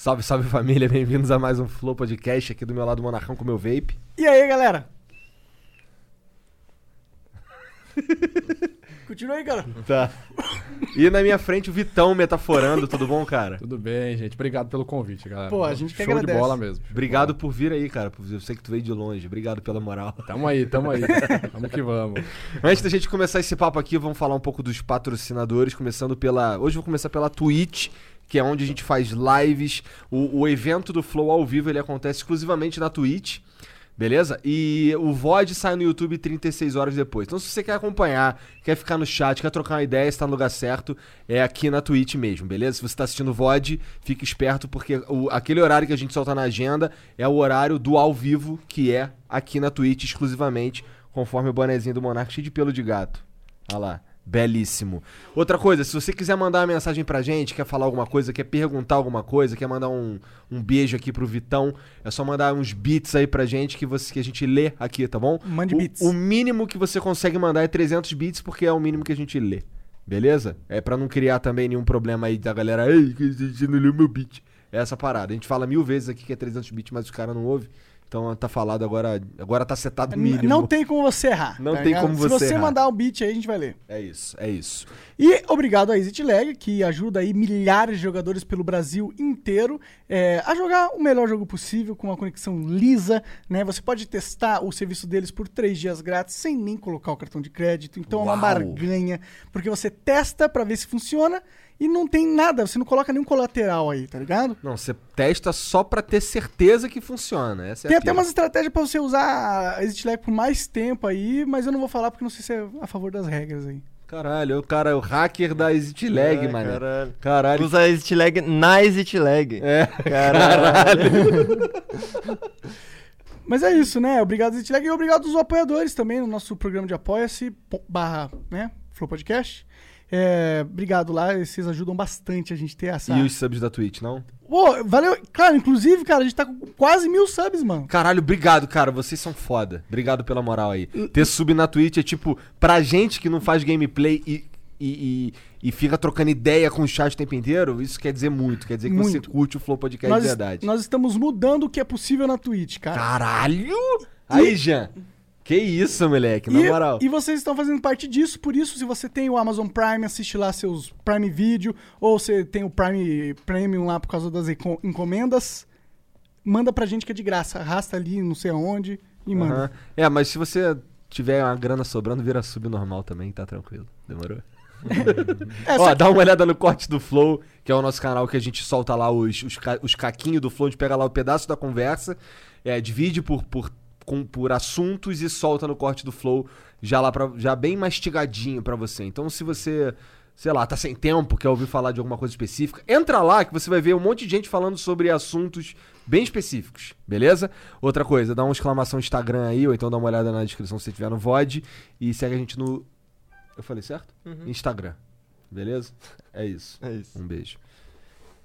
Salve, salve família, bem-vindos a mais um Flow Podcast aqui do meu lado, Monarcão com meu vape. E aí, galera? Continua aí, cara. Tá. E na minha frente o Vitão metaforando, tudo bom, cara? Tudo bem, gente. Obrigado pelo convite, galera. Pô, a gente que Show agradece. de bola mesmo. Show Obrigado por vir aí, cara. Eu sei que tu veio de longe. Obrigado pela moral. Tamo aí, tamo aí. vamos que vamos. Antes da gente começar esse papo aqui, vamos falar um pouco dos patrocinadores, começando pela. Hoje eu vou começar pela Twitch, que é onde a gente faz lives. O, o evento do Flow ao vivo ele acontece exclusivamente na Twitch. Beleza? E o VOD sai no YouTube 36 horas depois. Então, se você quer acompanhar, quer ficar no chat, quer trocar uma ideia, está no lugar certo, é aqui na Twitch mesmo, beleza? Se você está assistindo VOD, fique esperto, porque o- aquele horário que a gente solta na agenda é o horário do ao vivo, que é aqui na Twitch exclusivamente, conforme o bonezinho do Monark, cheio de pelo de gato. Olha lá. Belíssimo. Outra coisa, se você quiser mandar uma mensagem pra gente, quer falar alguma coisa, quer perguntar alguma coisa, quer mandar um, um beijo aqui pro Vitão, é só mandar uns beats aí pra gente que, você, que a gente lê aqui, tá bom? Mande o, beats. O mínimo que você consegue mandar é 300 bits, porque é o mínimo que a gente lê. Beleza? É pra não criar também nenhum problema aí da galera, ei, que você não leu meu beat. É essa parada. A gente fala mil vezes aqui que é 300 bits, mas os caras não ouvem. Então tá falado agora, agora tá setado mínimo. Não tem como você errar. Não tá tem ligado? como Se você você errar. mandar o beat aí, a gente vai ler. É isso, é isso. E obrigado a ExitLag, que ajuda aí milhares de jogadores pelo Brasil inteiro é, a jogar o melhor jogo possível, com uma conexão lisa, né? Você pode testar o serviço deles por três dias grátis, sem nem colocar o cartão de crédito. Então é uma Uau! barganha, porque você testa pra ver se funciona e não tem nada, você não coloca nenhum colateral aí, tá ligado? Não, você testa só pra ter certeza que funciona. Essa é Tem a até pira. umas estratégias pra você usar a ExitLag por mais tempo aí, mas eu não vou falar porque não sei se é a favor das regras aí. Caralho, o cara é o hacker da ExitLag, É, mano. caralho. Caralho. Usa a ExitLag na ExitLag. É. Caralho. Mas é isso, né? Obrigado, Zitlag, e obrigado aos apoiadores também no nosso programa de apoia-se, po- barra, né? Flow Podcast. É, obrigado lá, vocês ajudam bastante a gente ter essa. E os subs da Twitch, não? Pô, valeu. Cara, inclusive, cara, a gente tá com quase mil subs, mano. Caralho, obrigado, cara. Vocês são foda. Obrigado pela moral aí. Ter sub na Twitch é tipo, pra gente que não faz gameplay e, e, e, e fica trocando ideia com o chat o tempo inteiro, isso quer dizer muito. Quer dizer que você Muito. curte o Flow Podcast nós, de verdade. nós estamos mudando o que é possível na Twitch, cara. Caralho! Aí, Jean. Que isso, moleque, na e, moral. e vocês estão fazendo parte disso, por isso, se você tem o Amazon Prime, assiste lá seus Prime Video, ou você tem o Prime Premium lá por causa das enco- encomendas, manda pra gente que é de graça. Arrasta ali, não sei aonde, e manda. Aham. É, mas se você tiver uma grana sobrando, vira sub normal também, tá tranquilo. Demorou? É, Ó, só- dá uma olhada no corte do Flow, que é o nosso canal que a gente solta lá os, os, ca- os caquinhos do Flow, a gente pega lá o pedaço da conversa, é, divide por, por, com- por assuntos e solta no corte do Flow, já lá pra, já bem mastigadinho pra você. Então se você, sei lá, tá sem tempo, quer ouvir falar de alguma coisa específica, entra lá que você vai ver um monte de gente falando sobre assuntos bem específicos, beleza? Outra coisa, dá uma exclamação Instagram aí, ou então dá uma olhada na descrição se você tiver no VOD, e segue a gente no... Eu falei certo? Instagram. Beleza? É isso. É isso. Um beijo.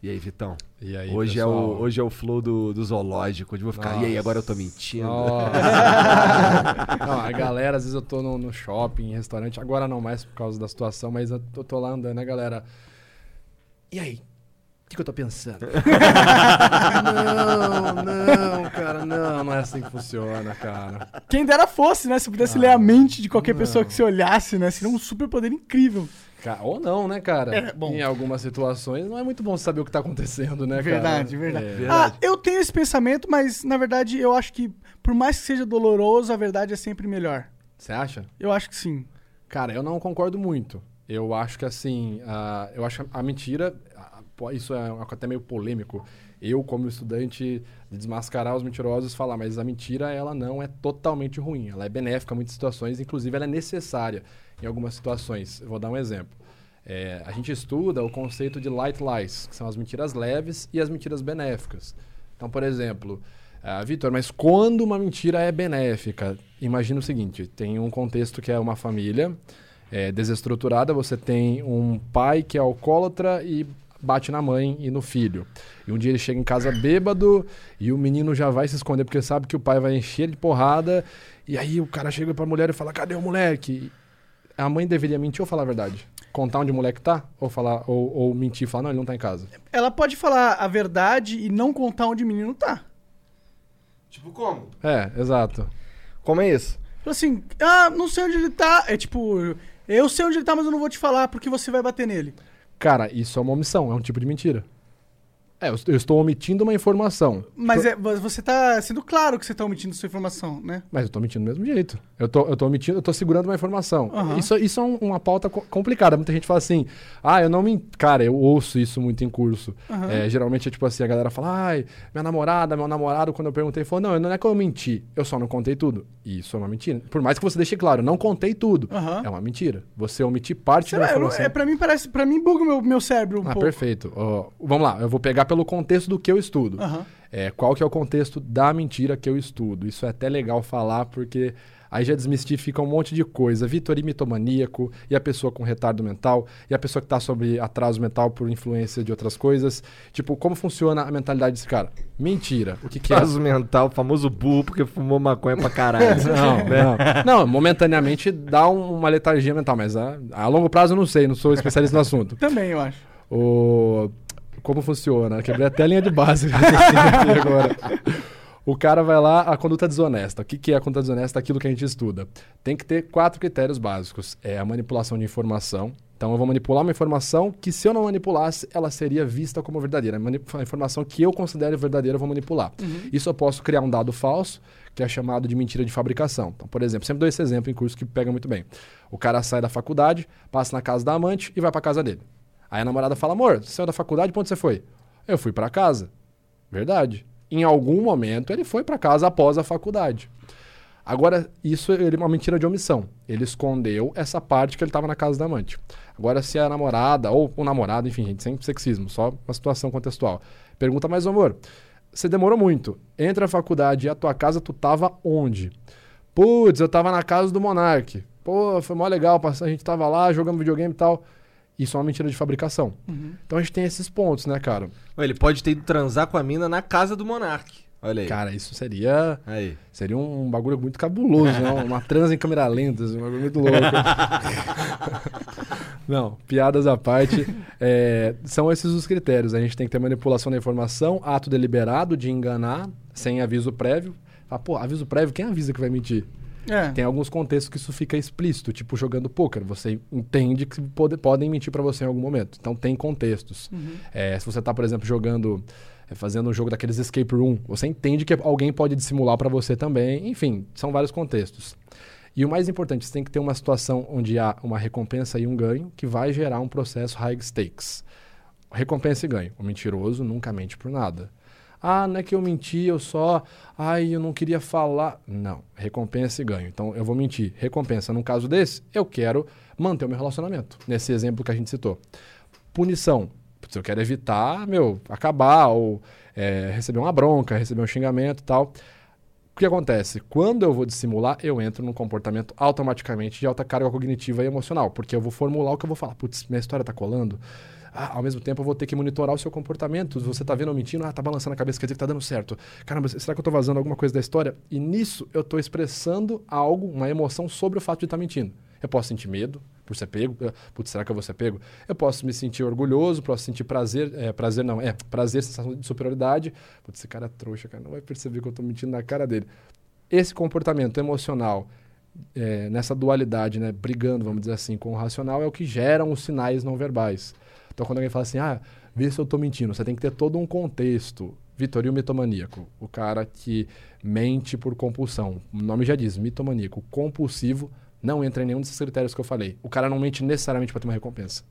E aí, Vitão? E aí, hoje, é o, hoje é o flow do, do zoológico. Onde eu vou ficar. E aí, agora eu tô mentindo. Nossa. não, a galera, às vezes eu tô no, no shopping, em restaurante, agora não mais por causa da situação, mas eu tô, tô lá andando, né, galera? E aí? O que, que eu tô pensando? não, não, cara, não, não é assim que funciona, cara. Quem dera fosse, né? Se pudesse ler a mente de qualquer pessoa que você olhasse, né? Seria um super poder incrível. Ou não, né, cara? É, bom. Em algumas situações não é muito bom saber o que tá acontecendo, né, cara? Verdade, verdade. É. Ah, eu tenho esse pensamento, mas na verdade eu acho que, por mais que seja doloroso, a verdade é sempre melhor. Você acha? Eu acho que sim. Cara, eu não concordo muito. Eu acho que assim, a- eu acho que a mentira, a- isso é até meio polêmico. Eu, como estudante de desmascarar os mentirosos, falar, mas a mentira, ela não é totalmente ruim. Ela é benéfica em muitas situações, inclusive ela é necessária em algumas situações. Eu vou dar um exemplo. É, a gente estuda o conceito de light lies, que são as mentiras leves e as mentiras benéficas. Então, por exemplo, ah, Vitor, mas quando uma mentira é benéfica? Imagina o seguinte: tem um contexto que é uma família é, desestruturada, você tem um pai que é alcoólatra e bate na mãe e no filho. E um dia ele chega em casa bêbado e o menino já vai se esconder porque sabe que o pai vai encher de porrada. E aí o cara chega pra mulher e fala: Cadê o moleque? A mãe deveria mentir ou falar a verdade? contar onde o moleque tá? Ou falar, ou, ou mentir e falar, não, ele não tá em casa. Ela pode falar a verdade e não contar onde o menino tá. Tipo como? É, exato. Como é isso? Fala assim, ah, não sei onde ele tá. É tipo, eu sei onde ele tá, mas eu não vou te falar porque você vai bater nele. Cara, isso é uma omissão, é um tipo de mentira. É, eu, estou omitindo uma informação. Mas é, você tá sendo claro que você tá omitindo sua informação, né? Mas eu tô mentindo do mesmo jeito. Eu tô, eu tô mentindo, eu tô segurando uma informação. Aham. Isso, isso é um- uma pauta co- complicada. Muita gente fala assim, ah, eu não me. Cara, eu ouço isso muito em curso. Aham. É, geralmente é tipo assim, a galera fala, ai, minha namorada, meu namorado, quando eu perguntei, falou, não, não é que eu menti, eu só não contei tudo. E isso é uma mentira. Por mais que você deixe claro, não contei tudo. Aham. É uma mentira. Você omitir parte Sei da lá, eu- informação. é, pra mim parece. Pra mim buga o meu, meu cérebro um Ah, pouco. perfeito. Ó, vamos lá, eu vou pegar pelo contexto do que eu estudo. Aham. É, qual que é o contexto da mentira que eu estudo? Isso é até legal falar, porque aí já desmistifica um monte de coisa. Vitor e mitomaníaco, e a pessoa com retardo mental, e a pessoa que está sobre atraso mental por influência de outras coisas. Tipo, como funciona a mentalidade desse cara? Mentira. O que, que é? Caso mental, famoso burro porque fumou maconha pra caralho. Não, né? não. Não, momentaneamente dá um- uma letargia mental, mas a, a longo prazo eu não sei, não sou especialista no assunto. Também, eu acho. O... Como funciona? Quebrei até a linha de base aqui agora. O cara vai lá, a conduta desonesta. O que, que é a conduta desonesta? Aquilo que a gente estuda. Tem que ter quatro critérios básicos. É a manipulação de informação. Então eu vou manipular uma informação que se eu não manipulasse, ela seria vista como verdadeira. A informação que eu considero verdadeira, eu vou manipular. Isso eu posso criar um dado falso, que é chamado de mentira de fabricação. Então, por exemplo, sempre dou esse exemplo em curso que pega muito bem. O cara sai da faculdade, passa na casa da amante e vai pra casa dele. Aí a namorada fala: Amor, você saiu da faculdade, pra onde você foi? Eu fui pra casa. Verdade. Em algum momento ele foi pra casa após a faculdade. Agora, isso é uma mentira de omissão. Ele escondeu essa parte que ele estava na casa da amante. Agora, se a namorada, ou o namorado, enfim, gente, sem sexismo, só uma situação contextual. Pergunta, mas amor, você demorou muito. Entre a faculdade e a tua casa, tu tava onde? Putz, eu tava na casa do Monark. Pô, foi mó legal, a gente tava lá jogando videogame e tal. Isso é uma mentira de fabricação. Então a gente tem esses pontos, né, cara? Ele pode ter ido transar com a mina na casa do Monark. Olha aí. Cara, isso seria Aí. Seria um bagulho muito cabuloso, né? Uma transa em câmera lenta, assim, um bagulho muito louco. Não, piadas à parte. é, são esses os critérios. A gente tem que ter manipulação da informação, ato deliberado de enganar, sem aviso prévio. Ah, pô, aviso prévio, quem avisa que vai mentir? É. Tem alguns contextos que isso fica explícito, tipo jogando poker. Você entende que pode- podem mentir pra você em algum momento. Então tem contextos. É, se você tá, por exemplo, jogando, é, fazendo um jogo daqueles escape room, você entende que alguém pode dissimular pra você também. Enfim, são vários contextos. E o mais importante, você tem que ter uma situação onde há uma recompensa e um ganho que vai gerar um processo high stakes. Recompensa e ganho. O mentiroso nunca mente por nada. Ah, não é que eu menti, eu só. Ai, eu não queria falar. Não, recompensa e ganho. Então eu vou mentir. Recompensa, num caso desse, eu quero manter o meu relacionamento. Nesse exemplo que a gente citou. Punição. Putz, eu quero evitar, meu, acabar ou é, receber uma bronca, receber um xingamento e tal. O que acontece? Quando eu vou dissimular, eu entro num comportamento automaticamente de alta carga cognitiva e emocional, porque eu vou formular o que eu vou falar. Putz, minha história tá colando. Ah, ao mesmo tempo, eu vou ter que monitorar o seu comportamento. Você tá vendo eu mentindo, ah, tá balançando a cabeça, quer dizer que tá dando certo. Caramba, será que eu tô vazando alguma coisa da história? E nisso, eu tô expressando algo, uma emoção sobre o fato de estar mentindo. Eu posso sentir medo por ser pego. eh, Putz, será que eu vou ser pego? Eu posso me sentir orgulhoso, posso sentir prazer. É, prazer não, é prazer, sensação de superioridade. Putz, esse cara é trouxa, cara. Não vai perceber que eu tô mentindo na cara dele. Esse comportamento emocional, é, nessa dualidade, né, brigando, vamos dizer assim, com o racional, é o que geram os sinais não verbais. Então, quando alguém fala assim, ah, vê se eu tô mentindo, você tem que ter todo um contexto. Vitor, e o mitomaníaco? O cara que mente por compulsão. O nome já diz, mitomaníaco. Compulsivo não entra em nenhum desses critérios que eu falei. O cara não mente necessariamente para ter uma recompensa.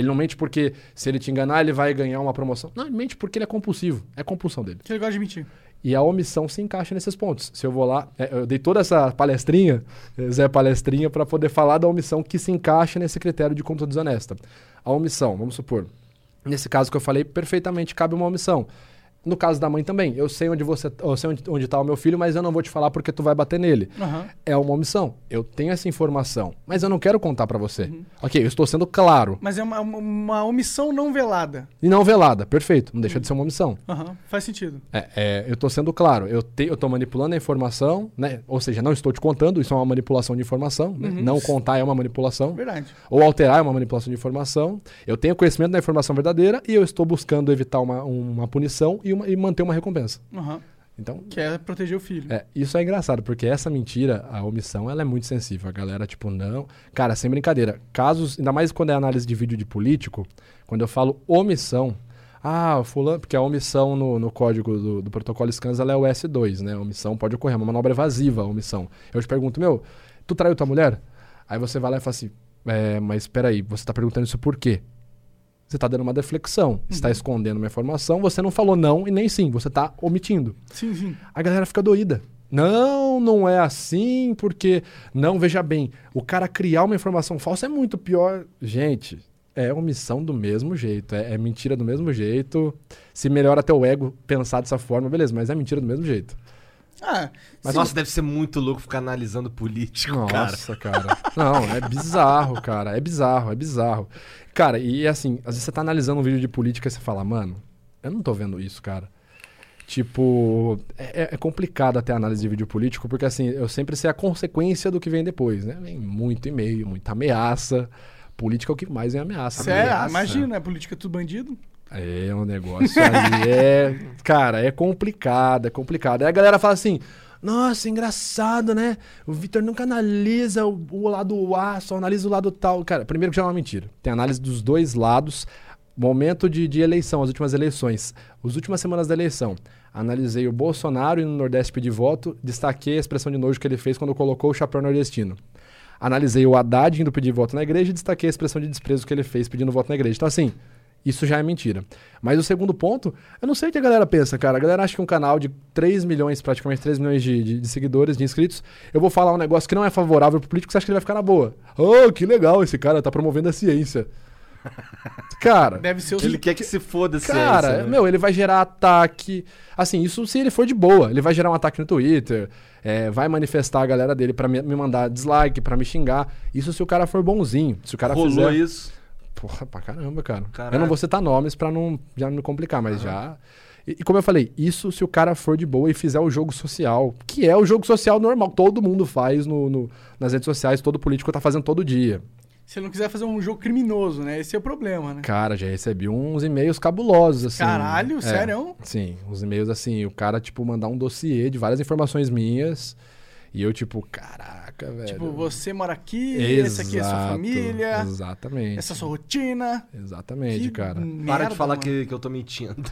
Ele não mente porque, se ele te enganar, ele vai ganhar uma promoção. Não, ele mente porque ele é compulsivo. É compulsão dele. Que ele gosta de mentir. E a omissão se encaixa nesses pontos. Se eu vou lá, é, eu dei toda essa palestrinha, eh, Zé Palestrinha, para poder falar da omissão que se encaixa nesse critério de conduta desonesta. A omissão, vamos supor, nesse caso que eu falei, perfeitamente cabe uma omissão. No caso da mãe também, eu sei onde você, eu sei onde, onde tá o meu filho, mas eu não vou te falar porque tu vai bater nele. Aham. É uma omissão. Eu tenho essa informação, mas eu não quero contar pra você. Uhum. Ok, eu estou sendo claro. Mas é uma, uma omissão não velada. E não velada, perfeito. Não deixa de ser uma omissão. Faz sentido. É, é, eu estou sendo claro. Eu, te, eu tô manipulando a informação, né? Ou seja, não estou te contando, isso é uma manipulação de informação. né? Uhum. Não contar é uma manipulação. Verdade. Ou alterar é uma manipulação de informação. Eu tenho conhecimento da informação verdadeira e eu estou buscando evitar uma, uma punição e, uma- e manter uma recompensa. Aham. Então, Que é proteger o filho. é, isso é engraçado, porque essa mentira, a omissão, ela é muito sensível. A galera, tipo, não. Cara, sem brincadeira. Casos, ainda mais quando é análise de vídeo de político, quando eu falo omissão. Ah, fulano, porque a omissão no, no código do, do protocolo SCANS ela é o S2, né? A omissão pode ocorrer, é uma manobra evasiva, a omissão. Eu te pergunto, meu, tu traiu tua mulher? Aí você vai lá e fala assim, é, mas peraí, você tá perguntando isso por quê? Você tá dando uma deflexão, você tá escondendo uma informação, você não falou não e nem sim, você tá omitindo Sim, sim. a galera fica doída. Não, não é assim, porque. Não, veja bem, o cara criar uma informação falsa é muito pior. Gente, é omissão do mesmo jeito, é, é mentira do mesmo jeito. Se melhora até o ego pensar dessa forma, beleza, mas é mentira do mesmo jeito. Ah, Mas nossa, deve ser muito louco ficar analisando político, cara. Nossa, cara. Não, é bizarro, cara. É bizarro, é bizarro. Cara, e assim, às vezes você tá analisando um vídeo de política e você fala, mano, eu não tô vendo isso, cara. Tipo, é, é complicado até a análise de vídeo político, porque assim, eu sempre sei a consequência do que vem depois, né? Vem muito e-mail, muita ameaça. Política é o que mais vem ameaça. sério, ameaça. imagina, a política é tudo bandido. É um negócio ali. é. Cara, é complicado, é complicado. Aí a galera fala assim. Nossa, engraçado, né? O Vitor nunca analisa o, o lado A, só analisa o lado tal. Cara, primeiro que já é uma mentira. Tem análise dos dois lados. Momento de, de eleição, as últimas eleições. As últimas semanas da eleição. Analisei o Bolsonaro e no Nordeste pedir voto. Destaquei a expressão de nojo que ele fez quando colocou o chapéu nordestino. Analisei o Haddad indo pedir voto na igreja e destaquei a expressão de desprezo que ele fez pedindo voto na igreja. Então, assim, isso já é mentira. Mas o segundo ponto, eu não sei o que a galera pensa, cara. A galera acha que um canal de 3 milhões, praticamente 3 milhões de, de- de seguidores, de inscritos, eu vou falar um negócio que não é favorável pro político, você acha que ele vai ficar na boa. Oh, que legal, esse cara tá promovendo a ciência. Cara, Deve ser o Ele quer que se foda a Cara, né? meu, ele vai gerar ataque. Assim, isso se ele for de boa. Ele vai gerar um ataque no Twitter, é, vai manifestar a galera dele pra me, mandar dislike, pra me xingar. Isso se o cara for bonzinho. Se o cara Rolou fizer. isso. Porra, pra caramba, cara. Caralho. Eu não vou citar nomes pra não, já não me complicar, mas já. E, e como eu falei, isso se o cara for de boa e fizer o jogo social, que é o jogo social normal, todo mundo faz no, no- nas redes sociais, todo político tá fazendo todo dia. Se ele não quiser fazer um jogo criminoso, né? Esse é o problema, né? Cara, já recebi uns e-mails cabulosos, assim. Caralho, É. sério? Sim, os e-mails assim, o cara, tipo, mandar um dossiê de várias informações minhas. E eu, tipo, caraca, velho. Tipo, você mora aqui, esse aqui é sua Exato, família, Exatamente. essa é a sua rotina. Exatamente, Que cara. Para merda, de falar mano. que, que eu tô mentindo.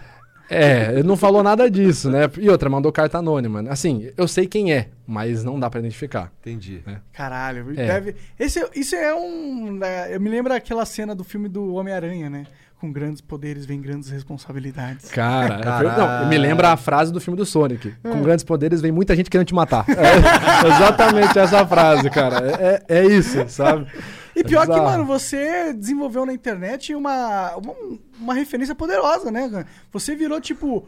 É, ele não falou nada disso, né? E outra, mandou carta anônima. né? Assim, eu sei quem é, mas não dá pra identificar. Entendi. Caralho, É. deve... Esse, isso é um... né, Eu me lembro aquela cena do filme do Homem-Aranha, né? Com grandes poderes vem grandes responsabilidades. Cara, é Caralho. não, me lembra a frase do filme do Sonic. Com grandes poderes vem muita gente querendo te matar. É exatamente essa frase, cara. É, é- é isso, sabe? E pior É que, mano, você desenvolveu na internet uma, uma, uma referência poderosa, né? Você virou, tipo,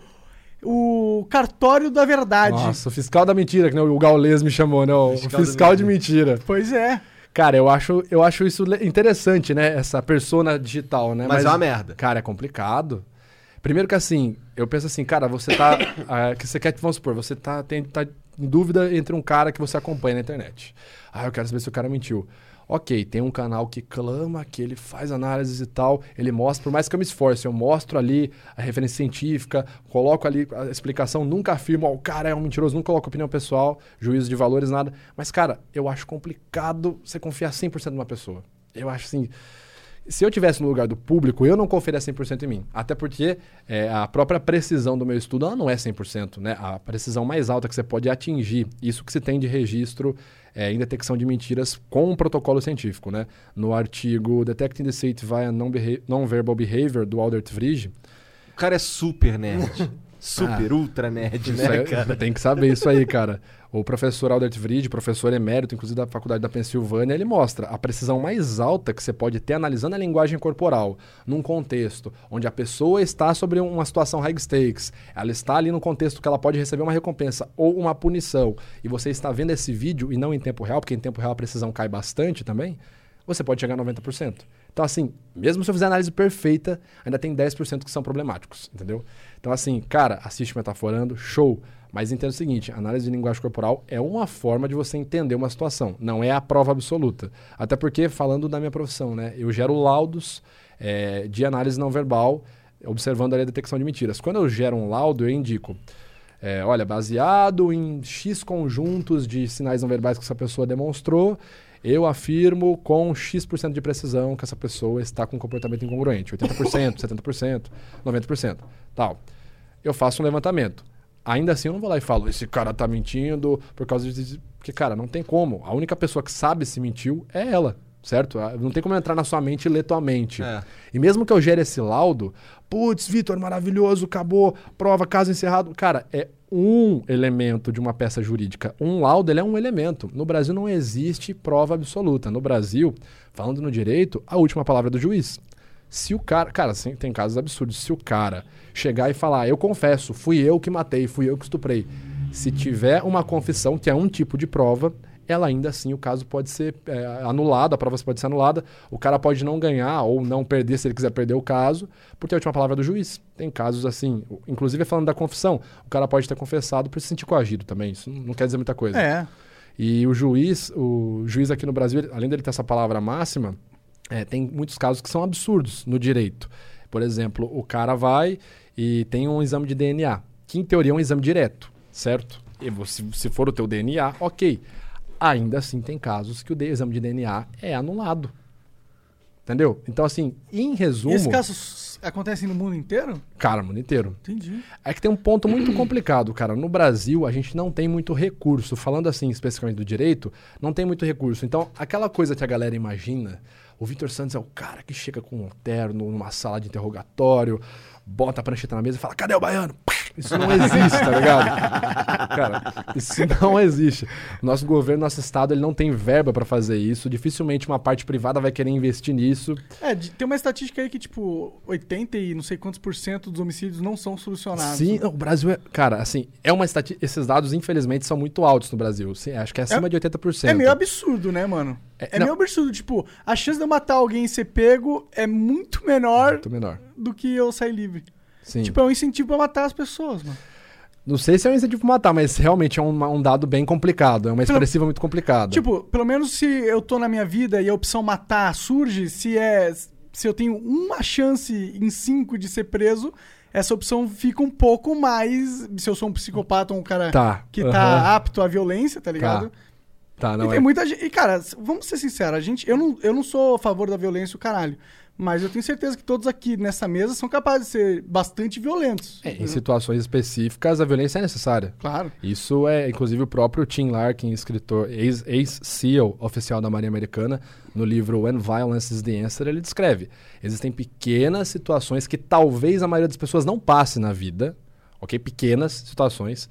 o cartório da verdade. Nossa, o fiscal da mentira, que né, o Gaules me chamou, né? O Fiscal fiscal, de mentira. Pois é. Cara, eu acho, eu acho isso interessante, né? Essa persona digital, né? Mas é uma merda. Cara, é complicado. Primeiro que assim, eu penso assim, cara, você tá. ah, que você quer, vamos supor, você tá, tem, tá em dúvida entre um cara que você acompanha na internet. Ah, eu quero saber se o cara mentiu. Ok, tem um canal que clama, que ele faz análises e tal, ele mostra, por mais que eu me esforce, eu mostro ali a referência científica, coloco ali a explicação, nunca afirmo, ó, o cara é um mentiroso, nunca coloco opinião pessoal, juízo de valores, nada. Mas, cara, eu acho complicado você confiar 100% numa pessoa. Eu acho assim, se eu tivesse no lugar do público, eu não confiaria 100% em mim. Até porque é, a própria precisão do meu estudo ela não é 100%. Né? A precisão mais alta que você pode atingir, isso que se tem de registro é, em detecção de mentiras com um protocolo científico. Né? No artigo Detecting Deceit via Non-Verbal Behavior, do Aldert Vrij, O cara é super nerd. super ultra nerd, né, aí- cara? Tem que saber isso aí, cara. O professor Albert Vried, professor emérito, inclusive da Faculdade da Pensilvânia, ele mostra a precisão mais alta que você pode ter analisando a linguagem corporal, num contexto onde a pessoa está sobre uma situação high stakes, ela está ali no contexto que ela pode receber uma recompensa ou uma punição, e você está vendo esse vídeo e não em tempo real, porque em tempo real a precisão cai bastante também, você pode chegar a 90%. Então, assim, mesmo se eu fizer análise perfeita, ainda tem 10% que são problemáticos, entendeu? Então, assim, cara, assiste Metaforando, show. Mas entenda o seguinte, análise de linguagem corporal é uma forma de você entender uma situação, não é a prova absoluta. Até porque, falando da minha profissão, né, eu gero laudos eh, de análise não verbal, observando ali a detecção de mentiras. Quando eu gero um laudo, eu indico, eh, olha, baseado em X conjuntos de sinais não verbais que essa pessoa demonstrou, eu afirmo com X% de precisão que essa pessoa está com um comportamento incongruente. 80%, 70%, 90%. Tal. Eu faço um levantamento. Ainda assim, eu não vou lá e falo, esse cara tá mentindo por causa de. Porque, cara, não tem como. A única pessoa que sabe se mentiu é ela, certo? Ah, Não tem como entrar na sua mente e ler tua mente. É. E mesmo que eu gere esse laudo, putz, Vitor, maravilhoso, acabou, prova, caso encerrado. Cara, é um elemento de uma peça jurídica. Um laudo, ele é um elemento. No Brasil não existe prova absoluta. No Brasil, falando no direito, a última palavra é do juiz. Se o cara. Cara, assim, tem casos absurdos. Se o cara chegar e falar, eu confesso, fui eu que matei, fui eu que estuprei. Se tiver uma confissão, que é um tipo de prova, ela ainda assim, o caso pode ser é, anulado, a prova pode ser anulada, o cara pode não ganhar ou não perder se ele quiser perder o caso, porque é a última palavra do juiz. Tem casos assim, inclusive falando da confissão, o cara pode ter confessado por se sentir coagido também, isso não quer dizer muita coisa. É. E o juiz, o juiz aqui no Brasil, além dele ter essa palavra máxima, é, tem muitos casos que são absurdos no direito. Por exemplo, o cara vai e tem um exame de DNA, que em teoria é um exame direto, certo? E você, se for o teu DNA, ok. Ainda assim tem casos que o exame de DNA é anulado. Entendeu? Então, assim, em resumo, esses casos acontecem no mundo inteiro? cara, o mundo inteiro. Entendi. É que tem um ponto muito complicado, cara. No Brasil, a gente não tem muito recurso. Falando assim, especificamente do direito, não tem muito recurso. Então, aquela coisa que a galera imagina, o Vitor Santos é o cara que chega com um terno numa sala de interrogatório, bota a prancheta na mesa e fala: cadê o baiano? Isso não existe, tá ligado? Cara, isso não existe. Nosso governo, nosso estado, ele não tem verba pra fazer isso. Dificilmente uma parte privada vai querer investir nisso. É, tem uma estatística aí que, tipo, 80 e não sei quantos por cento dos homicídios não são solucionados. Sim, o Brasil é. Cara, assim, é uma estati... esses dados, infelizmente, são muito altos no Brasil. Sim, acho que é acima de 80%. É meio absurdo, né, mano? É, É, meio absurdo. Tipo, a chance de eu matar alguém e ser pego é muito menor Muito menor. do que eu sair livre. Sim. Tipo, é um incentivo pra matar as pessoas, mano. Não sei se é um incentivo pra matar, mas realmente é um, um dado bem complicado. É uma expressiva muito complicada. Tipo, pelo menos se eu tô na minha vida e a opção matar surge, se é. Se eu tenho uma chance em cinco de ser preso, essa opção fica um pouco mais. Se eu sou um psicopata ou um cara Tá. que aham. tá apto à violência, tá ligado? Tá, e não tem é. muita gente. E, cara, vamos ser sinceros, a gente. Eu não, eu não sou a favor da violência, o caralho. Mas eu tenho certeza que todos aqui nessa mesa são capazes de ser bastante violentos. É, em entendeu? situações específicas, a violência é necessária. Claro. Isso é, inclusive, o próprio Tim Larkin, escritor, ex- ex-SEAL oficial da Marinha Americana, no livro When Violence is the Answer, ele descreve. Existem pequenas situações que talvez a maioria das pessoas não passe na vida, ok? Pequenas situações.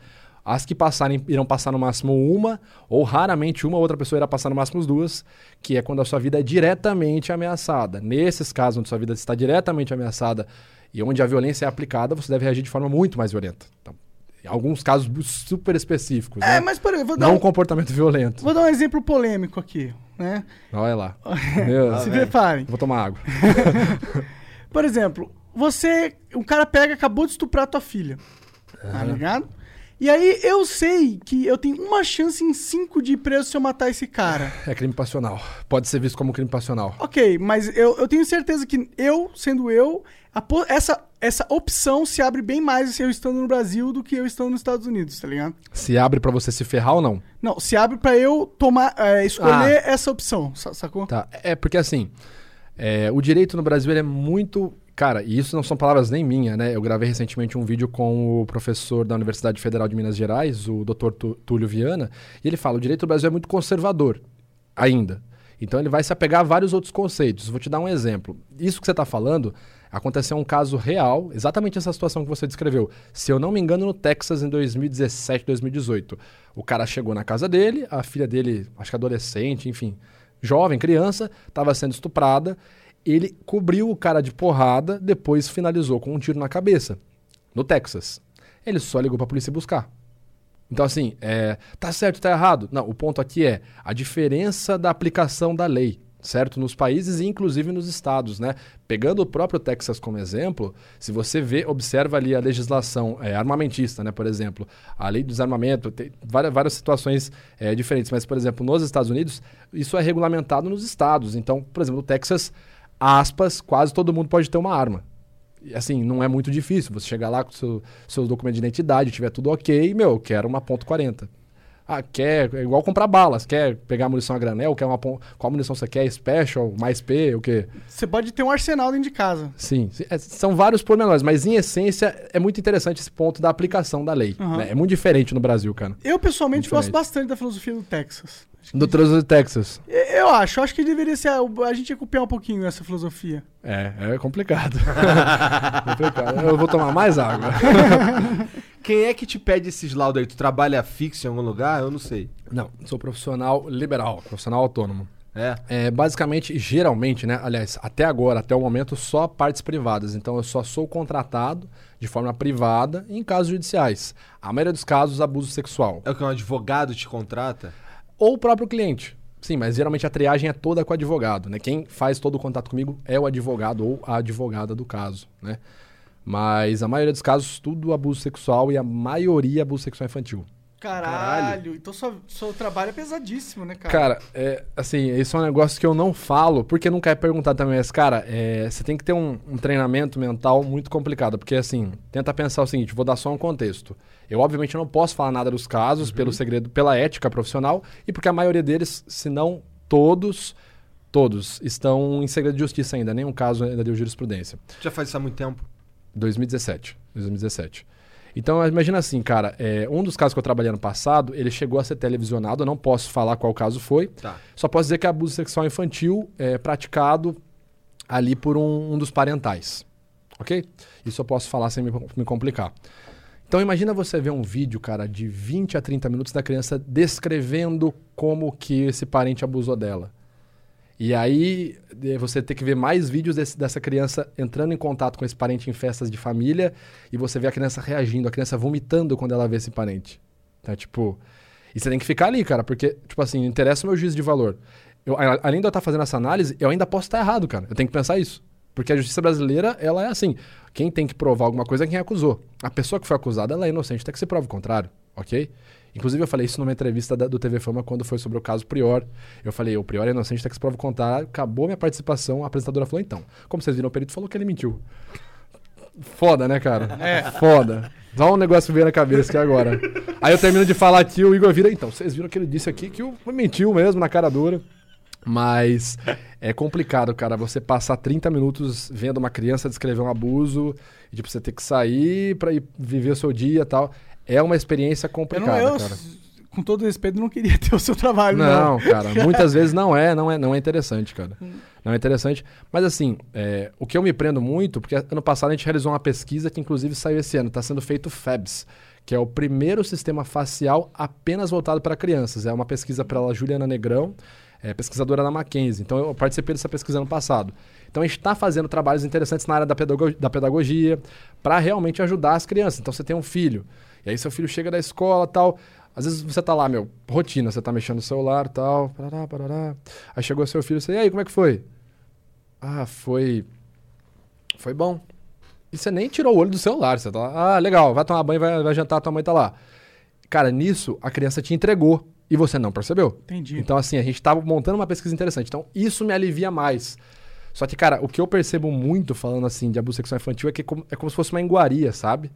As que passarem irão passar no máximo uma, ou raramente uma outra pessoa irá passar no máximo as duas, que é quando a sua vida é diretamente ameaçada. Nesses casos onde sua vida está diretamente ameaçada e onde a violência é aplicada, você deve reagir de forma muito mais violenta. Então, em alguns casos super específicos, É, né? mas por exemplo, vou dar, Não um, comportamento violento. vou dar um exemplo polêmico aqui, né? Olha lá. Meu, Se preparem. vou tomar água. Por exemplo, você. Um cara pega, acabou de estuprar tua filha. Tá ligado? E aí eu sei que eu tenho uma chance em cinco de ir preso se eu matar esse cara. É crime passional. Pode ser visto como crime passional. Ok, mas eu, eu tenho certeza que eu, sendo eu, a essa, essa opção se abre bem mais se eu estando no Brasil do que eu estando nos Estados Unidos, tá ligado? Se abre pra você se ferrar ou não? Não, se abre pra eu tomar, é, escolher essa opção, sa- sacou? Tá. É porque assim, é, o direito no Brasil é muito. Cara, e isso não são palavras nem minhas, né? Eu gravei recentemente um vídeo com o professor da Universidade Federal de Minas Gerais, o Dr. Túlio Viana, e ele fala: o direito do Brasil é muito conservador, ainda. Então ele vai se apegar a vários outros conceitos. Vou te dar um exemplo. Isso que você está falando aconteceu um caso real, exatamente essa situação que você descreveu. Se eu não me engano, no Texas em 2017, 2018. O cara chegou na casa dele, a filha dele, acho que adolescente, enfim, jovem, criança, estava sendo estuprada. Ele cobriu o cara de porrada, depois finalizou com um tiro na cabeça, no Texas. Ele só ligou para a polícia buscar. Então, assim, é, tá certo, tá errado? Não, o ponto aqui é a diferença da aplicação da lei, certo? Nos países e inclusive nos estados, né? Pegando o próprio Texas como exemplo, se você vê, observa ali a legislação é, armamentista, né? Por exemplo, a lei do desarmamento, tem várias, várias situações é, diferentes, mas, por exemplo, nos Estados Unidos, isso é regulamentado nos estados. Então, por exemplo, no Texas, aspas, quase todo mundo pode ter uma arma assim, não é muito difícil. Você chegar lá com seu, seus documentos de identidade, tiver tudo ok, meu, quero uma ponto .40. Ah, quer, é igual comprar balas, quer pegar munição a granel, quer uma qual munição você quer, special, mais P, o quê? Você pode ter um arsenal dentro de casa. Sim, é, são vários pormenores, mas em essência é muito interessante esse ponto da aplicação da lei. Uhum. Né? É muito diferente no Brasil, cara. Eu pessoalmente gosto bastante da filosofia do Texas. Do Trânsito de Texas. Eu acho, eu acho que deveria ser. A gente ia copiar um pouquinho essa filosofia. É, é complicado. complicado. Eu vou tomar mais água. Quem é que te pede esses laudos aí? Tu trabalha fixo em algum lugar? Eu não sei. Não, sou profissional liberal, profissional autônomo. É. é. Basicamente, geralmente, né? Aliás, até agora, até o momento, só partes privadas. Então, eu só sou contratado de forma privada em casos judiciais. A maioria dos casos, abuso sexual. É o que um advogado te contrata? Ou o próprio cliente. Sim, mas geralmente a triagem é toda com o advogado, né? Quem faz todo o contato comigo é o advogado ou a advogada do caso, né? Mas a maioria dos casos, tudo abuso sexual e a maioria abuso sexual infantil. Caralho, Caralho. então seu, seu trabalho é pesadíssimo, né, cara? Cara, é, assim, esse é um negócio que eu não falo, porque nunca é perguntado também, mas, cara, é, você tem que ter um, um, treinamento mental muito complicado, porque, assim, tenta pensar o seguinte, vou dar só um contexto. Eu, obviamente, não posso falar nada dos casos, uhum. pelo segredo, pela ética profissional, e porque a maioria deles, se não todos, todos, estão em segredo de justiça ainda, nenhum caso ainda deu jurisprudência. Já faz isso há muito tempo? 2017, 2017. Então, imagina assim, cara, é, um dos casos que eu trabalhei no passado, ele chegou a ser televisionado, eu não posso falar qual caso foi. Tá. Só posso dizer que é abuso sexual infantil é praticado ali por um, um, dos parentais. Ok? Isso eu posso falar sem me, me complicar. Então imagina você ver um vídeo, cara, de 20 a 30 minutos da criança descrevendo como que esse parente abusou dela. E aí você tem que ver mais vídeos desse, dessa criança entrando em contato com esse parente em festas de família e você vê a criança reagindo, a criança vomitando quando ela vê esse parente. Tá, tipo... E você tem que ficar ali, cara, porque, tipo assim, interessa o meu juízo de valor. Eu, além de eu estar fazendo essa análise, eu ainda posso estar errado, cara. Eu tenho que pensar isso. Porque a justiça brasileira, ela é assim. Quem tem que provar alguma coisa é quem acusou. A pessoa que foi acusada, ela é inocente, até que se prove o contrário, ok? Inclusive, eu falei isso numa entrevista da, do TV Fama quando foi sobre o caso Prior. Eu falei, o Prior é inocente, até que se prova o contrário. Acabou minha participação, a apresentadora falou, então, como vocês viram, o perito falou que ele mentiu. Foda, né, cara? É. Foda. Só um negócio veio na cabeça aqui agora. Aí eu termino de falar aqui, o Igor vira, então, vocês viram que ele disse aqui que o mentiu mesmo, na cara dura. Mas é complicado, cara, você passar 30 minutos vendo uma criança descrever um abuso, e tipo, você ter que sair pra ir viver o seu dia e tal. É uma experiência complicada, eu não, eu, cara. Com todo respeito, não queria ter o seu trabalho, não. Não, cara, muitas vezes não é, não é, não é interessante, cara. Hum. Não é interessante. Mas assim, é, o que eu me prendo muito, porque ano passado a gente realizou uma pesquisa que inclusive saiu esse ano, está sendo feito FABS, que é o primeiro sistema facial apenas voltado para crianças. É uma pesquisa pela Juliana Negrão, é, pesquisadora da Mackenzie. Então eu participei dessa pesquisa ano passado. Então a gente está fazendo trabalhos interessantes na área da, pedagogia, da pedagogia para realmente ajudar as crianças. Então você tem um filho, e aí seu filho chega da escola tal. Às vezes você tá lá, meu, rotina, você tá mexendo no celular tal, parará, parará. Aí chegou seu filho, você, e aí, como é que foi? Ah, foi. Foi bom. E você nem tirou o olho do celular, você tá lá, ah, legal, vai tomar banho, vai, vai jantar, tua mãe tá lá. Cara, nisso a criança te entregou e você não percebeu. Entendi. Então, assim, a gente tava montando uma pesquisa interessante. Então, isso me alivia mais. Só que, cara, o que eu percebo muito falando assim de abuso sexual infantil é que é como, é como se fosse uma iguaria, sabe?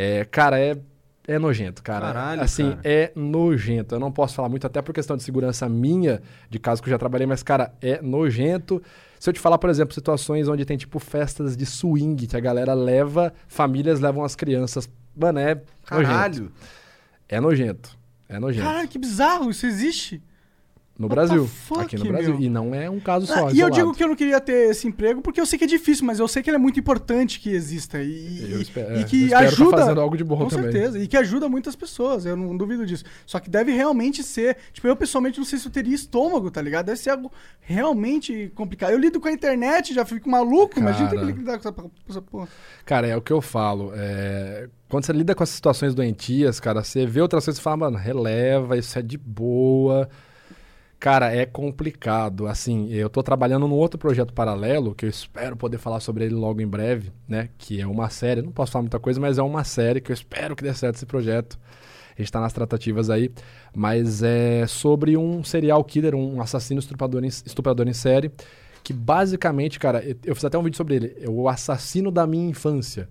É, cara, é, é nojento, cara. Caralho, assim, cara. é nojento. Eu não posso falar muito, até por questão de segurança minha, de caso que eu já trabalhei, mas, cara, é nojento. Se eu te falar, por exemplo, situações onde tem, tipo, festas de swing, que a galera leva, famílias levam as crianças. Mano, é Caralho. nojento. É nojento. É nojento. Caralho, que bizarro, isso existe? No What Brasil. fuck, aqui no Brasil. meu? E não é um caso Ah, só. e eu digo que eu não queria ter esse emprego porque eu sei que é difícil, mas eu sei que ele é muito importante que exista. E, Eu e- espero- e é, que eu espero tá ajuda. fazendo algo de bom com também. certeza. E que ajuda muitas pessoas, eu não duvido disso. Só que deve realmente ser. Tipo, eu pessoalmente não sei se eu teria estômago, tá ligado? Deve ser algo realmente complicado. Eu lido com a internet, já fico maluco, imagina ter Cara. que lidar com essa, com essa porra. Cara, é o que eu falo. é, Quando você lida com as situações doentias, cara, você vê outras coisas e fala, mano, releva, isso é de boa. Cara, é complicado. Assim, eu tô trabalhando num outro projeto paralelo, que eu espero poder falar sobre ele logo em breve, né? Que é uma série. Não posso falar muita coisa, mas é uma série que eu espero que dê certo esse projeto. A gente tá nas tratativas aí. Mas é sobre um serial killer, um assassino estuprador em, estuprador em série. Que basicamente, cara, eu- fiz até um vídeo sobre ele. É o assassino da minha infância.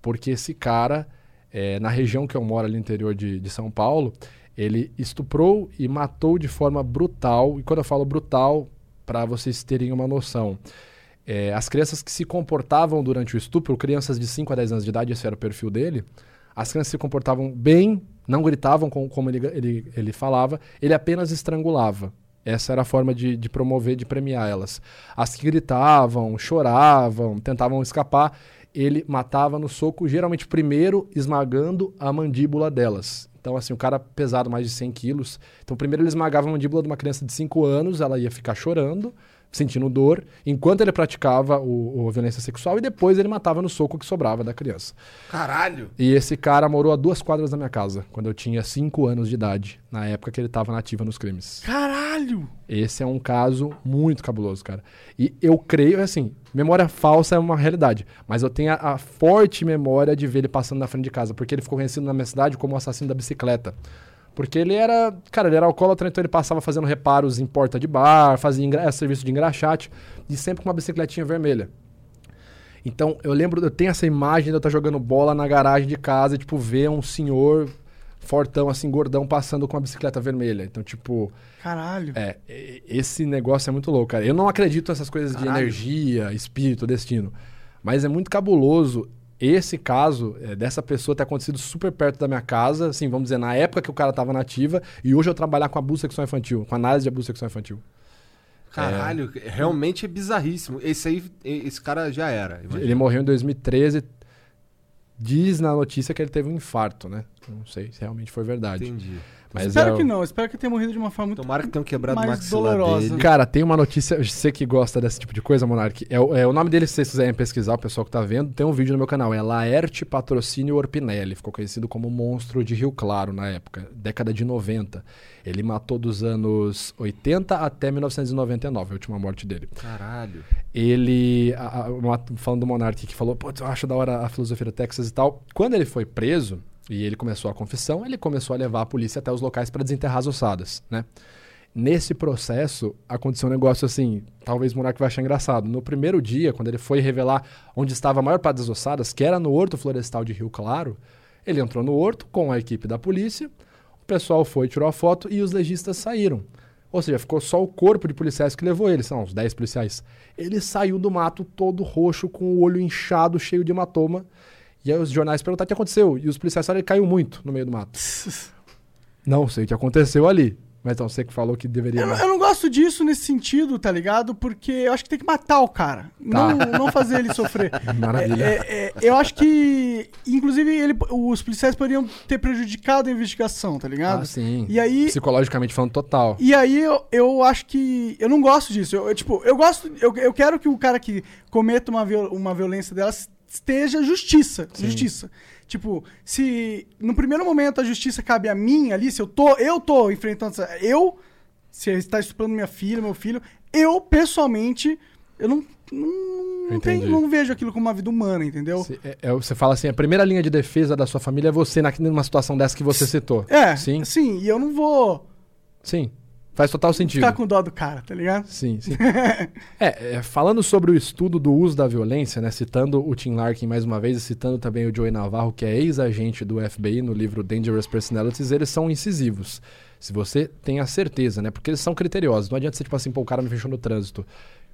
Porque esse cara, é, na região que eu moro, ali no interior de, de São Paulo, ele estuprou e matou de forma brutal. E quando eu falo brutal, para vocês terem uma noção, é, as crianças que se comportavam durante o estupro, crianças de 5 a 10 anos de idade, esse era o perfil dele, as crianças se comportavam bem, não gritavam com- como ele, ele, ele falava, ele apenas estrangulava. Essa era a forma de, de promover, de premiar elas. As que gritavam, choravam, tentavam escapar, ele matava no soco, geralmente primeiro esmagando a mandíbula delas. Então, assim, o cara pesado mais de 100 quilos. Então, primeiro ele esmagava a mandíbula de uma criança de 5 anos, ela ia ficar chorando, sentindo dor, enquanto ele praticava o, o violência sexual, e depois ele matava no soco que sobrava da criança. Caralho. E esse cara morou a duas quadras da minha casa, quando eu tinha 5 anos de idade, na época que ele estava nativa nos crimes. Caralho! Esse é um caso muito cabuloso, cara. E eu creio, assim, memória falsa é uma realidade, mas eu tenho a, a forte memória de ver ele passando na frente de casa, porque ele ficou conhecido na minha cidade como o assassino da bicicleta. Porque ele era, cara, ele era alcoólatra, então ele passava fazendo reparos em porta de bar, fazia engra- serviço de engraxate, e sempre com uma bicicletinha vermelha. Então, eu lembro, eu tenho essa imagem de eu estar jogando bola na garagem de casa e, tipo, ver um senhor fortão, assim, gordão, passando com uma bicicleta vermelha. Então, tipo, Caralho. é, esse negócio é muito louco, cara. Eu não acredito nessas coisas de Caralho. energia, espírito, destino. Mas é muito cabuloso esse caso é, dessa pessoa ter acontecido super perto da minha casa, assim, vamos dizer, na época que o cara tava nativa, e hoje eu trabalhar com abuso sexual infantil, com análise de abuso sexual infantil. Caralho, realmente é bizarríssimo. Esse aí, esse cara já era. imagina. Ele morreu em 2013. Diz na notícia que ele teve um infarto, né? Não sei se realmente foi verdade. Entendi. Mas Espero é o- que não, espero que tenha morrido de uma forma muito. Tomara que tenham quebrado o mais maxilar dolorosa. dele. Cara, tem uma notícia, você que gosta desse tipo de coisa, Monark. É, o- é o nome dele, se vocês quiserem pesquisar, o pessoal que tá vendo, tem um vídeo no meu canal. É Laerte Patrocínio Orpinelli. Ficou conhecido como monstro de Rio Claro na época, década de 90. Ele matou dos anos 80 até 1999, a última morte dele. Caralho. Ele, a- a- falando do Monark que falou, pô, eu acho da hora a filosofia do Texas e tal. Quando ele foi preso e ele começou a confissão, ele começou a levar a polícia até os locais para desenterrar as ossadas, né? Nesse processo, aconteceu um negócio assim, talvez o Monark vai achar engraçado. No primeiro dia, quando ele foi revelar onde estava a maior parte das ossadas, que era no Horto Florestal de Rio Claro, ele entrou no horto com a equipe da polícia, o pessoal foi, tirou a foto e os legistas saíram. Ou seja, ficou só o corpo de policiais que levou ele, são uns 10 policiais. Ele saiu do mato todo roxo, com o olho inchado, cheio de hematoma. E aí os jornais perguntaram o que aconteceu. E os policiais falaram que ele caiu muito no meio do mato. Não sei o que aconteceu ali. Mas então, você que falou que deveria. Eu, não- eu não gosto disso nesse sentido, tá ligado? Porque eu acho que tem que matar o cara. Não, não fazer ele sofrer. Maravilha. É, é, é, eu acho que, inclusive, ele- os policiais poderiam ter prejudicado a investigação, tá ligado? Ah, sim. E aí, Psicologicamente falando, total. e aí eu, eu acho que. Eu não gosto disso. Eu, eu, tipo, eu gosto. Eu, eu quero que o cara que cometa uma, viol- uma violência delas esteja justiça. Justiça. Tipo, se no primeiro momento a justiça cabe a mim ali, se eu tô, eu tô enfrentando. Eu, se está estuprando minha filha, meu filho, eu, pessoalmente, eu não. Não, não, Entendi. não vejo aquilo como uma vida humana, entendeu? Você, é- é- você fala assim, a primeira linha de defesa da sua família é você na- numa situação dessa que você citou. É, Sim, sim, e eu não vou sim. Faz total sentido. ficar com dó do cara, tá ligado? Sim, sim. é, é, falando sobre o estudo do uso da violência, né, citando o Tim Larkin mais uma vez e citando também o Joey Navarro, que é ex-agente do FBI no livro Dangerous Personalities, eles são incisivos. Se você tem a certeza, né, porque eles são criteriosos. Não adianta você, tipo assim, pô, o cara me fechou no trânsito,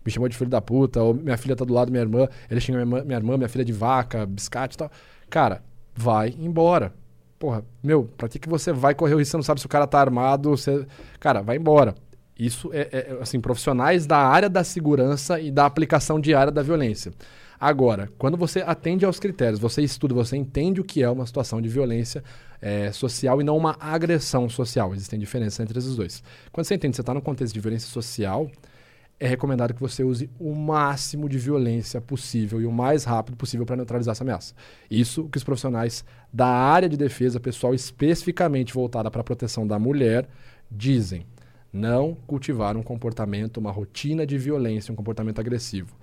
me chamou de filho da puta, ou minha filha tá do lado da minha irmã, ele xinga minha, minha irmã, minha filha de vaca, biscate e tal. Cara, vai embora. Porra, meu, pra que, que você vai correr o risco? Você não sabe se o cara tá armado, você... Cara, vai embora. Isso é, é, assim, profissionais da área da segurança e da aplicação diária da violência. Agora, quando você atende aos critérios, você estuda, você entende o que é uma situação de violência é, social e não uma agressão social. Existem diferenças entre esses dois. Quando você entende que você está num contexto de violência social, é recomendado que você use o máximo de violência possível e o mais rápido possível para neutralizar essa ameaça. Isso que os profissionais da área de defesa, pessoal especificamente voltada para a proteção da mulher, dizem. Não cultivar um comportamento, uma rotina de violência, um comportamento agressivo.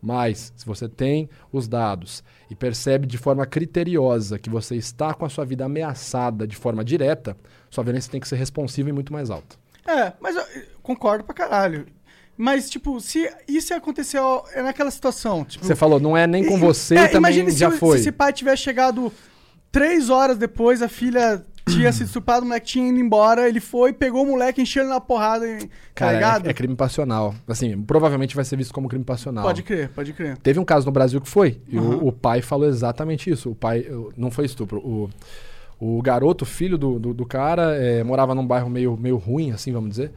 Mas, se você tem os dados e percebe de forma criteriosa que você está com a sua vida ameaçada de forma direta, sua violência tem que ser responsiva e muito mais alta. É, mas eu concordo pra caralho. Mas, tipo, se isso aconteceu é naquela situação, tipo... Você falou, não é nem com você é, também imagine já se, foi. se esse pai tivesse chegado três horas depois, a filha tinha sido estuprada, o moleque tinha ido embora, ele foi, pegou o moleque, encheu ele na porrada, tá Cara, ligado? é, é crime passional. Assim, provavelmente vai ser visto como crime passional. Pode crer, pode crer. Teve um caso no Brasil que foi. E o- Aham. o, pai falou exatamente isso. O pai. Não foi estupro. O, o garoto, filho do, do, do cara, eh, morava num bairro meio, meio ruim, assim, vamos dizer.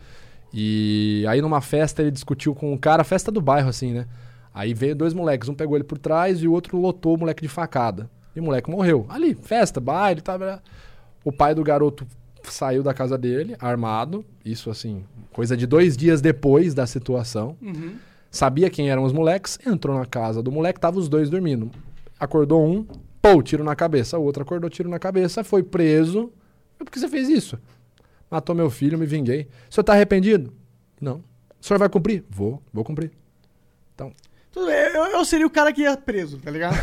E aí numa festa ele discutiu com um cara, festa do bairro, assim, né? Aí veio dois moleques, um pegou ele por trás e o outro lotou o moleque de facada. E o moleque morreu. Ali, festa, baile, tá. O pai do garoto saiu da casa dele, armado. Isso, assim, coisa de dois dias depois da situação Uhum. sabia quem eram os moleques, entrou na casa do moleque, tava os dois dormindo. Acordou um, pô, tiro na cabeça. O outro acordou, tiro na cabeça, foi preso. Por que você fez isso? Matou meu filho, me vinguei. O senhor tá arrependido? Não. O senhor vai cumprir? Vou, vou cumprir. Tudo bem, eu, eu seria o cara que ia preso, tá ligado?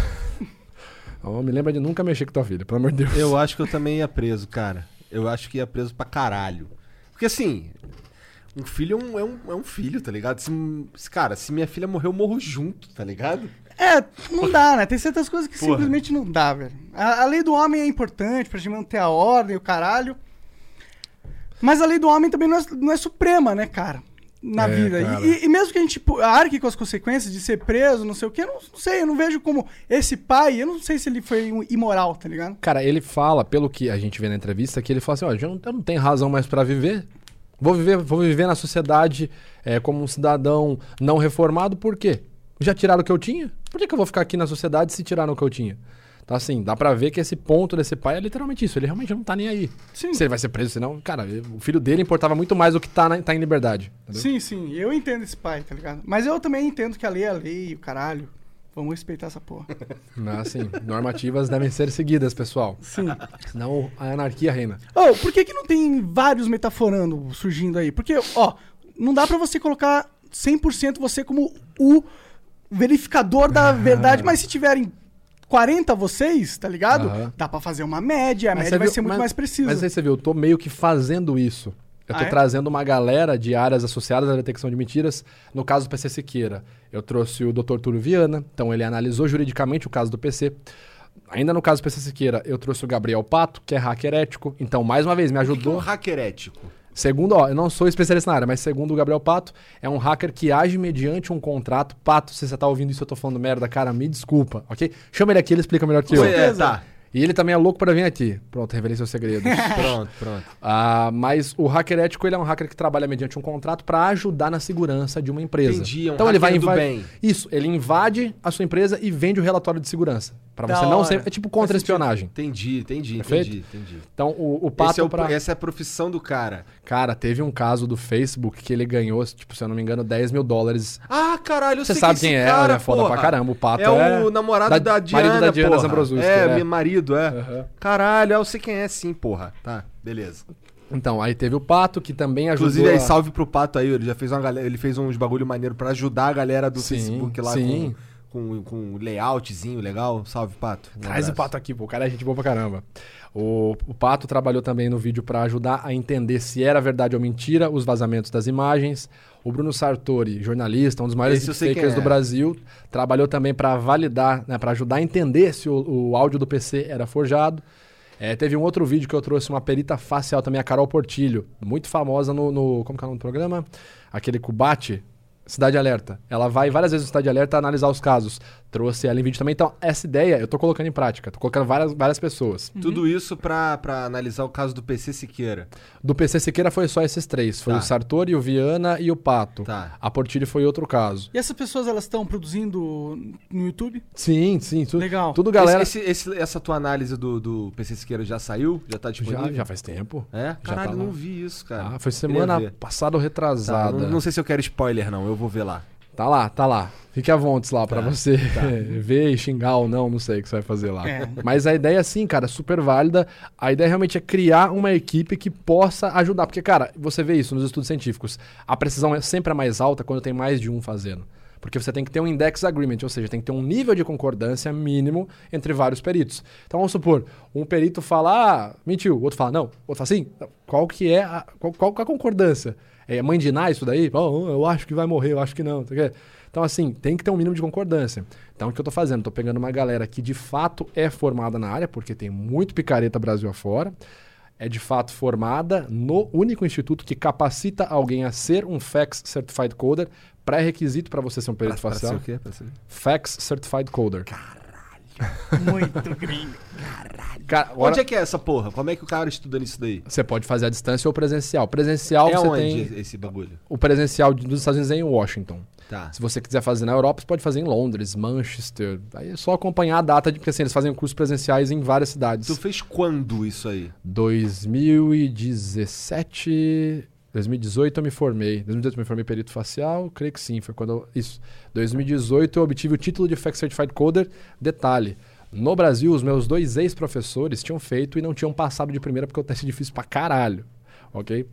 Ó, me lembra de nunca mexer com tua filha, pelo amor de Deus. Eu acho que eu também ia preso, cara. Eu acho que ia preso pra caralho. Porque assim, um filho é um, é um, é um filho, tá ligado? Se, se- cara, se minha filha morrer, eu morro junto, tá ligado? É, não dá, né? Tem certas coisas que Porra. simplesmente não dá, velho. A, a lei do homem é importante pra gente manter a ordem, o caralho. Mas a lei do homem também não é, não é suprema, né, cara? Na É, vida. cara. E, e mesmo que a gente arque com as consequências de ser preso, não sei o quê, eu não, não sei, eu não vejo como esse pai, eu não sei se ele foi um imoral, tá ligado? Cara, ele fala, pelo que a gente vê na entrevista, que ele fala assim: ó, eu não, eu não tenho razão mais pra viver. Vou viver, vou viver na sociedade é, como um cidadão não reformado, por quê? Já tiraram o que eu tinha? Por que, que eu vou ficar aqui na sociedade se tiraram o que eu tinha? Então, assim, dá pra ver que esse ponto desse pai é literalmente isso. Ele realmente não tá nem aí. Sim. Se ele vai ser preso, senão, cara, o filho dele importava muito mais do que tá, na- tá em liberdade. entendeu? Sim, sim, eu entendo esse pai, tá ligado? Mas eu também entendo que a lei é a lei, o caralho. Vamos respeitar essa porra. Mas, assim, normativas devem ser seguidas, pessoal. Sim. Senão a anarquia reina. Oh, por que, que não tem vários metaforando surgindo aí? Porque, ó, não dá pra você colocar 100% você como o verificador da verdade, mas se tiverem 40 vocês, tá ligado? Aham. Dá pra fazer uma média, a Mas média você vai viu- ser muito mas- mais precisa. Mas aí você viu, eu tô meio que fazendo isso. Eu tô Ah, é? trazendo uma galera de áreas associadas à detecção de mentiras. No caso do PC Siqueira, eu trouxe o Dr. Túlio Viana, então ele analisou juridicamente o caso do PC. Ainda no caso do PC Siqueira, eu trouxe o Gabriel Pato, que é hacker ético. Então, mais uma vez, me Que é um ajudou. hacker ético. Segundo, ó, eu não sou especialista na área, mas segundo o Gabriel Pato, é um hacker que age mediante um contrato. Pato, se você tá ouvindo isso, eu tô falando merda, cara, me desculpa, ok? Chama ele aqui, ele explica melhor que eu. É, tá. E ele também é louco pra vir aqui. Pronto, revelei seu segredo. Pronto, pronto. Ah, mas o hacker ético ele é um hacker que trabalha mediante um contrato para ajudar na segurança de uma empresa. Entendi, é um então ele vai invadir. bem. Isso, ele invade a sua empresa e vende o relatório de segurança. Para você não hora. ser. É tipo contra-espionagem. Entendi, entendi, Perfeito? entendi, entendi. Então o, o pato é o- pra... Essa é a profissão do cara. Cara, teve um caso do Facebook que ele ganhou, tipo, se eu não me engano, 10 mil dólares. Ah, caralho, eu Você sei sabe quem é, cara, é foda porra. pra caramba. O pato É, é. o namorado da- da, marido Diana, da Diana porra. Zambrosuski, É, é. meu marido, é. Aham. Caralho, eu sei quem é sim, porra. Tá, beleza. Então, aí teve o pato que também ajudou. Inclusive, aí, a- salve pro Pato aí, ele já fez uma galera, ele fez uns bagulho maneiro pra ajudar a galera do Sim, Facebook lá sim. com, com, com layoutzinho legal. Salve, Pato. Um Traz o abraço. Pato aqui, pô. O cara é gente boa pra caramba. O, o Pato trabalhou também no vídeo pra ajudar a entender se era verdade ou mentira os vazamentos das imagens. O Bruno Sartori, jornalista, um dos maiores fakers é. do Brasil, trabalhou também pra validar, né, para ajudar a entender se o, o áudio do PC era forjado. É, teve um outro vídeo que eu trouxe uma perita facial também, a Carol Portilho, muito famosa no, no- como que é o nome do programa? Aquele Cubate, Cidade Alerta. Ela vai várias vezes no Cidade Alerta analisar os casos. Trouxe ela em vídeo também. Então, essa ideia eu tô colocando em prática. Tô colocando várias, várias pessoas. Tudo isso pra, pra analisar o caso do PC Siqueira. Do PC Siqueira foi só esses três. Foi Tá. o Sartori, o Viana e o Pato. Tá. A Portilho foi outro caso. E essas pessoas, elas estão produzindo no YouTube? Sim, sim. Tudo, Legal. Tudo galera... Esse, esse- esse- essa tua análise do, do PC Siqueira já saiu? Já tá disponível? Já, já faz tempo. É? Caralho, tá lá. não vi isso, cara. Ah, foi semana passada ou Tá, retrasada. não, não sei se eu quero spoiler, não. Eu vou ver lá. Tá lá, tá lá. Fique à vontade lá pra Tá, você ver e xingar ou não, não sei o que você vai fazer lá. É. Mas a ideia, sim, cara, super válida. A ideia realmente é criar uma equipe que possa ajudar. Porque, cara, você vê isso nos estudos científicos. A precisão é sempre a mais alta quando tem mais de um fazendo. Porque você tem que ter um index agreement, ou seja, tem que ter um nível de concordância mínimo entre vários peritos. Então vamos supor, um perito fala, ah, mentiu, o outro fala, não, o outro fala sim. Qual que é a, qual, qual que é a concordância? É mãe de Ná isso daí? Oh, eu acho que vai morrer, eu acho que não. Então, assim, tem que ter um mínimo de concordância. Então, o que eu tô fazendo? Tô pegando uma galera que de fato é formada na área, porque tem muito picareta Brasil afora. É de fato formada no único instituto que capacita alguém a ser um FACS Certified Coder, pré-requisito para você ser um perito Pra- pra ser facial. o quê? Pra ser- FACS Certified Coder. Muito gringo. Cara, agora Onde é que é essa porra? Como é que o cara estuda nisso daí? você pode fazer a distância ou presencial. Presencial é você onde tem esse bagulho? o presencial dos Estados Unidos é em Washington. Tá. Se você quiser fazer na Europa, você pode fazer em Londres, Manchester. Aí é só acompanhar a data, de, porque assim, eles fazem cursos presenciais em várias cidades. Tu fez quando isso aí? 2017. 2018 eu me formei. 2018 eu me formei perito facial, creio que sim, foi quando eu, isso. 2018 eu obtive o título de FACS Certified Coder. Detalhe, no Brasil os meus dois ex-professores tinham feito e não tinham passado de primeira porque o teste é difícil pra caralho, OK?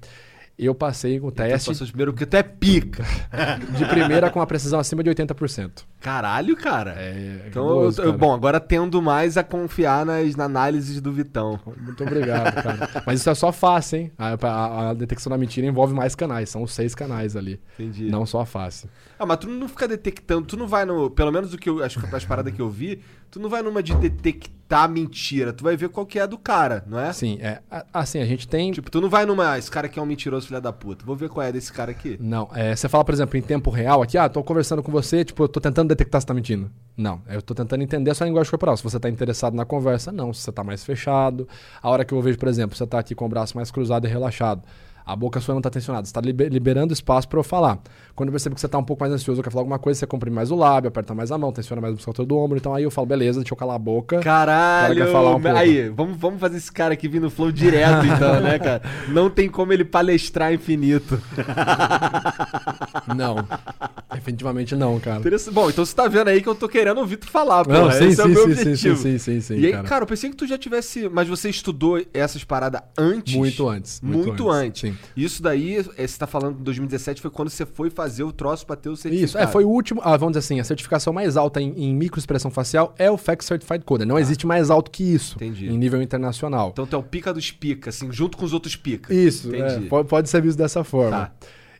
Eu passei com o Tu teste passou primeiro porque tu é pica. de primeira com a precisão acima de 80%. Caralho, cara. É, Então, cabuloso, eu- eu- cara. bom, agora tendo mais a confiar nas na análises do Vitão. Muito obrigado, cara. Mas isso é só face, hein? A, a- a detecção da mentira envolve mais canais, são os seis canais ali. Entendi. Não só a face. Ah, mas tu não fica detectando, tu não vai no. Pelo menos do que eu, as, as paradas que eu vi, tu não vai numa de detectar mentira. Tu vai ver qual que é a do cara, não é? Sim, é. Assim, a gente tem. Tipo, tu não vai numa. Esse cara aqui é um mentiroso, filha da puta. Vou ver qual é desse cara aqui. Não, é, você fala, por exemplo, em tempo real aqui, ah, tô conversando com você, tipo, eu tô tentando detectar se tá mentindo. Não, eu tô tentando entender a sua linguagem corporal. Se você tá interessado na conversa, não. Se você tá mais fechado. A hora que eu vejo, por exemplo, você tá aqui com o braço mais cruzado e relaxado. A boca sua não tá tensionada. Você tá liber- liberando espaço pra eu falar. Quando eu percebo que você tá um pouco mais ansioso, quer falar alguma coisa, você comprime mais o lábio, aperta mais a mão, tensiona mais a musculatura do ombro. Então aí eu falo, beleza, deixa eu calar a boca. Caralho! O um. Aí, vamos, vamos fazer esse cara aqui vir no flow direto, então, né, cara? Não tem como ele palestrar infinito. Não. Definitivamente não, cara. Bom, então você tá vendo aí que eu tô querendo ouvir tu falar, pô. Não, sim, Esse é o sim, meu sim, sim, objetivo. sim, sim, sim, e aí, cara. cara. eu pensei que tu já tivesse. Mas você estudou essas paradas antes? Muito antes. Muito, antes. Sim. Isso daí, é, você tá falando de 2017, foi quando você foi fazer o troço pra ter o certificado. Isso, é, foi o último. Ah, vamos dizer assim, a certificação mais alta em, em microexpressão facial é o FACS Certified Coder. Não existe mais alto que isso Entendi. em nível internacional. Então tu é o pica dos pica, assim, junto com os outros pica. Isso, é, Entendi. pode, pode ser visto dessa forma. Tá.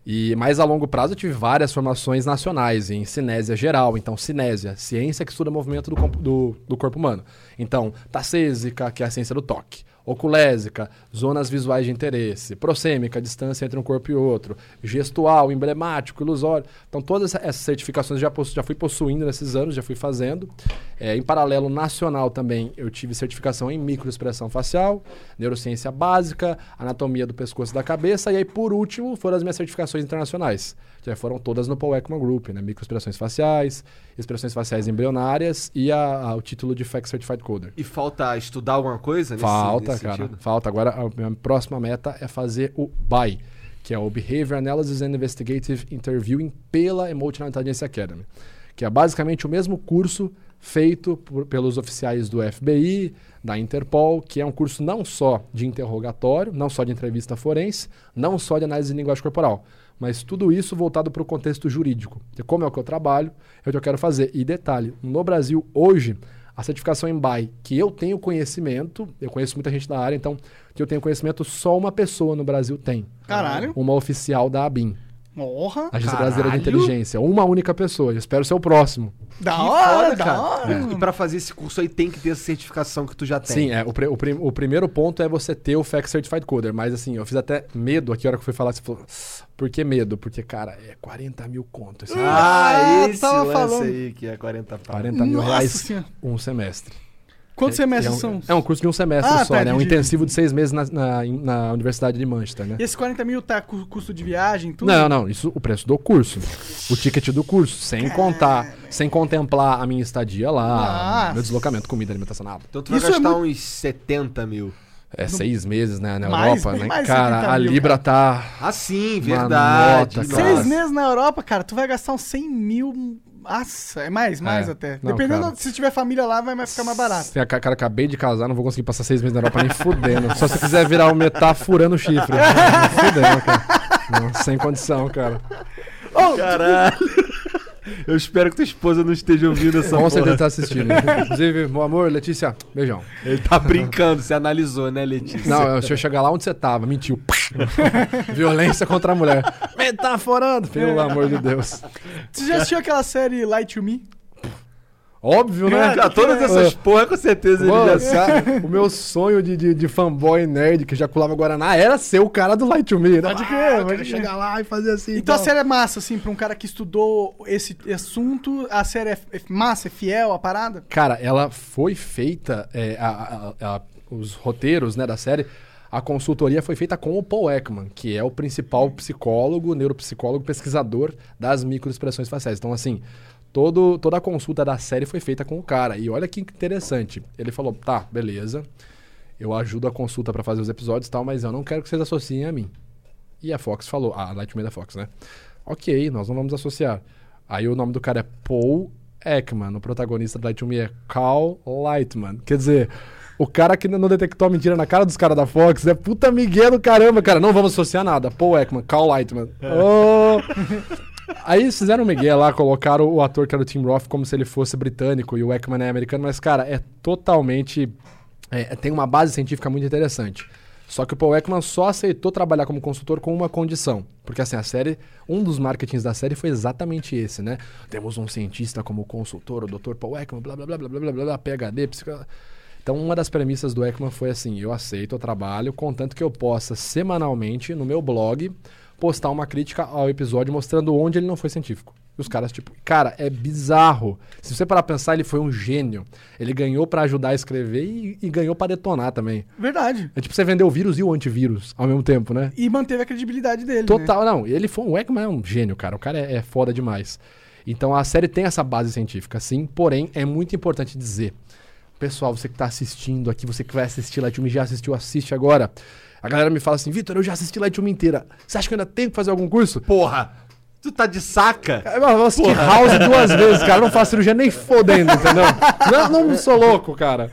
E mais a longo prazo eu tive várias formações nacionais em cinésia geral. Então, cinésia, ciência que estuda o movimento do, do, do corpo humano. Então, tacêsica, que é a ciência do toque. Oculésica, zonas visuais de interesse. Prosêmica, distância entre um corpo e outro. Gestual, emblemático, ilusório. Então, todas essa- essas certificações eu já, possu- já fui possuindo nesses anos, já fui fazendo. É, em paralelo nacional também, eu tive certificação em microexpressão facial, neurociência básica, anatomia do pescoço e da cabeça, e aí, por último, foram as minhas certificações internacionais, que foram todas no Paul Ekman Group, né? Microexpressões faciais, expressões faciais embrionárias e a- a- o título de FACS Certified Coder. E falta estudar alguma coisa nesse Falta, cara. sentido? Falta. Agora, a minha próxima meta é fazer o BI, que é o Behavior Analysis and Investigative Interviewing pela Emotional Intelligence Academy, que é basicamente o mesmo curso feito por- pelos oficiais do FBI, da Interpol, que é um curso não só de interrogatório, não só de entrevista forense, não só de análise de linguagem corporal, mas tudo isso voltado para o contexto jurídico. E como é o que eu trabalho, é o que eu quero fazer. E detalhe, no Brasil hoje, a certificação em BAI, que eu tenho conhecimento, eu conheço muita gente da área, então, que eu tenho conhecimento, só uma pessoa no Brasil tem. Caralho. Uma oficial da ABIN. Porra. Agência Brasileira de Caralho. Inteligência. Uma única pessoa. Eu espero ser o próximo. Da Que hora, foda, da cara. hora. E pra fazer esse curso aí tem que ter essa certificação que tu já tem. Sim, é, o, o prim- o primeiro ponto é você ter o FAC Certified Coder. Mas assim, eu fiz até medo aqui, a hora que eu fui falar, você falou, por que medo? Porque, cara, é 40 mil contos. esse Ah, Ah, esse tava lance falando. aí que é 40 pau. 40 mil Nossa reais Senhora. um semestre. Quantos É- semestres é um, são? É um curso de um semestre Ah, só, tá, né? Um entendi. intensivo de seis meses na, na, na Universidade de Manchester, né? E esse 40 mil tá com custo de viagem, tudo? Não, não, isso o preço do curso. O ticket do curso, sem contar, sem contemplar a minha estadia lá, Nossa. meu deslocamento, comida, alimentação, nada. Então tu vai Isso é gastar muito- uns 70 mil. É seis meses, né, na Mais, Europa, né? mais Cara, 70 a mil, Libra tá. Ah, sim, Uma verdade. nota. Seis meses na Europa, cara, tu vai gastar uns 100 mil. Nossa, é mais, mais É. até. Não, Dependendo, cara. se tiver família lá, vai ficar mais barato. Cara, acabei de casar, não vou conseguir passar seis meses na Europa nem fudendo. Só se quiser virar o metá furando o chifre. Fudendo, cara. Não, sem condição, cara. Caralho. Eu espero que tua esposa não esteja ouvindo essa Com porra. certeza tá assistindo. Inclusive, meu amor, Letícia, beijão. Ele tá brincando, você analisou, né, Letícia? Não, deixa eu chegar lá onde você tava, mentiu. Violência contra a mulher. Metaforando, pelo amor de Deus. Você já assistiu aquela série Light to Me? Óbvio, né? Ah, todas essas porra, com certeza ele Mano, já cara, o meu sonho de, de, de fanboy nerd que ejaculava Guaraná era ser o cara do Light to Me. Né? Pode crer, Ah, eu pode quero crer. chegar lá e fazer assim. Então a tal. série é massa, assim, pra um cara que estudou esse assunto, a série é é massa, é fiel à parada? Cara, ela foi feita, é, a- a- a- os roteiros né, da série, a consultoria foi feita com o Paul Ekman, que é o principal psicólogo, neuropsicólogo, pesquisador das microexpressões faciais. Então, assim, todo, toda a consulta da série foi feita com o cara. E olha que interessante. Ele falou, tá, beleza, eu ajudo a consulta pra fazer os episódios e tal, mas eu não quero que vocês associem a mim. E a Fox falou, a Lightman da Fox, né? Ok, nós não vamos associar. Aí o nome do cara é Paul Ekman, o protagonista do Light to Me é Cal Lightman. Quer dizer, o cara que não detectou a mentira na cara dos caras da Fox é puta migué do caramba, cara. Não vamos associar nada. Paul Ekman, Cal Lightman. Oh! Aí eles fizeram o Miguel lá, colocaram o ator que era o Tim Roth como se ele fosse britânico e o Ekman é americano, mas, cara, é totalmente. é, tem uma base científica muito interessante. Só que o Paul Ekman só aceitou trabalhar como consultor com uma condição. Porque, assim, a série. Um dos marketings da série foi exatamente esse, né? Temos um cientista como consultor, o Dr. Paul Ekman, blá blá blá blá blá blá blá, blá PHD, psico... Então, uma das premissas do Ekman foi assim: eu aceito o trabalho, contanto que eu possa semanalmente no meu blog postar uma crítica ao episódio mostrando onde ele não foi científico. E os caras, tipo, cara, é bizarro. Se você parar pra pensar, ele foi um gênio. Ele ganhou pra ajudar a escrever e, e ganhou pra detonar também. Verdade. É tipo você vender o vírus e o antivírus ao mesmo tempo, né? E manteve a credibilidade dele. né? Total, não. Ele foi o Ekman é um gênio, cara. O cara é, é foda demais. Então a série tem essa base científica, sim. Porém, é muito importante dizer. Pessoal, você que tá assistindo aqui, você que vai assistir Light 1 já assistiu, assiste agora. A galera me fala assim, Vitor, eu já assisti Light 1 inteira. Você acha que eu ainda tenho que fazer algum curso? Porra, tu tá de saca? Eu vou assistir House duas vezes, cara. Eu não faço cirurgia nem fodendo, entendeu? Não, não sou louco, cara.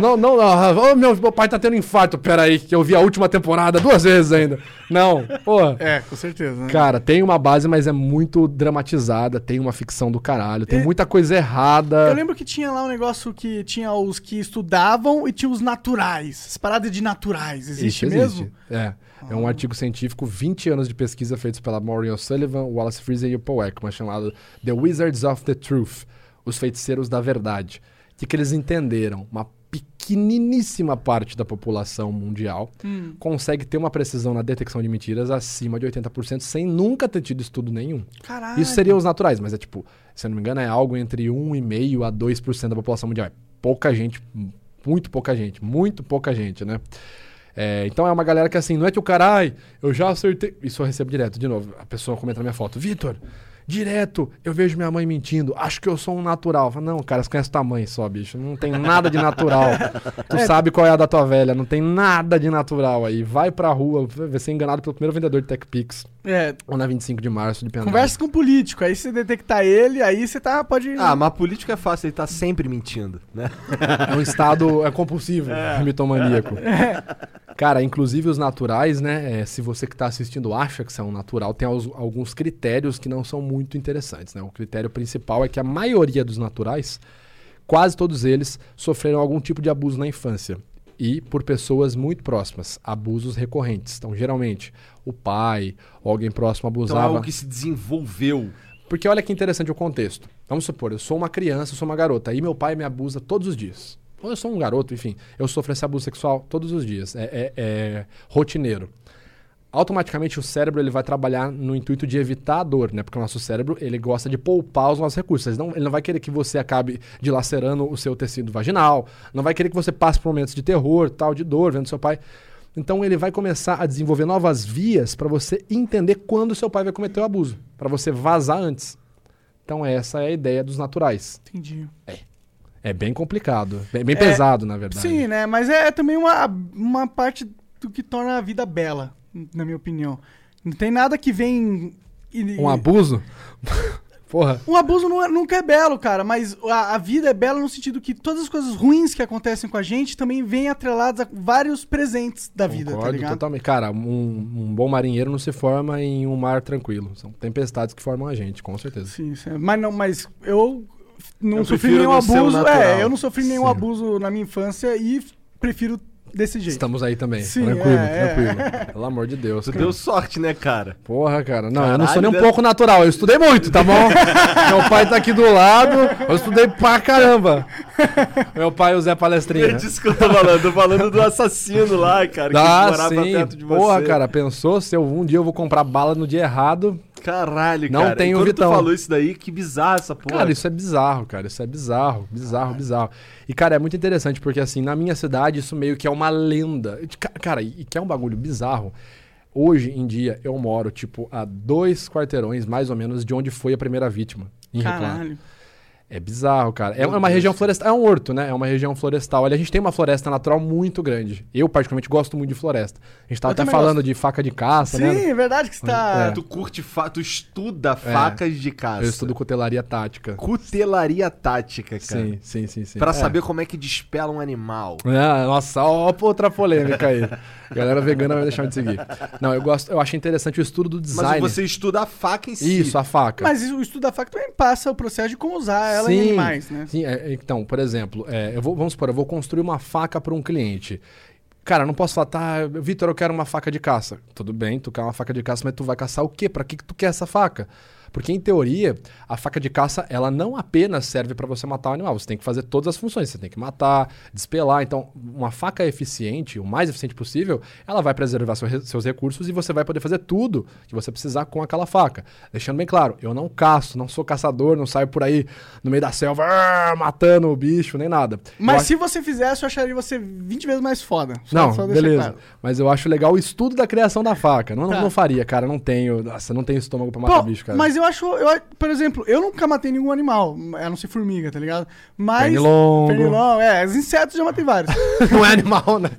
Não, não, não. Ô, meu, meu pai tá tendo infarto. Pera aí, que eu vi a última temporada duas vezes ainda. Não, porra. É, com certeza. Né? Cara, tem uma base, mas é muito dramatizada. Tem uma ficção do caralho. Tem E- muita coisa errada. Eu lembro que tinha lá um negócio que tinha os que estudavam e tinha os naturais. As paradas de naturais. Existe Isso mesmo? É. É um artigo científico, 20 anos de pesquisa feitos pela Maureen O'Sullivan, Wallace Friesen e o Paul Ekman, chamado The Wizards of the Truth, os feiticeiros da verdade. O que, que eles entenderam? Uma pequeniníssima parte da população mundial Hum. consegue ter uma precisão na detecção de mentiras acima de 80% sem nunca ter tido estudo nenhum. Caralho. Isso seria os naturais, mas é tipo, se eu não me engano, é algo entre 1,5% a 2% da população mundial. É pouca gente, muito pouca gente, muito pouca gente, né? É, então é uma galera que assim, não é que o cara, ai, eu já acertei. Isso eu recebo direto, de novo. A pessoa comenta na minha foto, Vitor, direto eu vejo minha mãe mentindo, acho que eu sou um natural. Falo, não, cara, você conhece tua mãe só, bicho. Não tem nada de natural. tu sabe qual é a da tua velha, não tem nada de natural aí. Vai pra rua, vai ser enganado pelo primeiro vendedor de TechPix. É, Ou na 25 de março de pendrive. conversa com o político. Aí você detectar ele, aí você tá, pode... Ah, mas político é fácil, ele tá sempre mentindo, né? É um estado é compulsivo, mitomaníaco. Cara, inclusive os naturais, né? é, se você que está assistindo acha que são natural, tem os- alguns critérios que não são muito interessantes. Né? O critério principal é que a maioria dos naturais, quase todos eles, sofreram algum tipo de abuso na infância. E por pessoas muito próximas, abusos recorrentes. Então, geralmente, o pai ou alguém próximo Então é abusava. algo que se desenvolveu. Porque olha que interessante o contexto. Vamos supor, eu sou uma criança, eu sou uma garota, aí meu pai me abusa todos os dias. Ou eu sou um garoto, enfim, eu sofro esse abuso sexual todos os dias. É, é- é rotineiro. Automaticamente o cérebro ele vai trabalhar no intuito de evitar a dor, né? Porque o nosso cérebro ele gosta de poupar os nossos recursos. Ele não, ele não vai querer que você acabe dilacerando o seu tecido vaginal, não vai querer que você passe por momentos de terror, tal, de dor, vendo seu pai. Então ele vai começar a desenvolver novas vias para você entender quando seu pai vai cometer o abuso, para você vazar antes. Então essa é a ideia dos naturais. Entendi. É bem complicado, bem, bem É, pesado, na verdade. Sim, né? Mas é também uma, uma parte do que torna a vida bela, na minha opinião. Não tem nada que vem. Um abuso? Porra. Um abuso não é- nunca é belo, cara, mas a, a vida é bela no sentido que todas as coisas ruins que acontecem com a gente também vêm atreladas a vários presentes da vida, tá Concordo ligado? totalmente. Cara, um, um bom marinheiro não se forma em um mar tranquilo. São tempestades que formam a gente, com certeza. Sim, sim. Mas não, mas eu não Eu sofri nenhum abuso. É, eu não sofri nenhum Sim. abuso na minha infância e prefiro desse jeito. Estamos aí também. Sim, tranquilo, é, é. tranquilo. Pelo amor de Deus. Tu cara. deu sorte, né, cara? Porra, cara. Não, eu não sou Caralho, nem um né? pouco natural. Eu estudei muito, tá bom? Meu pai tá aqui do lado. Eu estudei pra caramba. Meu pai, o Zé É Palestrinha. disso que eu tô falando. Tô falando do assassino lá, cara, que Dá, morava sim. perto de você. Porra, cara, pensou se eu, um dia eu vou comprar bala no dia errado? Caralho, Não cara. tem E o quando Vitão. tu falou isso daí, que bizarro essa porra. Cara, isso é bizarro, cara. Isso é bizarro, bizarro, bizarro. E, cara, é muito interessante, porque, assim, na minha cidade, isso meio que é uma lenda. Cara, e que é um bagulho bizarro. Hoje em dia, eu moro, tipo, a dois quarteirões, mais ou menos, de onde foi a primeira vítima. Em Rio Claro. É bizarro, cara. É uma região florestal. É um horto, né? É uma região florestal. Olha, a gente tem uma floresta natural muito grande. Eu, particularmente, gosto muito de floresta. A gente tava Eu até falando gosto. de faca de caça, Sim, né? é verdade que você tá. É. Tu curte, fa... tu estuda facas de caça. Eu estudo cutelaria tática. Cutelaria tática, cara. Sim, sim, sim, sim. Pra É. saber como é que despela um animal. Ah, nossa, ó, outra polêmica aí. Galera vegana vai deixar de seguir. Não, eu gosto, eu acho interessante o estudo do design. Mas você estuda a faca em si. Isso, a faca. Mas o estudo da faca também passa o processo de como usar ela em Sim, animais, né? Sim, é, então, por exemplo, é, eu vou, vamos supor, eu vou construir uma faca para um cliente. Cara, não posso falar, tá, Vitor, eu quero uma faca de caça. Tudo bem, tu quer uma faca de caça, mas tu vai caçar o quê? Pra que, que tu quer essa faca? Porque, em teoria, a faca de caça, ela não apenas serve para você matar o animal. Você tem que fazer todas as funções. Você tem que matar, despelar. Então, uma faca eficiente, o mais eficiente possível, ela vai preservar seu seus recursos e você vai poder fazer tudo que você precisar com aquela faca. Deixando bem claro, eu não caço, não sou caçador, não saio por aí no meio da selva ah, matando o bicho, nem nada. Eu Mas acho- se você fizesse, eu acharia você 20 vezes mais foda. Só- não, só beleza. claro. Mas eu acho legal o estudo da criação da faca. Não, Tá. não faria, cara. Não tenho. Nossa, não tenho estômago pra matar Pô, bicho, cara. mas eu acho, eu, por exemplo, eu nunca matei nenhum animal, a não ser formiga, tá ligado? Mas. Pernilongo. Pernilongo, é, os insetos já matei vários. não é animal, né?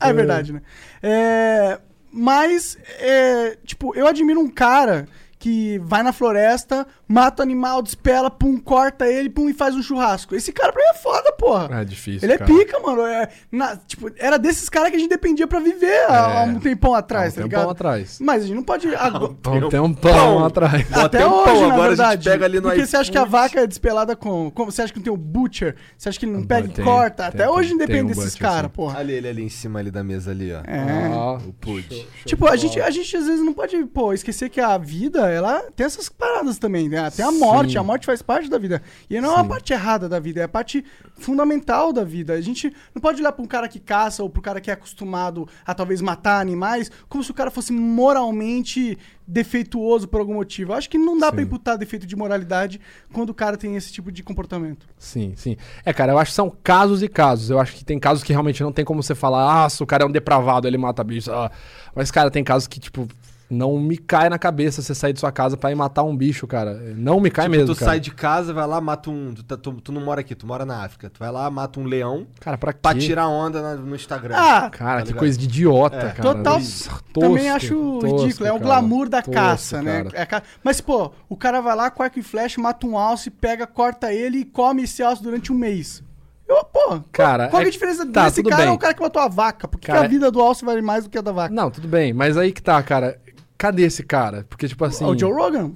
É, é verdade, né? É, mas, é, tipo, eu admiro um cara que vai na floresta, mata o animal, despela, pum, corta ele, pum, e faz um churrasco. Esse cara pra mim é foda, porra. É difícil. Ele é cara. pica, mano. É, na- tipo, era desses caras que a gente dependia pra viver há, há um tempão atrás, Há tá um ligado? tempão atrás. Mas a gente não pode. agora- Há um Tempão. atrás. Até tempão, hoje, na agora a gente verdade. pega ali no Porque você acha que a iFood. vaca é despelada com, como? Você acha que não tem o butcher? Você acha que ele não pega Tem, e corta? tem, Até tem, hoje depende um desses caras, sim. porra. Ali, ele ali em cima ali da mesa ali, ó. É. Ah, O Pud. Tipo, a gente, a gente às vezes não pode, pô, esquecer que a vida, ela tem essas paradas também, né? Tem a morte, Sim. a morte faz parte da vida. E não é uma Sim. parte errada da vida, é a parte fundamental da vida. A gente não pode olhar pra um cara que caça ou pro cara que é acostumado a talvez matar animais como se o cara fosse moralmente defeituoso por algum motivo. Eu acho que não dá pra Sim. imputar defeito de moralidade quando o cara tem esse tipo de comportamento. Sim, sim. É, cara, eu acho que são casos e casos. Eu acho que tem casos que realmente não tem como você falar, ah, se o cara é um depravado, ele mata bicho. ah. Mas, cara, tem casos que, tipo, não me cai na cabeça você sair de sua casa pra ir matar um bicho, cara. Não me cai Tipo, mesmo, tu cara. sai de casa, vai lá, mata um. Tu, tá- tu- tu não mora aqui, tu mora na África. Tu vai lá, mata um leão Cara, pra quê? pra tirar onda na- no Instagram. Ah, Cara, Tá que ligado? coisa de idiota, É. cara. Total. Nossa, também tosco, acho tosco, ridículo. É o glamour da Tosco, caça, né? É a ca- Mas, pô, o cara vai lá com arco e flecha, mata um alce, pega, corta ele e come esse alce durante um mês. Eu, pô, Cara, qual é é- a diferença tá, desse cara bem. é o cara que matou a vaca? Por que, que Cara, a vida do alce vale mais do que a da vaca? Não, tudo bem, mas aí que tá, cara. Cadê esse cara? Porque, tipo assim. o Joe Rogan.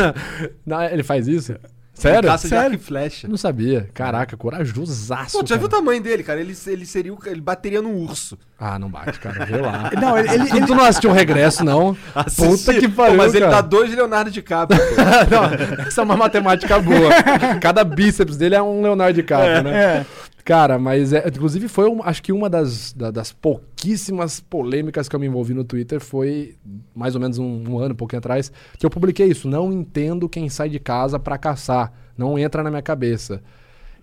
Não, ele faz isso? Sério? Caça de arco e flecha. Não sabia. Caraca, corajosaço. Pô, tu já viu o tamanho dele, cara? Ele, ele seria o, ele bateria no urso. Ah, não bate, cara. Vê lá. Não, ele, ele- Tu, tu não assistiu um regresso, não? Puta que Pô, pariu, Mas ele cara. dá dois Leonardo DiCaprio. não, essa é uma matemática boa. Cada bíceps dele é um Leonardo DiCaprio, né? É. Cara, mas é, inclusive foi, um- acho que uma das, da- das pouquíssimas polêmicas que eu me envolvi no Twitter foi mais ou menos um, um ano, um pouquinho atrás, que eu publiquei isso. Não entendo quem sai de casa pra caçar. Não entra na minha cabeça.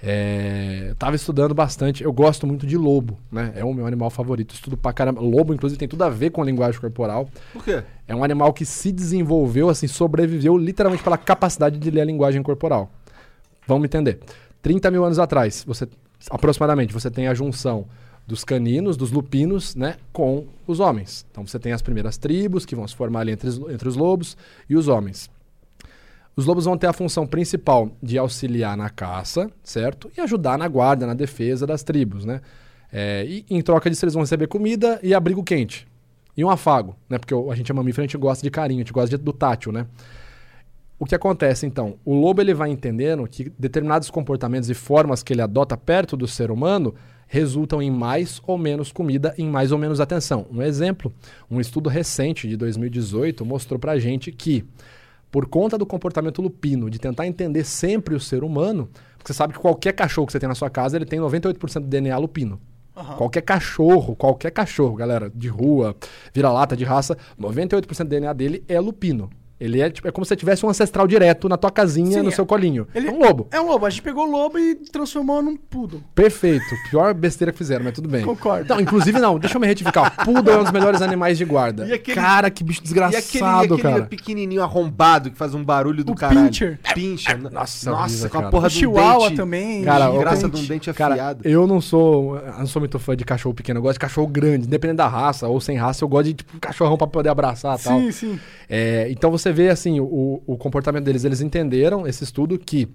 É, tava estudando bastante. Eu gosto muito de lobo, né? É o meu animal favorito. Estudo pra caramba. Lobo, inclusive, tem tudo a ver com a linguagem corporal. Por quê? É um animal que se desenvolveu, assim, sobreviveu literalmente pela capacidade de ler a linguagem corporal. Vamos entender. 30 mil anos atrás, você aproximadamente, você tem a junção dos caninos, dos lupinos, né, com os homens. Então você tem as primeiras tribos que vão se formar ali entre, os- entre os lobos e os homens. Os lobos vão ter a função principal de auxiliar na caça, certo? E ajudar na guarda, na defesa das tribos, né? É, e em troca disso eles vão receber comida e abrigo quente. E um afago, né? Porque a gente é mamífero, a gente gosta de carinho, a gente gosta de- do tátil, né? O que acontece então? O lobo ele vai entendendo que determinados comportamentos e formas que ele adota perto do ser humano resultam em mais ou menos comida, em mais ou menos atenção. Um exemplo, um estudo recente de 2018 mostrou pra gente que por conta do comportamento lupino, de tentar entender sempre o ser humano, porque você sabe que qualquer cachorro que você tem na sua casa, ele tem 98% de DNA lupino. Qualquer cachorro, qualquer cachorro, galera, de rua, vira-lata, de raça, 98% do DNA dele é lupino. Ele é, tipo, é como se você tivesse um ancestral direto na tua casinha, Sim, no é- seu colinho. ele- é um lobo. É um lobo. A gente pegou o lobo e transformou num poodle. Perfeito. Pior besteira que fizeram, mas tudo bem. Concordo. Não, inclusive não, deixa eu me retificar. Poodle é um dos melhores animais de guarda. E aquele- Cara, que bicho E desgraçado, aquele, e aquele cara. pequenininho arrombado que faz um barulho do O caralho. pincher. Pincher. Nossa, Nossa, horrível, com a cara. porra O do chihuahua dente. também. Cara, de o graça de um dente Cara, afiado. eu não sou, eu não sou muito fã de cachorro pequeno, eu gosto de cachorro grande, independente da raça ou sem raça, eu gosto de tipo cachorrão pra poder abraçar e tal. Sim, sim. É, então você vê assim o, o comportamento deles, eles entenderam esse estudo que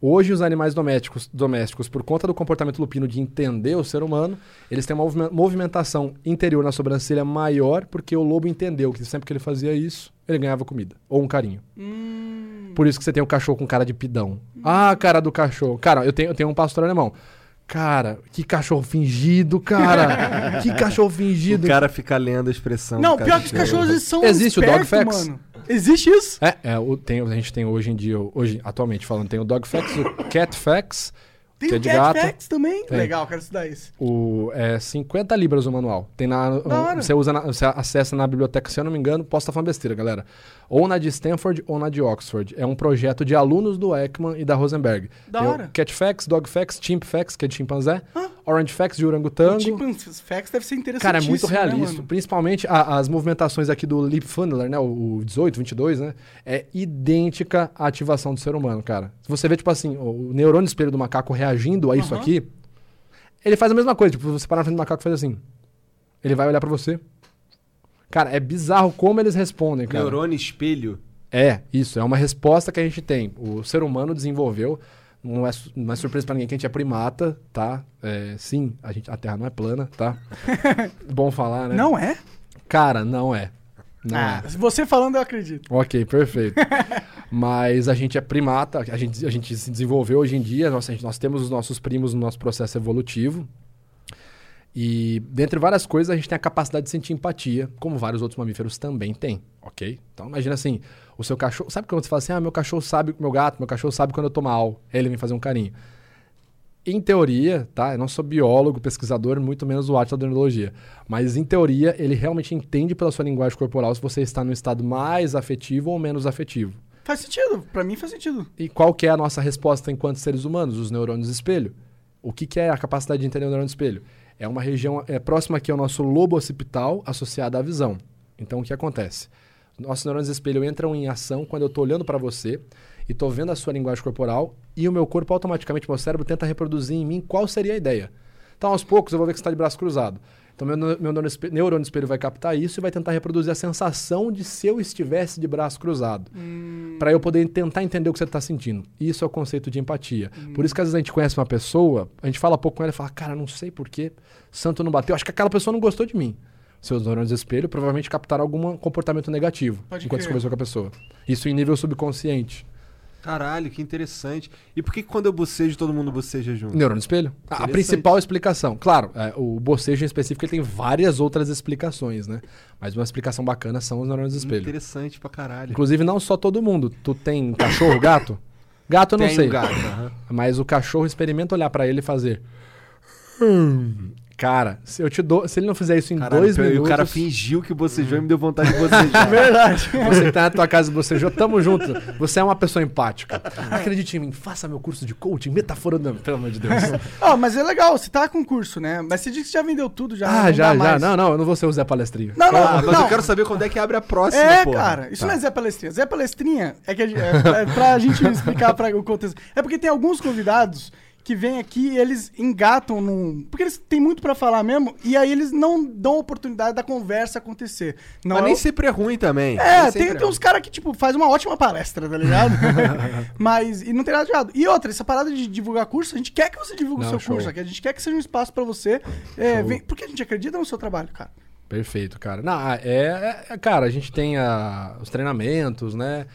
hoje os animais domésticos, domésticos, por conta do comportamento lupino de entender o ser humano, eles têm uma movime- movimentação interior na sobrancelha maior, porque o lobo entendeu que sempre que ele fazia isso, ele ganhava comida ou um carinho. Por isso que você tem o cachorro com cara de pidão. Ah, cara do cachorro. Cara, eu tenho, eu tenho um pastor alemão. Cara, que cachorro fingido, cara. que cachorro fingido. O cara fica lendo a expressão. Não, do pior que os cachorros são Existe o espertos, Dog Facts? mano. Existe isso? É, é o, tem, a gente tem hoje em dia, hoje, atualmente falando, tem o Dog Facts, o Cat Facts, Tem que é de gato. Facts também? Tem. Legal, quero estudar isso. O, é 50 libras o manual. Tem na, Da você usa na- você acessa na biblioteca, se eu não me engano, posso estar falando besteira, galera. Ou na de Stanford ou na de Oxford. É um projeto de alunos do Ekman e da Rosenberg. Da Tem hora. Cat Facts, Dog Facts, Chimp Facts, que é de chimpanzé, Ah. Orange Facts de orangotango. O Chimpanzee Facts deve ser interessante. Cara, é muito realista. Né? Principalmente a- as movimentações aqui do Lip Funneler, né? O, o 18, 22, né? É idêntica à ativação do ser humano, cara. Se você vê, tipo assim, o neurônio espelho do macaco reagindo a isso Aham. aqui, ele faz a mesma coisa. Tipo, você parar na frente do macaco e faz assim. Ele vai olhar pra você. Cara, é bizarro como eles respondem, cara. Neurônio espelho. É, isso. É uma resposta que a gente tem. O ser humano desenvolveu. Não é, não é surpresa pra ninguém que a gente é primata, tá? É, sim, a, gente, a Terra não é plana, tá? Bom falar, né? Não é? Cara, não é. Não ah, é. você falando, eu acredito. Ok, perfeito. Mas a gente é primata, a gente, a gente se desenvolveu hoje em dia, nós, gente- nós temos os nossos primos no nosso processo evolutivo. E, dentre várias coisas, a gente tem a capacidade de sentir empatia, como vários outros mamíferos também têm, ok? Então, imagina assim, o seu cachorro... Sabe quando você fala assim, ah, meu cachorro sabe, meu gato, meu cachorro sabe quando eu tô mal, ele vem fazer um carinho. Em teoria, tá? Eu não sou biólogo, pesquisador, muito menos o arte da dendrologia. Mas em teoria, ele realmente entende pela sua linguagem corporal se você está no estado mais afetivo ou menos afetivo. Faz sentido. Pra mim faz sentido. E qual que é a nossa resposta enquanto seres humanos? Os neurônios espelho. O que, que é a capacidade de entender o neurônio espelho? É uma região é, próxima aqui ao nosso lobo occipital associada à visão. Então, o que acontece? Nossos neurônios espelho entram em ação quando eu estou olhando para você e estou vendo a sua linguagem corporal e o meu corpo automaticamente, meu cérebro tenta reproduzir em mim qual seria a ideia. Então, aos poucos, eu vou ver que você está de braço cruzado. Então, meu, meu neurônio espe- neurônio espelho vai captar isso e vai tentar reproduzir a sensação de se eu estivesse de braço cruzado. Para eu poder tentar entender o que você está sentindo. Isso é o conceito de empatia. Por isso que às vezes a gente conhece uma pessoa, a gente fala pouco com ela e fala, cara, não sei porquê, santo não bateu, acho que aquela pessoa não gostou de mim. Seus neurônios espelho provavelmente captaram algum comportamento negativo Pode enquanto crer. você conversou com a pessoa. Isso em nível subconsciente. Caralho, que interessante. E por que quando eu bocejo, todo mundo boceja junto? Neurônio espelho. A- principal explicação. Claro, é, o bocejo em específico ele tem várias outras explicações, né? Mas uma explicação bacana são os neurônios espelho. Interessante pra caralho. Inclusive, não só todo mundo. Tu tem cachorro, gato? Gato eu não sei. gato, aham. Mas o cachorro experimenta olhar pra ele e fazer. "Hum". Cara, se eu te dou, se ele não fizer isso em Caralho, dois pior, e minutos, o cara fingiu que bocejou e me deu vontade de bocejar. Verdade. você que tá na tua casa e bocejou, tamo junto. Você é uma pessoa empática. Acredite em mim, faça meu curso de coaching, metaforando, pelo amor de Deus. Ó, mas é legal, você tá com curso, né? Mas você disse que já vendeu tudo, já. ah, não já, dá já. mais. Não, não, eu não vou ser o Zé Palestrinho. Não, não, Ah, mas não. eu quero saber quando é que abre a próxima, É, porra. cara, isso Tá. não é Zé Palestrinha. Zé Palestrinha é que a gente, é, é pra gente explicar pra, o contexto. É porque tem alguns convidados que vêm aqui e eles engatam num. Porque eles têm muito pra falar mesmo, e aí eles não dão oportunidade da conversa acontecer. Não Mas é nem o- sempre é ruim também. É, tem, sempre tem uns caras que, tipo, faz uma ótima palestra, tá ligado? Mas, e não tem nada de errado. E outra, essa parada de divulgar curso, a gente quer que você divulgue o seu show. curso, aqui. a gente quer que seja um espaço pra você. é, vem- porque a gente acredita no seu trabalho, cara. Perfeito, cara. Não, ah, é, é- Cara, a gente tem a- os treinamentos, né?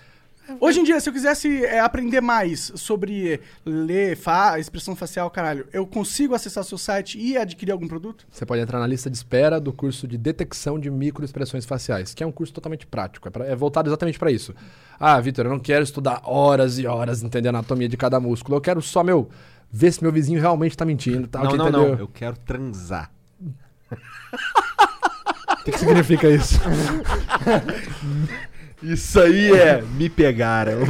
Hoje em dia, se eu quisesse é, aprender mais sobre ler, fa expressão facial, caralho, eu consigo acessar seu site e adquirir algum produto? Você pode entrar na lista de espera do curso de detecção de microexpressões faciais, que é um curso totalmente prático, é, pra- é voltado exatamente para isso. Ah, Vitor, eu não quero estudar horas e horas, entender a anatomia de cada músculo. Eu quero só, meu, ver se meu vizinho realmente tá mentindo, tal, Não, não, entendeu? não. Eu quero transar. O que, que significa isso? Isso aí é me pegaram.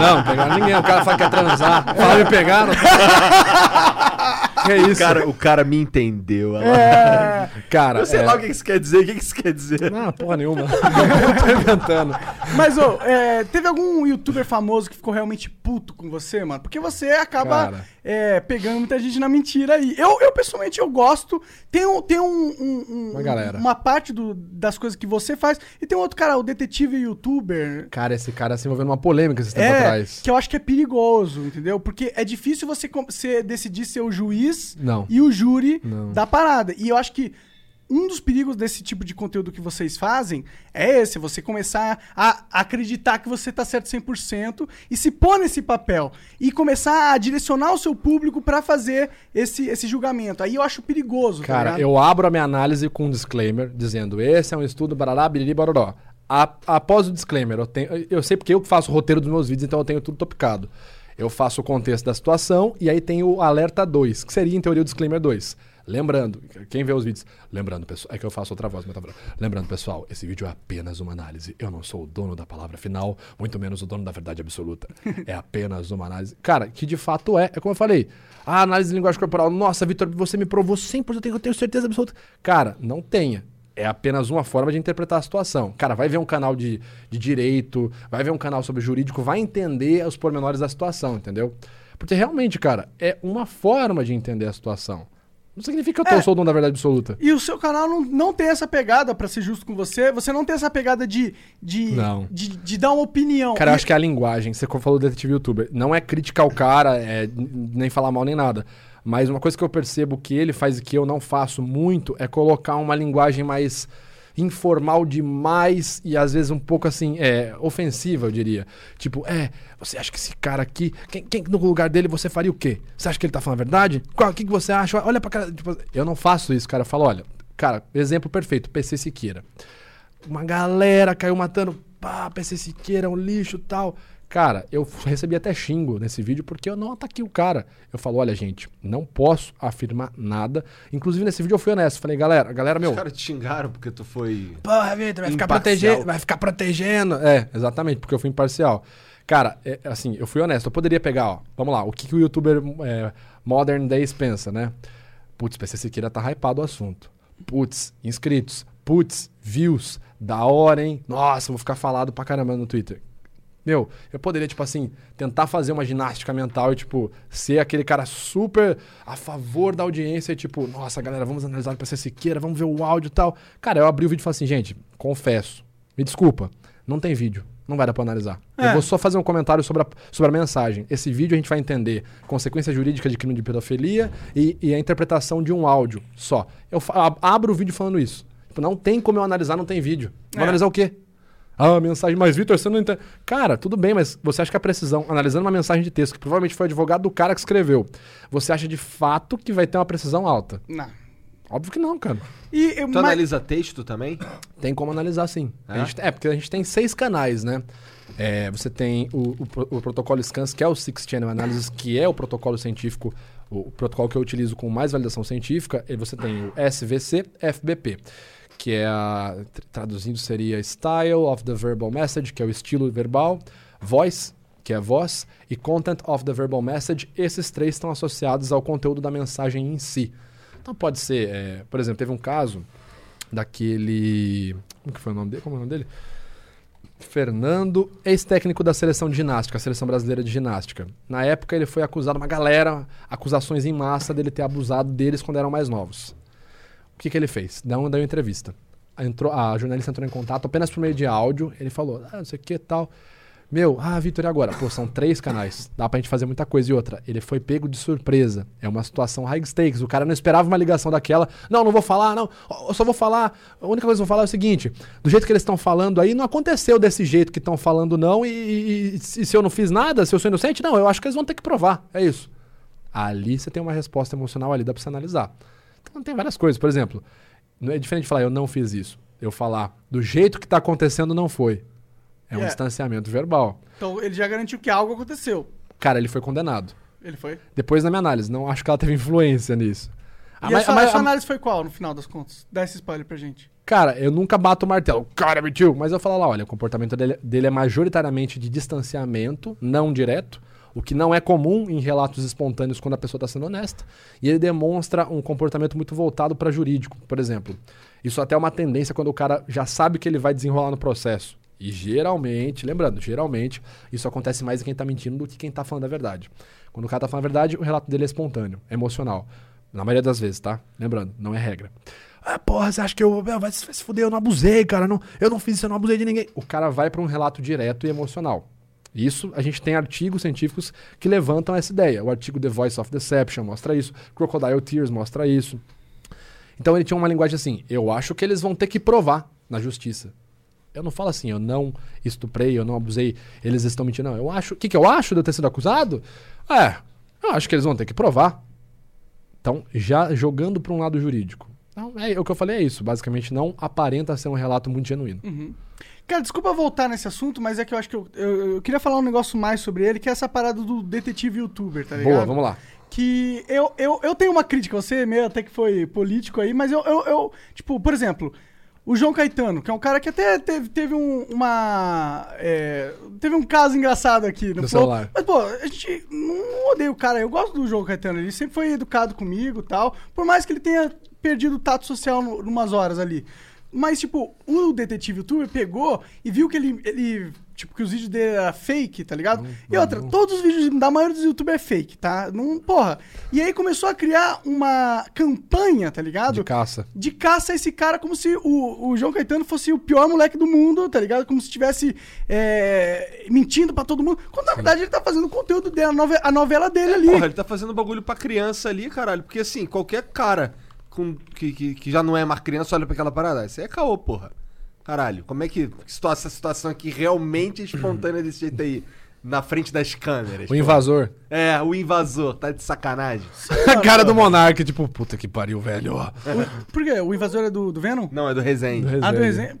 não, pegaram ninguém. O cara fala que quer transar. Fala, me pegaram. que O isso? cara, o cara me entendeu. lá. É, Cara, Eu sei é- lá o que isso quer dizer. O que isso quer dizer? Não, porra nenhuma. Eu tô inventando. mas, ô, é, teve algum youtuber famoso que ficou realmente puto com você, mano? Porque você acaba Cara. é, pegando muita gente na mentira aí. Eu, eu pessoalmente, eu gosto. Tem, um, tem um, um- um- Uma galera. uma parte do- das coisas que você faz. E tem um outro cara, o detetive youtuber. Cara, esse cara se envolveu numa polêmica esse tempo É, atrás. que eu acho que é perigoso, entendeu? Porque é difícil você, você decidir ser o juiz Não. e o júri Não. da parada. E eu acho que um dos perigos desse tipo de conteúdo que vocês fazem é esse, você começar a acreditar que você tá certo 100% e se pôr nesse papel e começar a direcionar o seu público pra fazer esse, esse julgamento. Aí eu acho perigoso, tá Cara, ligado? eu abro a minha análise com um disclaimer, dizendo: esse é um estudo barará, biriri, baroró. A- após o disclaimer, eu, tenho, eu sei porque eu faço o roteiro dos meus vídeos, então eu tenho tudo topicado. Eu faço o contexto da situação e aí tem o alerta 2, que seria em teoria o disclaimer 2. Lembrando, quem vê os vídeos, lembrando, pessoal, é que eu faço outra voz, mas tá falando. lembrando, pessoal, esse vídeo é apenas uma análise. Eu não sou o dono da palavra final, muito menos o dono da verdade absoluta. É apenas uma análise. Cara, que de fato é, é como eu falei. A análise de linguagem corporal, nossa, Vitor, você me provou 100%, eu tenho, eu tenho certeza absoluta. Cara, não tenha. É apenas uma forma de interpretar a situação. Cara, vai ver um canal de, de direito, vai ver um canal sobre jurídico, vai entender os pormenores da situação, entendeu? Porque realmente, cara, é uma forma de entender a situação. Não significa que eu É. sou o dono da verdade absoluta. E o seu canal não, não tem essa pegada, pra ser justo com você, você não tem essa pegada de, de, Não. de, de dar uma opinião. Cara, eu E- acho que é a linguagem, você falou do detetive youtuber, não é criticar o cara, é, nem falar mal nem nada. Mas uma coisa que eu percebo que ele faz e que eu não faço muito é colocar uma linguagem mais informal demais e às vezes um pouco assim, é, ofensiva, eu diria. Tipo, é, você acha que esse cara aqui, quem, quem no lugar dele você faria o quê? Você acha que ele tá falando a verdade? O que, que você acha? Olha pra cara. Tipo, eu não faço isso, cara. Eu falo, olha, cara, exemplo perfeito, PC Siqueira. Uma galera caiu matando, pá, PC Siqueira, um lixo tal. Cara, eu recebi até xingo nesse vídeo porque eu não ataquei o cara. Eu falo, olha, gente, não posso afirmar nada. Inclusive, nesse vídeo eu fui honesto. Falei, galera, galera, meu. Os caras te xingaram porque tu foi. Porra, Vitor, vai ficar protegendo. Vai ficar protegendo. É, exatamente, porque eu fui imparcial. Cara, é, assim, eu fui honesto. Eu poderia pegar, ó. Vamos lá, o que, que o youtuber é, Modern Days pensa, né? Putz, PC Siqueira tá hypado o assunto. Putz, inscritos. Putz, views. Da hora, hein? Nossa, vou ficar falado pra caramba no Twitter. Meu, eu poderia, tipo assim, tentar fazer uma ginástica mental e, tipo, ser aquele cara super a favor da audiência e, tipo, nossa, galera, vamos analisar o PC Siqueira, vamos ver o áudio e tal. Cara, eu abri o vídeo e falei assim, gente, confesso, me desculpa, não tem vídeo, não vai dar pra analisar. É. Eu vou só fazer um comentário sobre a, sobre a mensagem. Esse vídeo a gente vai entender consequência jurídica de crime de pedofilia e, e a interpretação de um áudio só. Eu abro o vídeo falando isso. Tipo, não tem como eu analisar, não tem vídeo. Vou É. analisar o quê? Ah, mensagem, mas Vitor, você não entende. Cara, tudo bem, mas você acha que a precisão, analisando uma mensagem de texto, que provavelmente foi o advogado do cara que escreveu, você acha de fato que vai ter uma precisão alta? Não. Óbvio que não, cara. E, eu- Tu mas- analisa texto também? Tem como analisar sim. A É? gente- É, porque a gente tem seis canais, né? É, você tem o, o o protocolo SCANS, que é o Six Channel Analysis, que é o protocolo científico, o, o protocolo que eu utilizo com mais validação científica. E você tem o SVC, FBP, que é a, tr- traduzindo seria Style of the Verbal Message, que é o estilo verbal, Voice, que é voz, e Content of the Verbal Message. Esses três estão associados ao conteúdo da mensagem em si. Então pode ser, é, por exemplo, teve um caso daquele. Como que foi o nome dele? Como é o nome dele? Fernando, ex-técnico da seleção de ginástica, a seleção brasileira de ginástica. Na época ele foi acusado, uma galera, acusações em massa dele ter abusado deles quando eram mais novos. Que, que ele fez? Uma, deu entrevista. Entrou, a jornalista entrou em contato apenas por meio de áudio. Ele falou, ah, não sei o que tal. Meu, ah, Vitor, e agora? Pô, são três canais. Dá pra gente fazer muita coisa. E outra, ele foi pego de surpresa. É uma situação high stakes. O cara não esperava uma ligação daquela. Não, não vou falar, não. Eu só vou falar. A única coisa que eu vou falar é o seguinte: do jeito que eles estão falando aí, não aconteceu desse jeito que estão falando, não. E, e- e se eu não fiz nada, se eu sou inocente, não. Eu acho que eles vão ter que provar. É isso. Ali você tem uma resposta emocional ali, dá pra você analisar. Então tem várias coisas. Por exemplo, não é diferente de falar, eu não fiz isso. Eu falar, do jeito que tá acontecendo, não foi. É um Yeah. distanciamento verbal. Então ele já garantiu que algo aconteceu. Cara, ele foi condenado. Ele foi. Depois, na minha análise, não acho que ela teve influência nisso. e Ah, a mas- sua, a sua análise foi qual, no final das contas? Dá esse spoiler pra gente. Cara, eu nunca bato o martelo. Cara mentiu. Mas eu falo lá, olha, o comportamento dele, dele é majoritariamente de distanciamento, não direto. O que não é comum em relatos espontâneos quando a pessoa está sendo honesta. E ele demonstra um comportamento muito voltado para jurídico, por exemplo. Isso até é uma tendência quando o cara já sabe que ele vai desenrolar no processo. E geralmente, lembrando, geralmente, isso acontece mais em quem tá mentindo do que quem tá falando a verdade. Quando o cara tá falando a verdade, o relato dele é espontâneo, é emocional. Na maioria das vezes, tá? Lembrando, não é regra. Ah, porra, você acha que eu. Vai, vai se vai se fuder, eu não abusei, cara. Não, eu não fiz isso, eu não abusei de ninguém. O cara vai para um relato direto e emocional. Isso, a gente tem artigos científicos que levantam essa ideia. O artigo The Voice of Deception mostra isso, Crocodile Tears mostra isso. Então ele tinha uma linguagem assim: eu acho que eles vão ter que provar na justiça. Eu não falo assim, eu não estuprei, eu não abusei, eles estão mentindo. Não, eu acho. O que, que eu acho de eu ter sido acusado? É, eu acho que eles vão ter que provar. Então, já jogando para um lado jurídico. Então, é, o que eu falei é isso. Basicamente, não aparenta ser um relato muito genuíno. Cara, desculpa voltar nesse assunto, mas é que eu acho que eu, eu, eu queria falar um negócio mais sobre ele, que é essa parada do detetive youtuber, tá ligado? Boa, vamos lá. que eu, eu, eu tenho uma crítica, você meio até que foi político aí, mas eu, eu, eu, tipo, por exemplo, o João Caetano, que é um cara que até teve, teve um, uma. é, teve um caso engraçado aqui no celular. Mas, pô, a gente não odeia o cara, eu gosto do João Caetano, ele sempre foi educado comigo e tal, por mais que ele tenha perdido o tato social no, numas horas ali. Mas, tipo, o detetive youtuber pegou e viu que ele, ele. Tipo, que os vídeos dele eram fake, tá ligado? e outra, todos os vídeos da maioria dos youtubers é fake, tá? Não, porra. E aí começou a criar uma campanha, tá ligado? De caça. de caça a esse cara como se o, o João Caetano fosse o pior moleque do mundo, tá ligado? Como se estivesse é, mentindo pra todo mundo. Quando na verdade ele tá fazendo o conteúdo dele, a, nove- a novela dele ali. Porra, ele tá fazendo bagulho pra criança ali, caralho. Porque assim, qualquer cara com, que, que, que já não é mais criança olha pra aquela parada. Isso aí é caô, porra. Caralho, como é que que situa- essa situação aqui realmente é espontânea desse jeito aí? Na frente das câmeras. O invasor. É, o invasor, tá de sacanagem. A cara do Monark, tipo, puta que pariu, velho. ó. Por quê? O invasor é do, do Venom? Não, é do Resende. Do Ah, do Resende.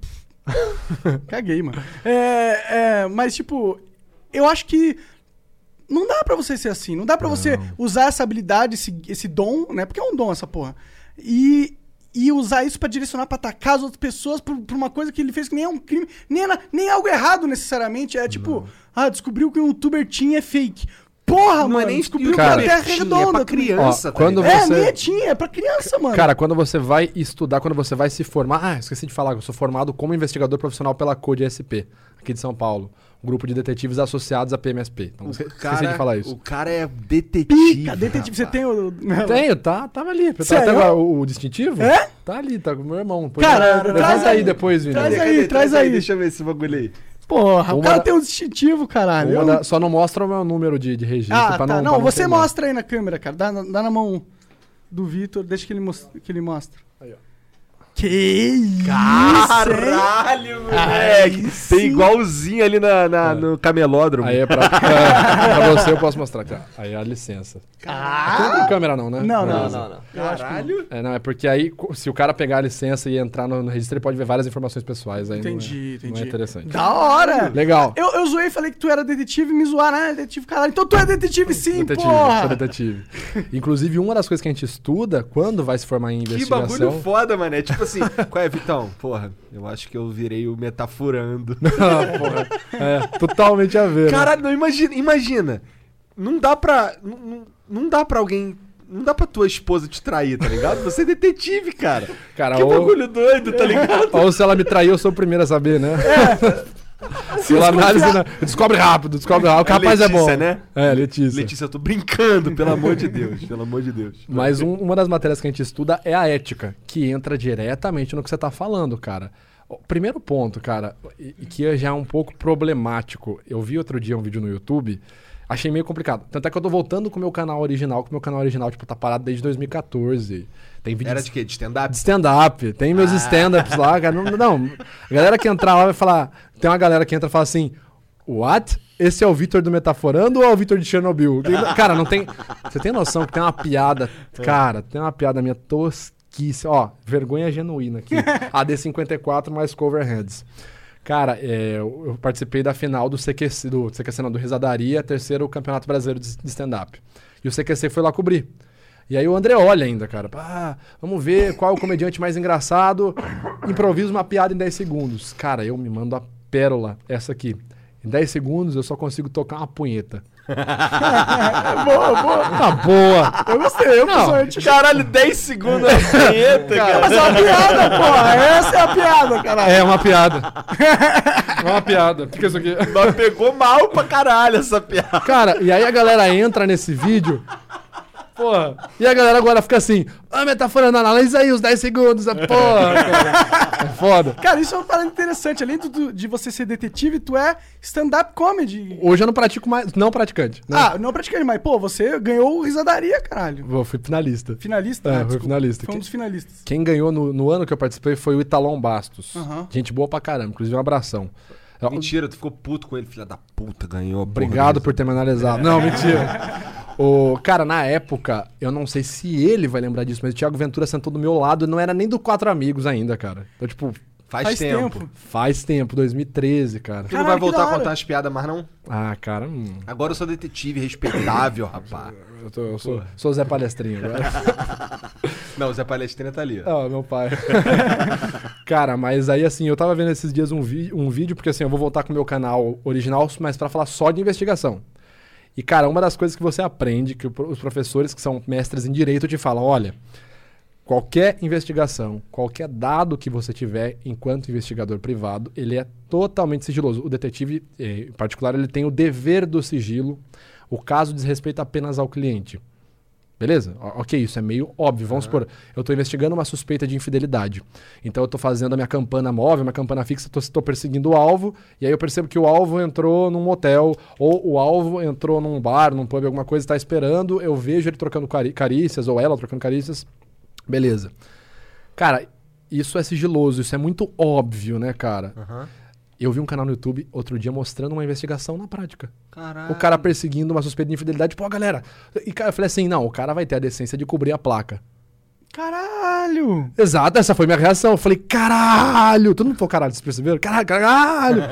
Caguei, mano. É, é, mas, tipo, eu acho que não dá pra você ser assim. Não dá pra você usar essa habilidade, esse, esse dom, né? Porque é um dom essa porra. E, e usar isso pra direcionar pra atacar as outras pessoas por, por uma coisa que ele fez que nem é um crime, nem é, nem é algo errado necessariamente. É tipo, ah, descobriu que um youtuber tinha é fake. Porra, Não mano, é nem descobriu Cara, que a Terra é é redonda. pra também. criança, Ó, tá quando ligado? É, você- nem é tinha, é pra criança, mano. Cara, quando você vai estudar, quando você vai se formar. Ah, esqueci de falar, eu sou formado como investigador profissional pela Code SP, aqui de São Paulo. Grupo de detetives associados à PMSP. Então, esque- esqueci de falar isso. O cara é detetive. Pica, detetive, você rapaz. tem o... Tenho, tá, tava ali. Tá Sério? até agora o, o distintivo? É? Tá ali, tá com o meu irmão. Cara, é, traz aí. aí depois, Vini. Traz aí, cadê? traz aí. Deixa eu ver esse bagulho aí. Porra, o Uma cara da- tem um distintivo, caralho. Uma Eu da- não- só não mostra o meu número de, de registro Ah, pra tá. não. Não, pra você mostra aí na câmera, cara. Dá, na- dá na mão do Vitor, deixa que ele, mos- que ele mostra. Que? Caralho, moleque! sim. Tem igualzinho ali na, na- no camelódromo. Aí é pra, pra, pra você, eu posso mostrar aqui. ó. Aí é a licença. Aqui não tem câmera não, né? Não, não. Não, não. Caralho! É, não, é porque aí, se o cara pegar a licença e entrar no, no registro, ele pode ver várias informações pessoais. Aí não é- Entendi, Não entendi. é interessante. Da hora! Legal. Eu, eu zoei e falei que tu era detetive e me zoaram, ah, detetive, caralho. Então tu é detetive sim, detetive, porra! sou detetive. Inclusive, uma das coisas que a gente estuda quando vai se formar em Que investigação. bagulho foda, mano. É tipo assim, qual é, Vitão? Porra, eu acho que eu virei o metaforando. Ah, porra. É, totalmente a ver. né? Caralho, não, imagina, imagina. Não dá pra. Não, não- não dá pra alguém. Não dá pra tua esposa te trair, tá ligado? Você é detetive, cara. Cara, que ou- bagulho doido, tá ligado? Ou se ela me trair, eu sou o primeiro a saber, né? Pela análise, né? Descobre rápido, descobre rápido. O É rapaz é bom. Letícia, né? É, Letícia. Letícia, eu tô brincando, pelo amor de Deus. Pelo amor de Deus. Mas um- uma das matérias que a gente estuda é a ética, que entra diretamente no que você tá falando, cara. O primeiro ponto, cara, e que já é um pouco problemático. Eu vi outro dia um vídeo no YouTube, achei meio complicado. Tanto é que eu tô voltando com o meu canal original, que o meu canal original, tipo, tá parado desde 2014. Tem vídeo Era de de quê? De stand-up? de stand-up. Tem meus stand-ups lá, cara. Não, não, a galera que entrar lá vai falar. Tem uma galera que entra e fala assim: What? Esse é o Vitor do Metaforando ou é o Vitor de Chernobyl? Cara, não tem. Você tem noção que tem uma piada. Cara, tem uma piada minha tosquice. Ó, vergonha genuína aqui. AD54 mais Coverheads. Cara, é, eu participei da final do CQC, do CQC não, do Risadaria, terceiro Campeonato Brasileiro de de Stand-Up. E o CQC foi lá cobrir. E aí o André olha ainda, cara. Vamos ver qual é o comediante mais engraçado. Improvisa uma piada em 10 segundos. Cara, eu me mando a pérola, essa aqui. Em 10 segundos eu só consigo tocar uma punheta. boa, boa. Tá boa. Eu gostei, eu Não, pessoalmente. Caralho, 10 segundos na punheta, cara. Mas é uma piada, porra. Essa é a piada, caralho. É uma piada. É uma piada. Fica isso aqui. Mas pegou mal pra caralho essa piada. Cara, e aí a galera entra nesse vídeo. Porra. E a galera agora fica assim: Ah, metaforando, analisa aí os 10 segundos. ah, Porra, cara. É foda. Cara, isso é uma parada interessante. Além do- de você ser detetive, tu é stand-up comedy. Hoje eu não pratico mais. Não praticante. Né? Ah, não praticante, mas, pô, você ganhou Risadaria, caralho. Vou, fui finalista. Finalista? É, foi desculpa. finalista. Foi um dos finalistas. Quem ganhou no, no ano que eu participei foi o Italon Bastos. Aham. Gente boa pra caramba, inclusive um abração. Mentira, tu ficou puto com ele, filha da puta, ganhou. Obrigado por ter me analisado. Não, mentira. O, cara, na época, eu não sei se ele vai lembrar disso, mas o Thiago Ventura sentou do meu lado e não era nem do Quatro Amigos ainda, cara. Então, tipo, Faz, Faz tempo. tempo. faz tempo, 2013, cara. Tu não vai voltar a contar as piadas mais, não? Ah, cara, hum, Agora eu sou detetive, respeitável, rapaz. eu, tô- eu sou, sou Zé Palestrinho agora. Não, o Zé Palestrina tá ali. ó. Ah, meu pai. Cara, mas aí assim, eu tava vendo esses dias um, vi- um vídeo, porque assim, eu vou voltar com o meu canal original, mas pra falar só de investigação. E, cara, uma das coisas que você aprende, que os professores que são mestres em direito te falam, olha, qualquer investigação, qualquer dado que você tiver enquanto investigador privado, ele é totalmente sigiloso. O detetive, eh, em particular, ele tem o dever do sigilo. O caso diz respeito apenas ao cliente. Beleza? Ok, isso é meio óbvio. Vamos supor, eu estou investigando uma suspeita de infidelidade. Então eu estou fazendo a minha campana móvel, minha campana fixa, estou perseguindo o alvo, e aí eu percebo que o alvo entrou num motel, ou o alvo entrou num bar, num pub, alguma coisa, está esperando, eu vejo ele trocando cari- carícias, ou ela trocando carícias. Beleza. Cara, isso é sigiloso, isso é muito óbvio, né, cara? Aham. Eu vi um canal no YouTube outro dia mostrando uma investigação na prática. Caralho. O cara perseguindo uma suspeita de infidelidade, pô, galera. E eu falei assim: não, o cara vai ter a decência de cobrir a placa. Caralho! Exato, essa foi minha reação. Eu falei, caralho! Todo mundo falou, caralho, vocês perceberam? Caralho, caralho!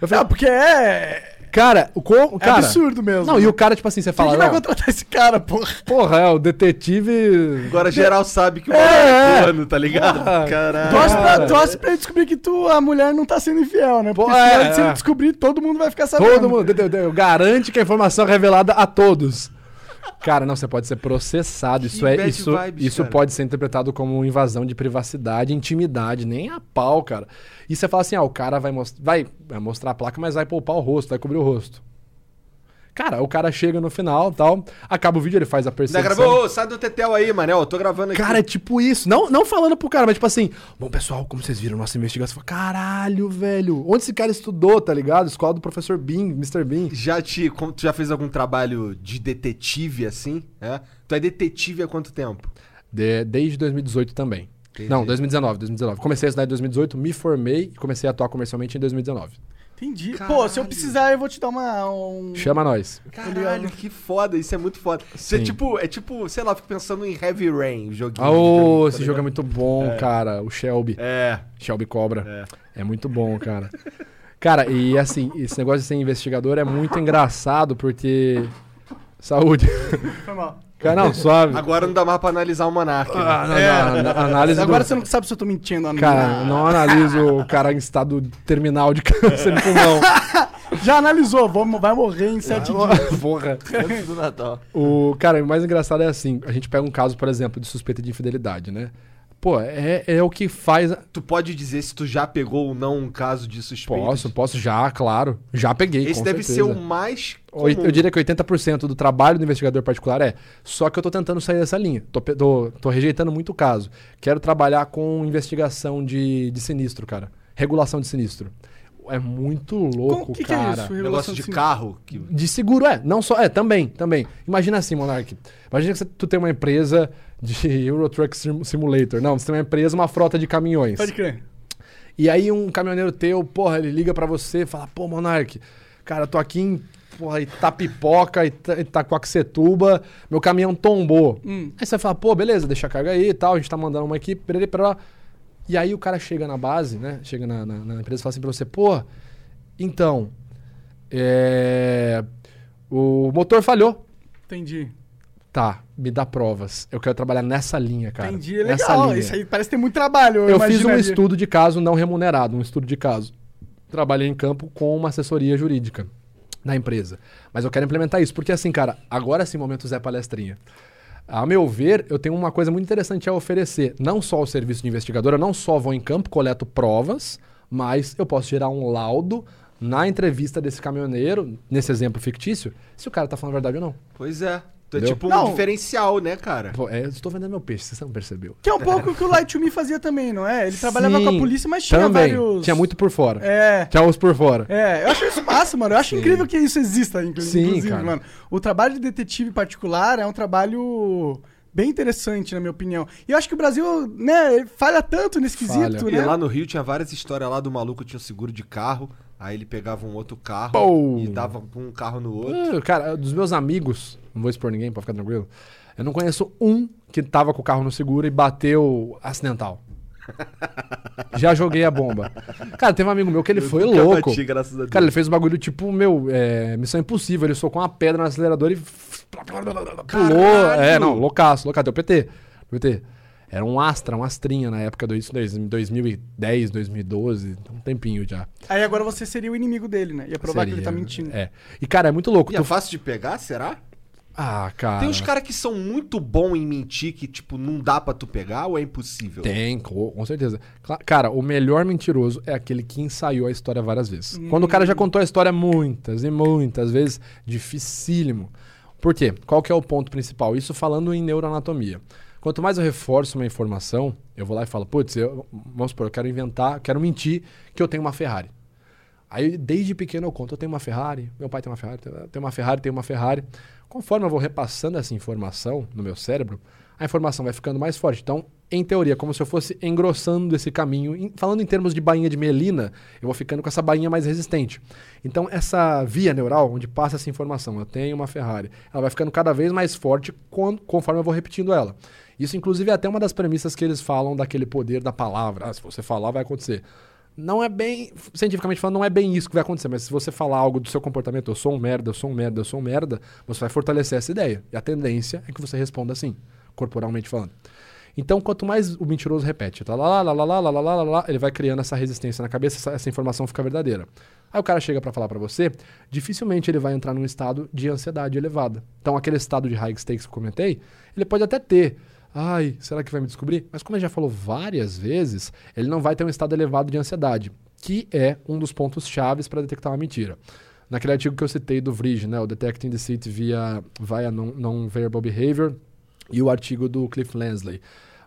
Eu falei, Não, porque é. Cara, o co... É cara, absurdo mesmo. Não, e o cara, tipo assim, você Quem fala, que vai contratar esse cara, porra? porra, é, o detetive. Agora geral sabe que o É, é. é corno, tá ligado? Porra. Caralho. Torce pra, Cara. torce pra ele descobrir que tu, a mulher não tá sendo infiel, né? Porque se, é, ele- se ele é. descobrir, todo mundo vai ficar sabendo. Todo mundo, de- de- de- garante que a informação é revelada a todos. Cara, não, você pode ser processado. Isso, Que é, isso, vibes, isso cara. pode ser interpretado como invasão de privacidade, intimidade, nem a pau, cara. E você fala assim: ah, o cara vai, most vai, vai mostrar a placa, mas vai poupar o rosto, vai cobrir o rosto. Cara, o cara chega no final tal, acaba o vídeo, ele faz a Ainda perseguição. gravou, ô, sai do Tetel aí, Manel. Eu tô gravando aqui. Cara, é tipo isso. Não, não falando pro cara, mas tipo assim, bom, pessoal, como vocês viram nossa investigação? Caralho, velho. Onde esse cara estudou, tá ligado? Escola do professor Bean, Mr. Bean. Já te. como- Tu já fez algum trabalho de detetive assim? É? Tu é detetive há quanto tempo? De- desde 2018 também. Não, 2019, 2019. Comecei a estudar em 2018, me formei e comecei a atuar comercialmente em 2019. Entendi. Pô, se Caralho. eu precisar, eu vou te dar uma. Um... Chama nós. Caralho, que foda, isso é muito foda. Isso é tipo, é tipo, sei lá, fico pensando em Heavy Rain, o joguinho. Ah, tá esse jogo é muito bom, cara. O Shelby. É, Shelby Cobra. É. muito bom, cara. Cara, e assim, esse negócio de ser investigador é muito engraçado porque. Saúde. Foi mal. Cara, não, suave. agora não dá mais pra analisar o Monark. né? Ah, não, não, não, análise do- Agora você não sabe se eu tô mentindo ou não. Cara, não analiso o cara em estado terminal de câncer de pulmão. Já analisou, vamos, vai morrer em sete dias. Porra. Antes do Natal. O, cara, o mais engraçado é assim, a gente pega um caso, por exemplo, de suspeita de infidelidade, né? Pô, é, é o que faz... Tu pode dizer se tu já pegou ou não um caso de suspeita? Posso, posso já, claro. Já peguei, Esse deve certeza. ser o mais comum. Eu diria que 80% do trabalho do investigador particular é. Só que eu tô tentando sair dessa linha. Tô, tô- tô rejeitando muito o caso. Quero trabalhar com investigação de, de sinistro, cara. Regulação de sinistro. É muito louco, O que, que é cara. isso? Negócio de sin- carro. Que... De seguro, é. Não só. É, também, também. Imagina assim, Monark. Imagina que você- tu tem uma empresa de Euro Truck Sim- Simulator. Não, você tem uma empresa, uma frota de caminhões. Pode crer. E aí um caminhoneiro teu, porra, ele liga pra você e fala, pô, Monark, cara, tô aqui em porra, Itapipoca, Ita Itacoaxetuba, meu caminhão tombou. Hum. Aí você fala, pô, beleza, deixa a carga aí e tal, a gente tá mandando uma equipe, perere, perere. E aí o cara chega na base, né, chega na, na, na empresa e fala assim pra você, pô, então, é... o motor falhou. Entendi. Tá, me dá provas. Eu quero trabalhar nessa linha, cara. Entendi. É Nessa legal. linha. Isso aí parece ter muito trabalho. Eu fiz um estudo de caso não remunerado, um estudo de caso. Trabalhei em campo com uma assessoria jurídica na empresa. Mas eu quero implementar isso, porque assim, cara, agora sim, momento Zé Palestrinha. A meu ver, eu tenho uma coisa muito interessante a oferecer. Não só o serviço de investigador, eu não só vou em campo, coleto provas, mas eu posso gerar um laudo na entrevista desse caminhoneiro, nesse exemplo fictício, se o cara tá falando a verdade ou não. Pois é. Tu é Entendeu? tipo um Não. diferencial, né, cara? Pô, é, eu estou vendendo meu peixe, você não percebeu. Que é um pouco o que o Light to Me fazia também, não é? Ele trabalhava Sim, com a polícia, mas tinha também. vários... Tinha muito por fora. É. Tinha uns por fora. É, eu acho isso massa, mano. Eu acho incrível que isso exista, inclu- Sim, inclusive, cara. mano. O trabalho de detetive particular é um trabalho bem interessante, na minha opinião. E eu acho que o Brasil, né, falha tanto nesse quesito, Falha. E né? lá no Rio tinha várias histórias lá do maluco que tinha um seguro de carro, aí ele pegava um outro carro e dava um carro no outro. Ah, Cara, dos meus amigos, não vou expor ninguém pra ficar tranquilo, eu não conheço um que tava com o carro no seguro e bateu acidental. Já joguei a bomba. Cara, teve um amigo meu que ele Eu foi louco. bati. Cara, ele fez um bagulho tipo, meu, é, missão impossível. Ele socou uma pedra no acelerador e. Pulou. É, não, loucaço, loucaço. Deu PT. PT. Era um Astra, um Astrinha na época do isso, em 2010, 2012, um tempinho já. Aí agora você seria o inimigo dele, né? Ia provar que ele Seria. tá mentindo. É. E, cara, é muito louco. E é Tu- fácil de pegar, será? Ah, cara. Tem uns caras que são muito bons em mentir que, tipo, não dá pra tu pegar ou é impossível? Tem, com, certeza. Cara, o melhor mentiroso é aquele que ensaiou a história várias vezes. Quando o cara já contou a história muitas e muitas vezes, dificílimo. Por quê? Qual que é o ponto principal? Isso falando em neuroanatomia. Quanto mais eu reforço uma informação, eu vou lá e falo, putz, eu, vamos supor, eu quero inventar, quero mentir que eu tenho uma Ferrari. Aí, desde pequeno, eu conto, eu tenho uma Ferrari, meu pai tem uma Ferrari, tenho uma Ferrari, tenho uma Ferrari. Conforme eu vou repassando essa informação no meu cérebro, a informação vai ficando mais forte. Então, em teoria, como se eu fosse engrossando esse caminho. Falando em termos de bainha de melina, eu vou ficando com essa bainha mais resistente. Então, essa via neural, onde passa essa informação, eu tenho uma Ferrari, ela vai ficando cada vez mais forte con- conforme eu vou repetindo ela. Isso, inclusive, é até uma das premissas que eles falam daquele poder da palavra. Ah, se você falar, vai acontecer. Não é bem, cientificamente falando, não é bem isso que vai acontecer, mas se você falar algo do seu comportamento, eu sou um merda, eu sou um merda, eu sou um merda, você vai fortalecer essa ideia. E a tendência é que você responda assim, corporalmente falando. Então, quanto mais o mentiroso repete, tá lá, lá, lá, lá, lá, lá, lá, lá, ele vai criando essa resistência na cabeça, essa, essa informação fica verdadeira. Aí o cara chega pra falar pra você, dificilmente ele vai entrar num estado de ansiedade elevada. Então, aquele estado de high stakes que eu comentei, ele pode até ter. Ai, será que vai me descobrir? Mas como ele já falou várias vezes, ele não vai ter um estado elevado de ansiedade, que é um dos pontos chaves para detectar uma mentira. Naquele artigo que eu citei do Vrij, né, o Detecting Deceit via, via non- Non-Verbal Behavior, e o artigo do Cliff Lansley,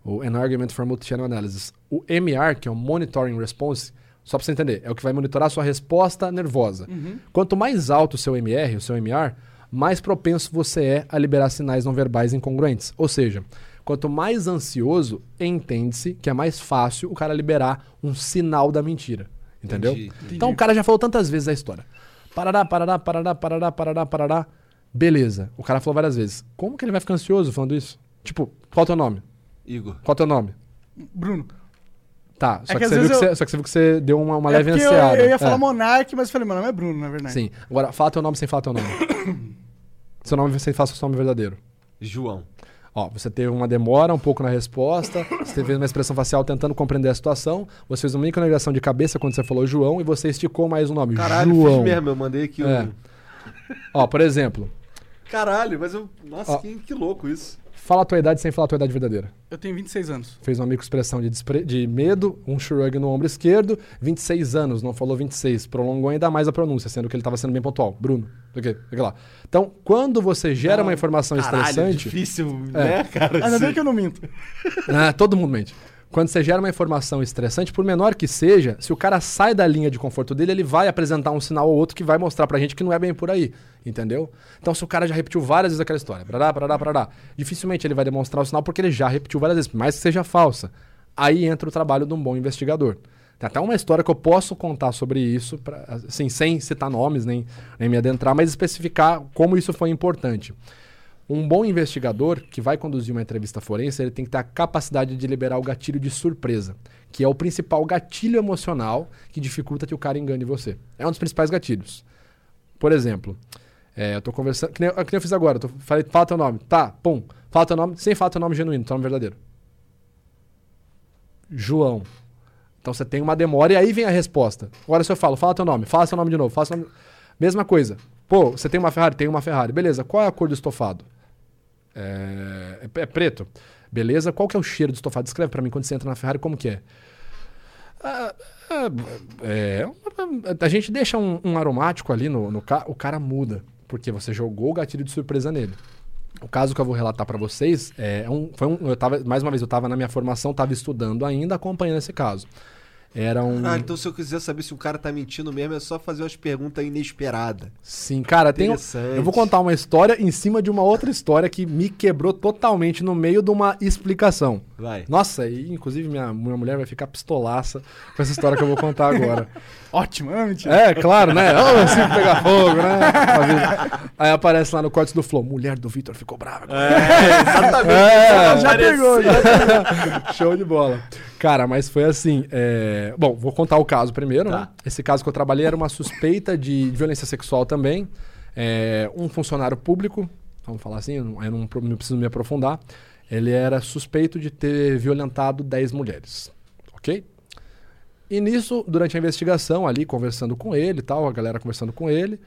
o An Argument for Multi-Channel Analysis. O MR, que é o Monitoring Response, só para você entender, é o que vai monitorar a sua resposta nervosa. Quanto mais alto o seu MR, o seu MR, mais propenso você é a liberar sinais não verbais incongruentes. Ou seja, Quanto mais ansioso, entende-se que é mais fácil o cara liberar um sinal da mentira. Entendeu? Entendi, Então o cara já falou tantas vezes a história. Parará, parará, parará, parará, parará, parará. Beleza. O cara falou várias vezes. Como que ele vai ficar ansioso falando isso? Tipo, qual é o teu nome? Igor. Qual é o teu nome? Bruno. Tá, só, É que que, às você viu vezes que eu- você, só que você viu que você deu uma, uma é leve porque eu, ansiada. eu ia falar É. Monark, mas eu falei, meu nome é Bruno, na verdade. Sim. Agora, fala teu nome sem falar teu nome. seu nome sem falar seu nome verdadeiro. João. Ó, você teve uma demora um pouco na resposta, você fez uma expressão facial tentando compreender a situação, você fez uma micronegação de cabeça quando você falou João e você esticou mais um nome. Caralho, João. fiz mesmo. Eu mandei aqui É. o... Ó, por exemplo, Caralho, mas eu... Nossa, Ó. que, que louco isso. Fala a tua idade sem falar a tua idade verdadeira. Eu tenho 26 anos. Fez uma microexpressão de, despre... de medo, um shrug no ombro esquerdo, 26 anos, não falou 26, prolongou ainda mais a pronúncia, sendo que ele estava sendo bem pontual. Bruno, o quê? Fica lá. Então, quando você gera uma informação Caralho, estressante, difícil, É. né, cara? Ainda bem que eu não minto. Ah, todo mundo mente. Quando você gera uma informação estressante, por menor que seja, se o cara sai da linha de conforto dele, ele vai apresentar um sinal ou outro que vai mostrar pra gente que não é bem por aí. Entendeu? Então, se o cara já repetiu várias vezes aquela história, parará, parará, parará, dificilmente ele vai demonstrar o sinal porque ele já repetiu várias vezes, por mais que seja falsa. Aí entra o trabalho de um bom investigador. Tem até uma história que eu posso contar sobre isso, pra, assim, sem citar nomes, nem, nem me adentrar, mas especificar como isso foi importante. Um bom investigador que vai conduzir uma entrevista forense, ele tem que ter a capacidade de liberar o gatilho de surpresa, que é o principal gatilho emocional que dificulta que o cara engane você. É um dos principais gatilhos. Por exemplo, é, eu tô conversando, que nem, que nem eu fiz agora, eu tô, falei, fala teu nome, tá, pum, fala teu nome, sem falar teu nome genuíno, teu nome verdadeiro. João. Então você tem uma demora e aí vem a resposta. Agora se eu falo, fala teu nome, fala seu nome de novo, fala seu nome. Mesma coisa. Pô, você tem uma Ferrari? Tem uma Ferrari. Beleza, qual é a cor do estofado? É, é- é preto. Beleza, qual que é o cheiro do estofado? Descreve pra mim quando você entra na Ferrari, como que é? Ah, ah, é, a gente deixa um, um aromático ali no, no carro, o cara muda, porque você jogou o gatilho de surpresa nele. O caso que eu vou relatar pra vocês é um, foi um, eu tava, mais uma vez, eu tava na minha formação, tava estudando ainda, acompanhando esse caso. Era um, Ah, então se eu quiser saber se o cara tá mentindo mesmo, é só fazer umas perguntas inesperadas. sim, cara, tem, eu vou contar uma história em cima de uma outra história que me quebrou totalmente no meio de uma explicação. Vai. Nossa, e inclusive minha, minha mulher vai ficar pistolaça com essa história que eu vou contar agora. Ótimo, é mentira. É, claro, né? Ô, assim pegar fogo, né? Aí aparece lá no corte do Flow, mulher do Vitor ficou brava. É, exatamente. É, já pegou, já Show de bola. Cara, mas foi assim. é, Bom, vou contar o caso primeiro, Tá. né? Esse caso que eu trabalhei era uma suspeita de violência sexual também. É, Um funcionário público, vamos falar assim, eu não, eu não preciso me aprofundar. Ele era suspeito de ter violentado 10 mulheres. Ok? E nisso, durante a investigação, ali conversando com ele e tal, a galera conversando com ele,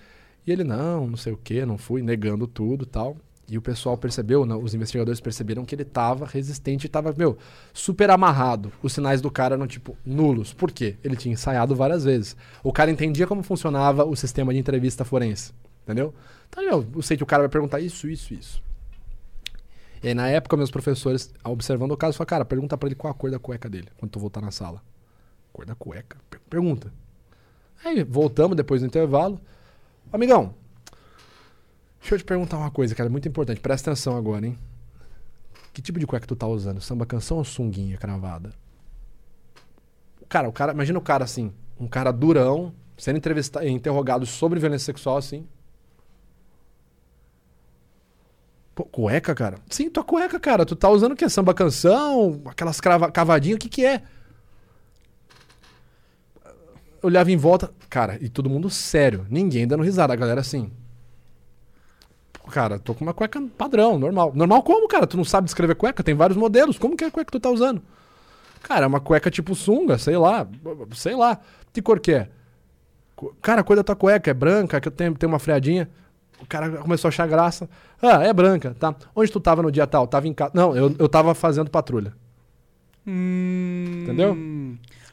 e ele, não, não sei o que, não fui, negando tudo e tal. E o pessoal percebeu, né, os investigadores perceberam que ele tava resistente e meu, super amarrado. Os sinais do cara eram, tipo, nulos. Por quê? Ele tinha ensaiado várias vezes. O cara entendia como funcionava o sistema de entrevista forense. Entendeu? Então, eu sei que o cara vai perguntar isso, isso, isso. E aí, na época, meus professores, observando o caso, falaram, cara, pergunta pra ele qual a cor da cueca dele, quando tu voltar na sala. Cor da cueca? Per- Pergunta. Aí, voltamos depois do intervalo. Amigão, deixa eu te perguntar uma coisa, cara, muito importante. Presta atenção agora, hein? Que tipo de cueca tu tá usando? Samba canção ou sunguinha cravada? Cara, o cara, imagina o cara assim, um cara durão, sendo entrevistado, interrogado sobre violência sexual assim. Pô, cueca, cara? Sim, tua cueca, cara. Tu tá usando o quê? Samba canção? Aquelas cavadinhas? O que que é? Olhava em volta, cara, e todo mundo sério. Ninguém dando risada. A galera assim. Pô, Cara, tô com uma cueca padrão, normal. Normal como, cara? Tu não sabe descrever cueca? Tem vários modelos. Como que é a cueca que tu tá usando? Cara, é uma cueca tipo sunga, sei lá. Sei lá. Que cor que é? Cara, a da tua cueca é branca, que eu tenho, tem uma freadinha. O cara começou a achar graça. Ah, é branca, tá. Onde tu tava no dia tal? Tava em casa. Não, eu, eu tava fazendo patrulha. Hum, Entendeu?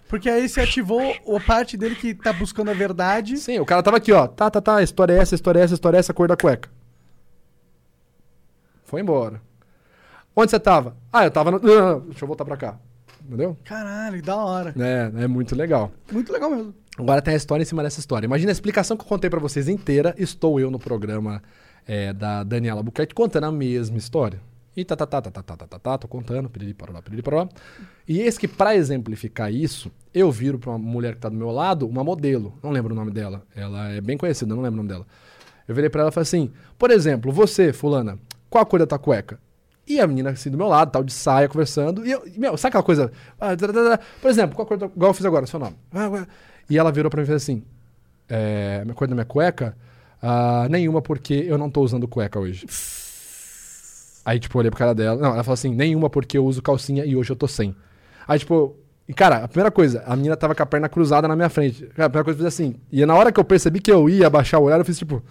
Porque aí você ativou a parte dele que tá buscando a verdade. Sim, o cara tava aqui, ó. Tá, tá, tá. História é essa, história é essa, história é essa, cor da cueca. Foi embora. Onde você tava? Ah, eu tava no. Não, não, não, deixa eu voltar pra cá. Entendeu? Caralho, da hora. É, é muito legal. Muito legal mesmo. Agora tem a história em cima dessa história. Imagina a explicação que eu contei pra vocês inteira. Estou eu no programa é, da Daniela Buquerque contando a mesma história. E tá, tá, tá, tá, tá, tá, tá, tá, tá, tô contando, piriri, parará, piriri, parará. E esse que, pra exemplificar isso, eu viro pra uma mulher que tá do meu lado, uma modelo. Não lembro o nome dela. Ela é bem conhecida, não lembro o nome dela. Eu virei pra ela e falei assim: por exemplo, você, fulana, qual a cor da tua cueca? E a menina assim do meu lado, tal, de saia, conversando. E eu, meu, sabe aquela coisa? ah. Por exemplo, qual a cor da, igual eu fiz agora, seu nome? E ela virou pra mim e fez assim: é, a cor da minha cueca? Ah, nenhuma, porque eu não tô usando cueca hoje. Aí, tipo, eu olhei pro cara dela. Não, ela falou assim: nenhuma, porque eu uso calcinha e hoje eu tô sem. Aí, tipo, e cara, a primeira coisa, a menina tava com a perna cruzada na minha frente. Cara, a primeira coisa eu fiz assim. E na hora que eu percebi que eu ia baixar o olhar, eu fiz tipo.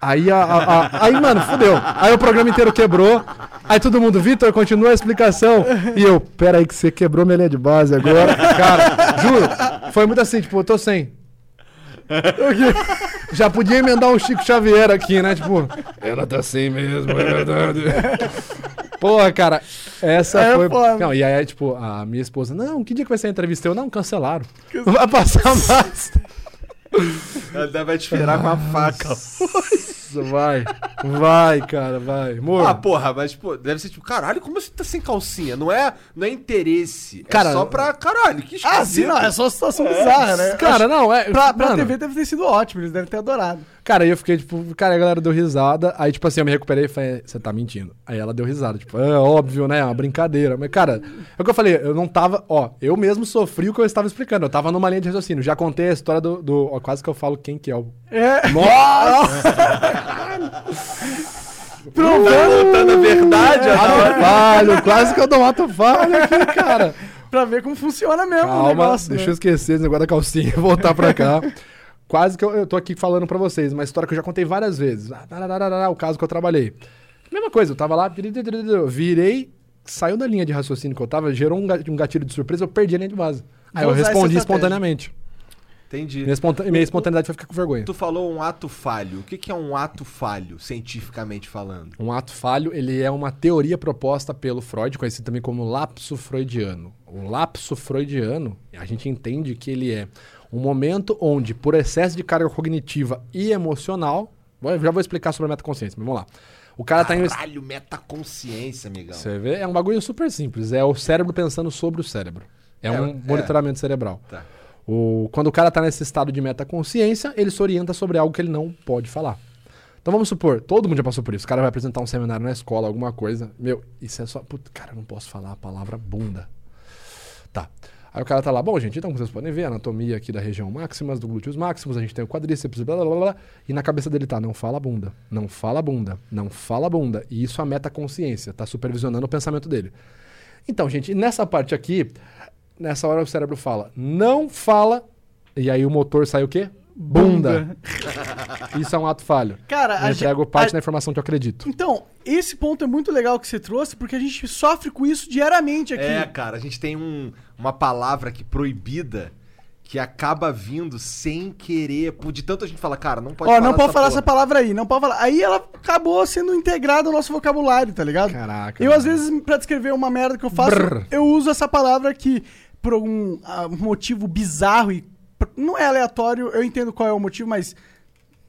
Aí, a, a- a- aí, mano, fudeu. Aí o programa inteiro quebrou. Aí todo mundo, Vitor, continua a explicação. E eu, pera aí que você quebrou minha linha de base agora. Cara, juro, foi muito assim, tipo, eu tô sem. Já podia emendar um Chico Xavier aqui, né? Tipo, ela tá sem mesmo, é verdade. Porra, cara, essa É foi. foda. Não, e aí, tipo, a minha esposa, não, que dia que vai ser a entrevista? Eu, não, cancelaram. Vai passar mais. Ela vai te esperar com a faca. Vai, vai, cara, vai. Amor. Ah, porra, mas pô, deve ser tipo, caralho, como você tá sem calcinha? Não é, não é interesse. Cara, é só pra caralho. Que Ah, sim, não, é só uma situação bizarra, né? cara, não, é. Pra, pra mano, TV deve ter sido ótimo, eles devem ter adorado. Cara, aí eu fiquei, tipo, cara, a galera deu risada. Aí, tipo assim, eu me recuperei e falei, você tá mentindo. Aí ela deu risada, tipo, é óbvio, né? É uma brincadeira. Mas, cara, é o que eu falei, eu não tava, ó, eu mesmo sofri o que eu estava explicando. Eu tava numa linha de raciocínio. Já contei a história do. do ó, quase que eu falo quem que é o. É, Nossa! Contando a verdade, ó. ato falho, quase que eu dou um ato falho aqui, cara. pra ver como funciona mesmo o Calma, negócio. deixa eu né? esquecer esse negócio da calcinha e voltar pra cá. Quase que eu, eu tô aqui falando pra vocês, uma história que eu já contei várias vezes. Ah, O caso que eu trabalhei. Mesma coisa, eu tava lá, virei, saiu da linha de raciocínio que eu tava, gerou um ga- gatilho de surpresa, eu perdi a linha de base. Aí Vou eu usar essa respondi espontaneamente. Entendi. Minha, esponta- minha espontaneidade foi ficar com vergonha. Tu falou um ato falho. O que, que é um ato falho, cientificamente falando? Um ato falho, ele é uma teoria proposta pelo Freud, conhecido também como lapso freudiano. O lapso freudiano, a gente entende que ele é um momento onde, por excesso de carga cognitiva e emocional, já vou explicar sobre a metaconsciência, mas vamos lá. O cara tá em Caralho, metaconsciência, amigão. Você vê, é um bagulho super simples, é o cérebro pensando sobre o cérebro. É, É, um é. monitoramento cerebral. Tá. O, quando o cara tá nesse estado de metaconsciência, ele se orienta sobre algo que ele não pode falar. Então vamos supor, todo mundo já passou por isso. O cara vai apresentar um seminário na escola, alguma coisa. Meu, isso é só. Putz, cara, eu não posso falar a palavra bunda. Tá. Aí o cara tá lá, bom, gente, então como vocês podem ver, a anatomia aqui da região máximas, do glúteos máximos, a gente tem o quadríceps, blá blá blá blá. E na cabeça dele tá, não fala bunda, não fala bunda, não fala bunda. E isso a metaconsciência, tá supervisionando o pensamento dele. Então, gente, nessa parte aqui, nessa hora o cérebro fala, não fala, e aí o motor sai o quê? Bunda. Isso é um ato falho. Cara, Eu a entrego gente- parte a- da informação que eu acredito. Então, esse ponto é muito legal que você trouxe, porque a gente sofre com isso diariamente aqui. É, cara, a gente tem um- uma palavra aqui proibida que acaba vindo sem querer. Por de tanto a gente fala, cara, não pode Ó, falar não pode essa falar porra. essa palavra aí, não pode falar. Aí ela acabou sendo integrada ao nosso vocabulário, tá ligado? Caraca. Eu, às vezes, pra descrever uma merda que eu faço, Brrr. eu uso essa palavra que, por algum ah, motivo bizarro e. Não é aleatório, eu entendo qual é o motivo, mas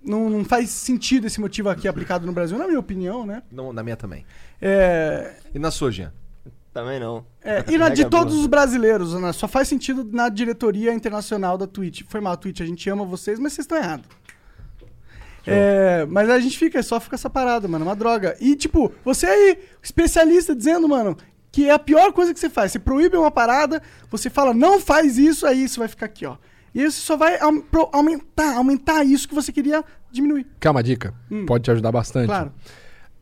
não, não faz sentido esse motivo aqui aplicado no Brasil, na minha opinião, né? Não, na minha também. É, E na sua, Jean? Também não. é, e na de todos os brasileiros, né? Só faz sentido na diretoria internacional da Twitch. Foi mal, Twitch, a gente ama vocês, mas vocês estão errados. É, mas a gente fica, só fica essa parada, mano, uma droga. E, tipo, você aí, especialista, dizendo, mano, que é a pior coisa que você faz. Você proíbe uma parada, você fala, não faz isso, aí isso vai ficar aqui, ó. E isso só vai aumentar, aumentar isso que você queria diminuir. Quer uma dica? Pode te ajudar bastante. Claro.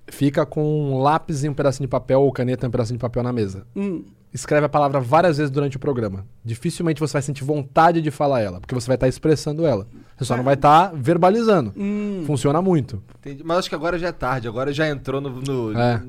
Fica com um lápis e um pedacinho de papel ou caneta e um pedacinho de papel na mesa. Hum. Escreve a palavra várias vezes durante o programa. Dificilmente você vai sentir vontade de falar ela, porque você vai estar expressando ela. Você só não vai estar verbalizando. Hum. Funciona muito. Entendi. Mas acho que agora já é tarde, agora já entrou no. no- É.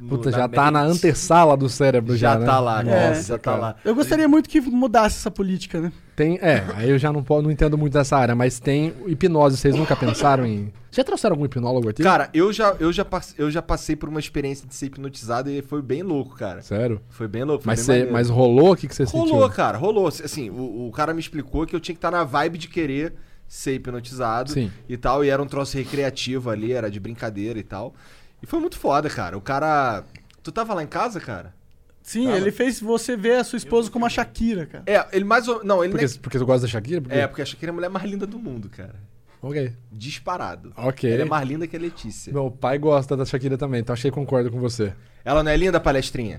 no- Puta, na já tá na antessala do cérebro já, Já né? tá lá, É. nossa, já tá cara. lá. Eu gostaria muito que mudasse essa política, né? Tem, é, aí eu já não, não entendo muito dessa área, mas tem hipnose. Vocês nunca pensaram em. Já trouxeram algum hipnólogo aqui? Cara, eu já, eu, já passe- eu já passei por uma experiência de ser hipnotizado e foi bem louco, cara. Sério? Foi bem louco. Foi Mas, bem cê- mas rolou? O que, que você Rolou, sentiu? cara, rolou. Assim, o, o cara me explicou que eu tinha que estar na vibe de querer ser hipnotizado Sim. e tal. E era um troço recreativo ali, era de brincadeira e tal. E foi muito foda, cara. O cara. Tu tava lá em casa, cara? Sim, Tava. ele fez você ver a sua esposa como a Shakira, cara. É, ele mais ou... Não, ele Porque, nem... porque tu gosta da Shakira? Porque... É, porque a Shakira é a mulher mais linda do mundo, cara. Ok. Disparado. Ok. Ela é mais linda que a Letícia. Meu pai gosta da Shakira também, então achei que concordo com você. Ela não é linda, palestrinha?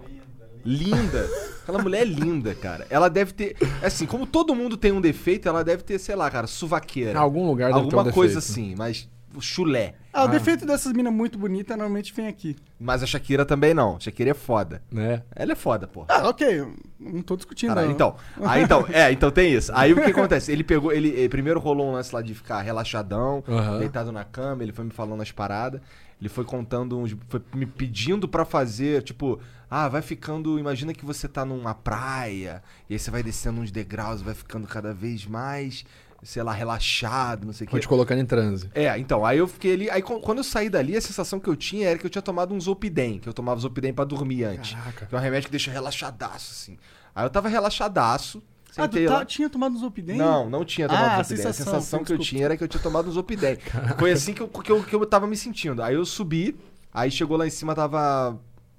Linda. Aquela mulher é linda, cara. Ela deve ter. Assim, como todo mundo tem um defeito, ela deve ter, sei lá, cara, suvaqueira. Em algum lugar deve ter um Alguma coisa defeito. assim, mas chulé. Ah, o defeito dessas minas muito bonitas normalmente vem aqui. Mas a Shakira também não. Shakira é foda. Né? Ela é foda, pô. Ah, ok. Não tô discutindo. Caralho, não. então, aí então, é, então tem isso. Aí o que acontece? Ele pegou, ele, ele primeiro rolou um lance lá de ficar relaxadão, Aham. deitado na cama, ele foi me falando as paradas, ele foi contando uns, foi me pedindo pra fazer, tipo, ah, vai ficando, imagina que você tá numa praia, e aí você vai descendo uns degraus, vai ficando cada vez mais, sei lá, relaxado, não sei o Vou que. te colocando em transe. É, então, aí eu fiquei ali. Aí quando eu saí dali, a sensação que eu tinha era que eu tinha tomado um Zopidem, que eu tomava Zopidem pra dormir antes. Caraca. Que é um remédio que deixa relaxadaço, assim. Aí eu tava relaxadaço, Ah, tu tá- tinha tomado um Zopidem? Não, não tinha Ah, tomado a Zopidem. A sensação, sensação que eu tinha era que eu tinha tomado um Zopidem. Foi assim que eu, que, eu, que eu tava me sentindo. Aí eu subi, aí chegou lá em cima, tava.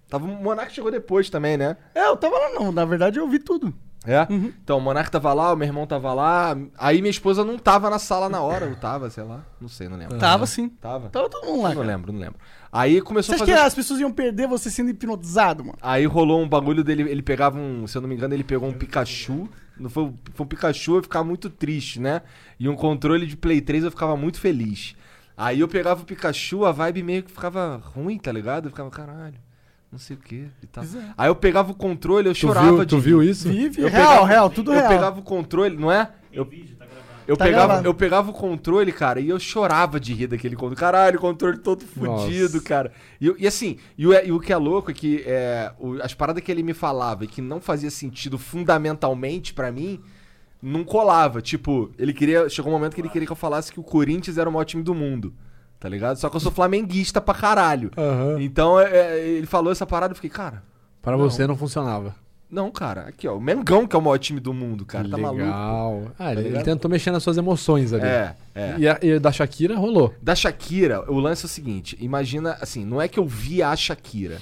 Tava o Monark chegou depois também, né? É, eu tava lá não. Na verdade, eu ouvi tudo. É? Então, o Monark tava lá, o meu irmão tava lá. Aí minha esposa não tava na sala na hora, ou tava, sei lá. Não sei, não lembro. Tava sim. Tava? Tava todo mundo lá, Não cara. lembro, não lembro. Aí começou Você a acha fazer. que as pessoas iam perder você sendo hipnotizado, mano? Aí rolou um bagulho dele, ele pegava um, se eu não me engano, ele pegou um Pikachu. Não foi, foi um Pikachu, eu ficava muito triste, né? E um controle de Play 3 eu ficava muito feliz. Aí eu pegava o Pikachu, a vibe meio que ficava ruim, tá ligado? Eu ficava, caralho, não sei o que e tal. É. Aí eu pegava o controle, eu Tu chorava viu, de tu viu isso? Vive, Eu real, pegava- real, tudo eu real. pegava o controle, não é? Eu, eu, Tá pegava, gravado. eu pegava o controle, cara, e eu chorava de rir daquele controle. Caralho, o controle todo fudido, Nossa. cara. E, eu- e assim, e o, e o que é louco é que é, o- as paradas que ele me falava e que não fazia sentido fundamentalmente pra mim, não colava. Tipo, ele queria. Chegou um momento que ele queria que eu falasse que o Corinthians era o maior time do mundo. Tá ligado? Só que eu sou flamenguista pra caralho. Aham. Então, é, é, ele falou essa parada e eu fiquei, cara. Pra você não funcionava. Não, cara, aqui, ó. O Mengão que é o maior time do mundo, cara. Tá maluco. Legal. Ah, ele, ele ligado? tentou mexer nas suas emoções ali. É, é. E, a, e da Shakira rolou. Da Shakira, o lance é o seguinte: imagina, assim, não é que eu via a Shakira.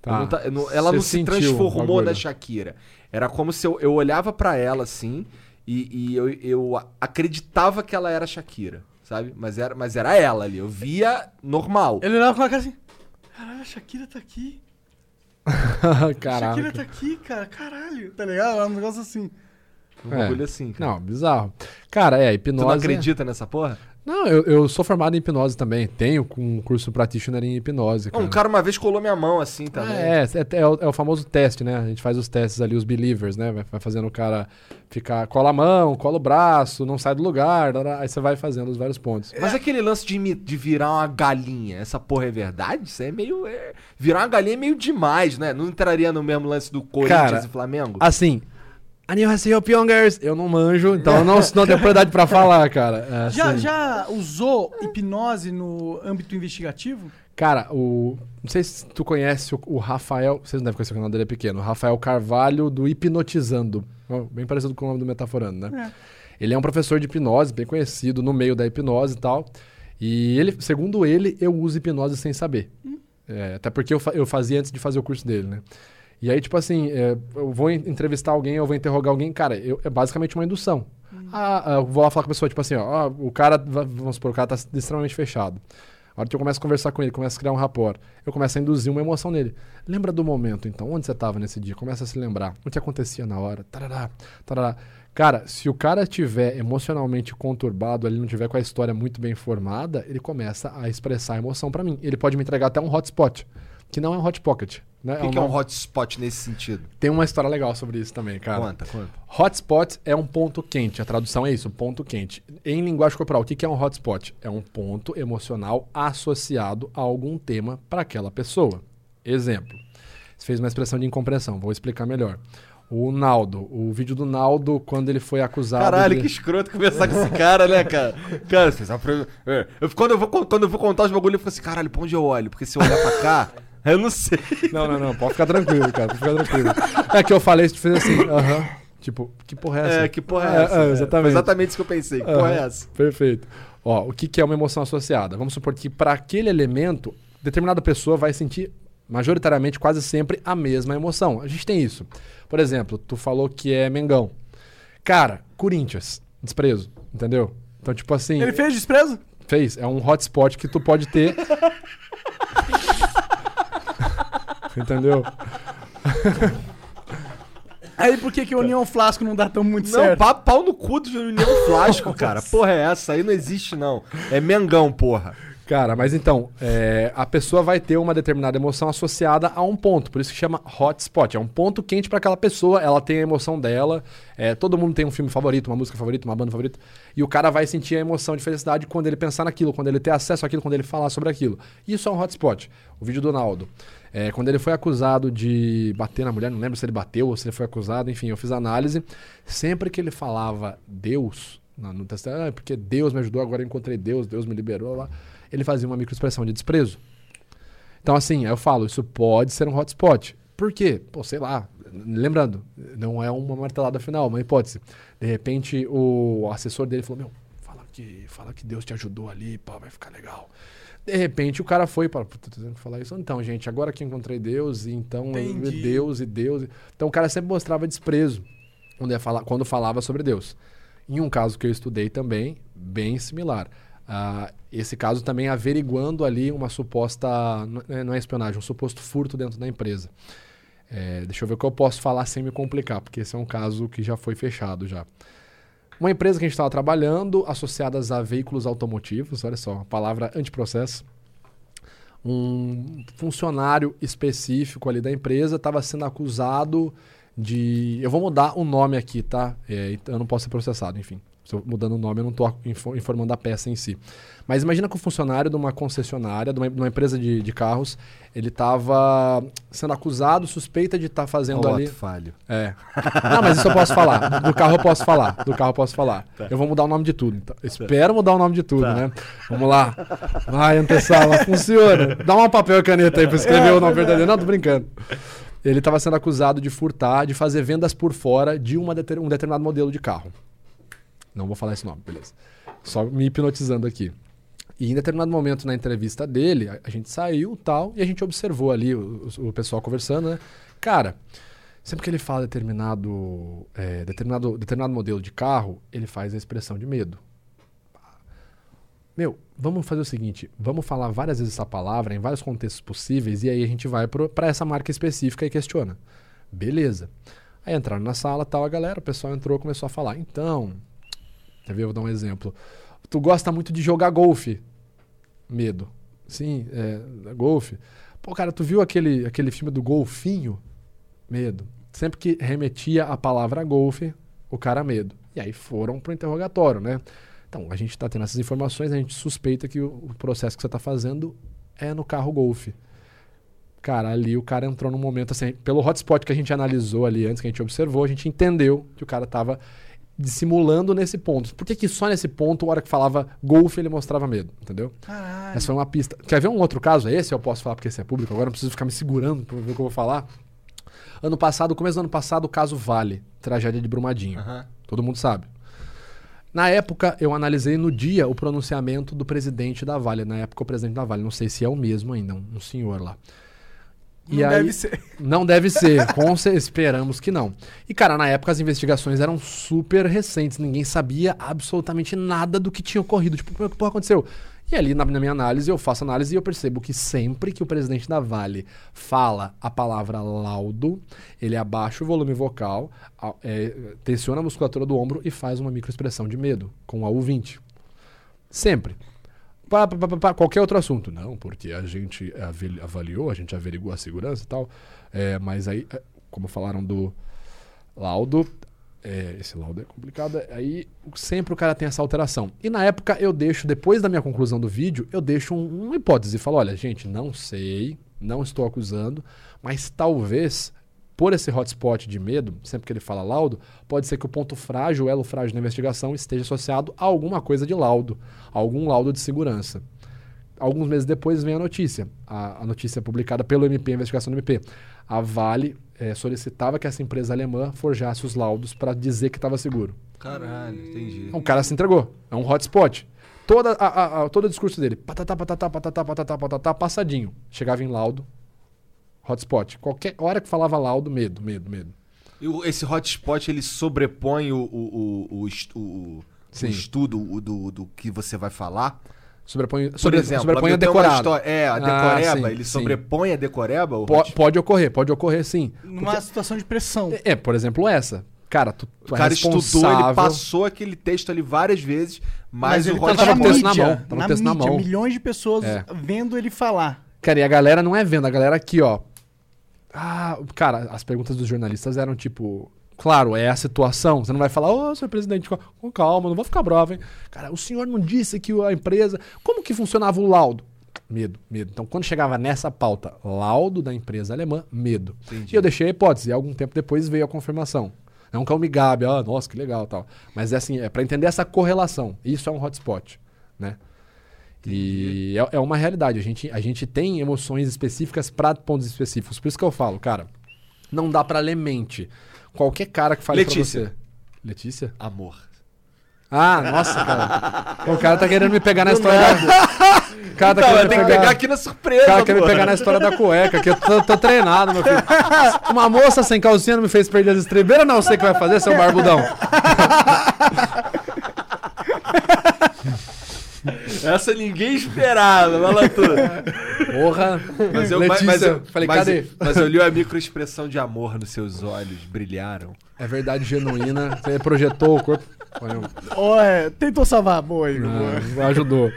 Tá. Não tá- não- ela Você não se transformou na Shakira. Era como se eu, eu olhava pra ela assim e, e eu, eu acreditava que ela era Shakira, sabe? Mas era, mas era ela ali. Eu via normal. Ele olhava com a cara assim. Caralho, a Shakira tá aqui. A Shakira tá aqui, cara. Caralho. Tá ligado? Um negócio assim. Um É. bagulho assim. cara. Não, bizarro. Cara, é, Tu hipnose. não é- acredita nessa porra? Não, eu, eu sou formado em hipnose também. Tenho um curso practitioner em hipnose. Um cara uma vez colou minha mão assim também. é, é, é o, é o famoso teste, né? A gente faz os testes ali, os believers, né? Vai, vai fazendo o cara ficar. cola a mão, cola o braço, não sai do lugar. Aí você vai fazendo os vários pontos. Mas aquele lance de, de virar uma galinha, essa porra é verdade? Isso é meio. é- Virar uma galinha é meio demais, né? Não entraria no mesmo lance do Corinthians Cara, e Flamengo? Assim. Annyeonghaseyo Pyongers. Eu não manjo, então eu não, não tenho propriedade pra falar, cara. É, Já, assim, já usou hipnose no âmbito investigativo? Cara, o. Não sei se tu conhece o, o Rafael. Vocês não devem conhecer o canal dele é pequeno. O Rafael Carvalho do Hipnotizando. Bem parecido com o nome do Metaforando, né? Ele é um professor de hipnose, bem conhecido no meio da hipnose e tal. E ele, segundo ele, eu uso hipnose sem saber. É, até porque eu, fa- eu fazia antes de fazer o curso dele, né? E aí, tipo assim, é, eu vou en- entrevistar alguém, eu vou interrogar alguém, cara, eu- é basicamente uma indução. Ah, ah, eu vou lá falar com a pessoa, tipo assim, ó, o cara, va- vamos supor, o cara tá extremamente fechado. A hora que eu começo a conversar com ele, começo a criar um rapport, eu começo a induzir uma emoção nele. Lembra do momento, então, onde você estava nesse dia? Começa a se lembrar. O que acontecia na hora? Tarará, tarará. Cara, se o cara tiver emocionalmente conturbado, ele não tiver com a história muito bem formada, ele começa a expressar a emoção pra mim. Ele pode me entregar até um hotspot, que não é um hot pocket. Né? O que, que é um hotspot nesse sentido? Tem uma história legal sobre isso também, cara. Conta, conta. Hotspot é um ponto quente. A tradução é isso, ponto quente. Em linguagem corporal, o que é um hotspot? É um ponto emocional associado a algum tema para aquela pessoa. Exemplo. Você fez uma expressão de incompreensão, vou explicar melhor. O Naldo, o vídeo do Naldo quando ele foi acusado. Caralho, de... que escroto conversar com esse cara, né, cara? Cara, você sabe. pra- é, eu, quando, eu vou, quando eu vou contar os bagulho, eu fico assim, caralho, pra onde eu olho? Porque se eu olhar pra cá, eu não sei. Não, não, não, pode ficar tranquilo, cara, pode ficar tranquilo. É que eu falei, tu fez assim, aham. Tipo, que porra é essa? É, que porra é É, essa? é, É, exatamente. foi exatamente isso que eu pensei. Que porra é essa? Perfeito. Ó, o que, que é uma emoção associada? Vamos supor que para aquele elemento, determinada pessoa vai sentir majoritariamente quase sempre a mesma emoção. A gente tem isso. Por exemplo, tu falou que é Mengão. Cara, Corinthians, desprezo, entendeu? Então, tipo assim, Ele fez desprezo? fez, é um hotspot que tu pode ter. entendeu? Aí por que, que o União Flasco não dá tão muito Não, certo? pau, pau no cu do União Flasco, cara. Porra é essa? Aí não existe, não. É Mengão, porra. Cara, mas então, é, a pessoa vai ter uma determinada emoção associada a um ponto, por isso que chama hotspot. É um ponto quente para aquela pessoa, ela tem a emoção dela. é, todo mundo tem um filme favorito, uma música favorita, uma banda favorita. E o cara vai sentir a emoção de felicidade quando ele pensar naquilo, quando ele ter acesso àquilo, quando ele falar sobre aquilo. Isso é um hotspot. O vídeo do Naldo. É, quando ele foi acusado de bater na mulher, não lembro se ele bateu ou se ele foi acusado, enfim, eu fiz análise. Sempre que ele falava Deus, no, no ah, porque Deus me ajudou, agora encontrei Deus, Deus me liberou lá. Ele fazia uma microexpressão de desprezo. Então, assim, eu falo, isso pode ser um hotspot. Por quê? Pô, sei lá. Lembrando, não é uma martelada final, uma hipótese. De repente, o assessor dele falou: Meu, fala que, fala que Deus te ajudou ali, pô, vai ficar legal. De repente, o cara foi para. Tô tentando falar isso. Então, gente, agora que encontrei Deus, e então Entendi. Deus e Deus. Então, o cara sempre mostrava desprezo quando, falar, quando falava sobre Deus. Em um caso que eu estudei também, bem similar. Ah, esse caso também averiguando ali uma suposta. Não é- não é espionagem, um suposto furto dentro da empresa. É, deixa eu ver o que eu posso falar sem me complicar, porque esse é um caso que já foi fechado já. Uma empresa que a gente estava trabalhando, associadas a veículos automotivos, olha só, palavra antiprocesso. Um funcionário específico ali da empresa estava sendo acusado de. Eu vou mudar o nome aqui, tá? É, eu não posso ser processado, enfim. Mudando o nome, eu não estou informando a peça em si. Mas imagina que o funcionário de uma concessionária, de uma, de uma empresa de, de carros, ele estava sendo acusado, suspeita de estar fazendo Ó, ali. falho. É. Não, mas isso eu posso falar. Do carro eu posso falar. Do carro eu posso falar. Eu vou mudar o nome de tudo. então. Espero mudar o nome de tudo, Tá. né? Vamos lá. Vai, antessala, funciona. Dá um papel e caneta aí pra escrever o nome verdadeiro. Não, tô brincando. Ele estava sendo acusado de furtar, de fazer vendas por fora de uma deter- um determinado modelo de carro. Não vou falar esse nome, beleza. Só me hipnotizando aqui. E em determinado momento na entrevista dele, a, a gente saiu tal, e a gente observou ali o, o- pessoal conversando, né? Cara, sempre que ele fala determinado, é, determinado, determinado modelo de carro, ele faz a expressão de medo. Meu, vamos fazer o seguinte: vamos falar várias vezes essa palavra em vários contextos possíveis, e aí a gente vai para essa marca específica e questiona. Beleza. Aí entraram na sala, tal, a galera, o pessoal entrou começou a falar. Então, quer ver? Eu vou dar um exemplo. Tu gosta muito de jogar golfe. Medo. Sim, é, golfe. Pô, cara, tu viu aquele, aquele filme do golfinho? Medo. Sempre que remetia a palavra golfe, o cara medo. E aí foram pro interrogatório, né? Então, a gente tá tendo essas informações, a gente suspeita que o, processo que você tá fazendo é no carro golfe. Cara, ali o cara entrou num momento assim, pelo hotspot que a gente analisou ali antes, que a gente observou, a gente entendeu que o cara tava dissimulando nesse ponto. Por que, que só nesse ponto, a hora que falava golfe, ele mostrava medo, entendeu? Caralho. Essa foi uma pista. Quer ver um outro caso? Esse eu posso falar porque esse é público, agora não preciso ficar me segurando pra ver o que eu vou falar. Ano passado, começo do ano passado, o caso Vale, tragédia de Brumadinho. Todo mundo sabe. Na época, eu analisei no dia o pronunciamento do presidente da Vale. Na época, o presidente da Vale. Não sei se é o mesmo ainda, um, um senhor lá. Não deve ser. Não deve ser, com esperamos que não. E, cara, na época as investigações eram super recentes, ninguém sabia absolutamente nada do que tinha ocorrido. Tipo, como é que porra aconteceu? E ali, na, minha análise, eu faço análise e eu percebo que sempre que o presidente da Vale fala a palavra laudo, ele abaixa o volume vocal, é, tensiona a musculatura do ombro e faz uma microexpressão de medo, com a U20. Sempre. Pá, pá, pá, qualquer outro assunto. Não, porque a gente avali- avaliou, a gente averigou a segurança e tal. É, mas aí, é, como falaram do laudo, é, esse laudo é complicado. Aí sempre o cara tem essa alteração. E na época eu deixo, depois da minha conclusão do vídeo, eu deixo um- uma hipótese. Falo, olha, gente, não sei, não estou acusando, mas talvez por esse hotspot de medo, sempre que ele fala laudo, pode ser que o ponto frágil, o elo frágil da investigação esteja associado a alguma coisa de laudo, a algum laudo de segurança. Alguns meses depois vem a notícia, a, a notícia publicada pelo MP, a investigação do MP. A Vale eh, solicitava que essa empresa alemã forjasse os laudos para dizer que estava seguro. Caralho, entendi. O cara se entregou. É um hotspot. Toda a, a- a- todo o discurso dele, patatá, patatá, patatá, patatá, patatá, passadinho. Chegava em laudo, hotspot. Qualquer hora que falava laudo, medo, medo, medo. E esse hotspot, ele sobrepõe o, o, o, o, est- o- o Sim. estudo o do, do que você vai falar? Sobrepõe, Por sobre, exemplo, sobrepõe a decorado. É, a Ah, decoreba, sim, ele sim. sobrepõe a decoreba? o Po- hotspot? pode ocorrer, pode ocorrer sim. Numa situação de pressão. É, por exemplo, essa. Cara, tu, tu O é cara estudou, responsável. ele passou aquele texto ali várias vezes, mas, ele o tava tava texto na mídia, mão, tava na o texto na mídia, mão. milhões de pessoas É. vendo ele falar. Cara, e a galera não é vendo, a galera aqui, ó. Ah, cara, as perguntas dos jornalistas eram tipo. Claro, é a situação. Você não vai falar, ô, senhor presidente, com- calma, não vou ficar bravo, hein? Cara, o senhor não disse que a empresa. Como que funcionava o laudo? Medo, medo. Então, quando chegava nessa pauta, laudo da empresa alemã, medo. E eu deixei a hipótese, e algum tempo depois veio a confirmação. Não que eu me gabe, ah, nossa, que legal tal. Mas é assim, é para entender essa correlação. Isso é um hotspot, né? E é, é uma realidade. A gente, a gente tem emoções específicas para pontos específicos. Por isso que eu falo, cara, não dá para ler mente. Qualquer cara que fale Letícia. pra você. Letícia? Amor. Ah, nossa, cara. O cara tá querendo me pegar na história da. O cara tá Não, querendo tem me que pegar... pegar aqui na O surpresa, cara quer me pegar na história da cueca, que eu tô, tô treinado, meu filho. Uma moça sem calcinha não me fez perder as estribeiras, não sei o que vai fazer, seu barbudão. Essa ninguém esperava, vai lá tudo. Porra. Mas eu, Letícia, mas eu, falei, mas, cadê? mas eu li a microexpressão de amor nos seus olhos, brilharam. É verdade genuína. Você projetou o corpo. Olha, Ó, é, tentou salvar, boa, Igor. ajudou.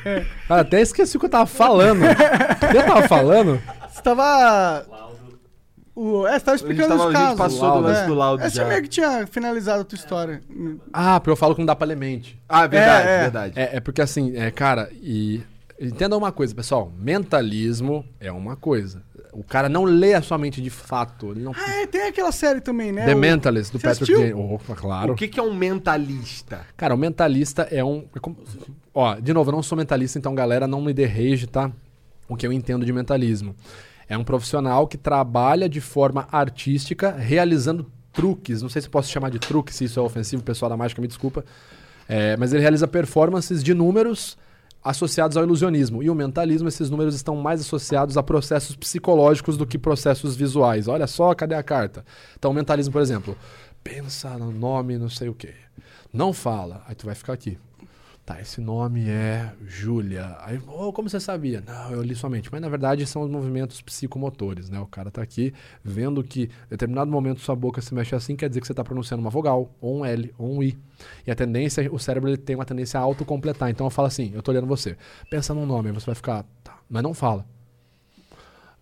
Cara, até esqueci o que eu tava falando. O que eu tava falando? Você tava. O, é, você tava explicando tava- os a gente casos. passou do lance do laudo É, você já. meio que tinha finalizado a tua história. Ah, porque eu falo que não dá pra ler mente. Ah, verdade, É, é. verdade. É, é porque assim, é, cara, e. Entenda uma coisa, pessoal. Mentalismo é uma coisa. O cara não lê a sua mente de fato. Ele não. Ah, é, tem aquela série também, né? The O- Mentalist, do Você Patrick? Jane. Opa, claro. O que, que é um mentalista? Cara, o mentalista é um. é como- Ó, de novo, eu não sou mentalista, então, galera, não me rage, tá? O que eu entendo de mentalismo. É um profissional que trabalha de forma artística, realizando truques. Não sei se posso chamar de truque, se isso é ofensivo, pessoal da mágica, me desculpa. É, mas ele realiza performances de números associados ao ilusionismo. E o mentalismo, esses números estão mais associados a processos psicológicos do que processos visuais. Olha só, cadê a carta? Então, o mentalismo, por exemplo, pensa no nome, não sei o quê. Não fala. Aí tu vai ficar aqui. Tá, esse nome é Júlia. Aí, oh, como você sabia? Não, eu li somente. Mas na verdade são os movimentos psicomotores, né? O cara tá aqui vendo que em determinado momento sua boca se mexe assim, quer dizer que você tá pronunciando uma vogal, ou um L, ou um I. E a tendência, o cérebro ele tem uma tendência a autocompletar. Então eu falo assim, eu tô olhando você. Pensa num nome, você vai ficar, tá, mas não fala.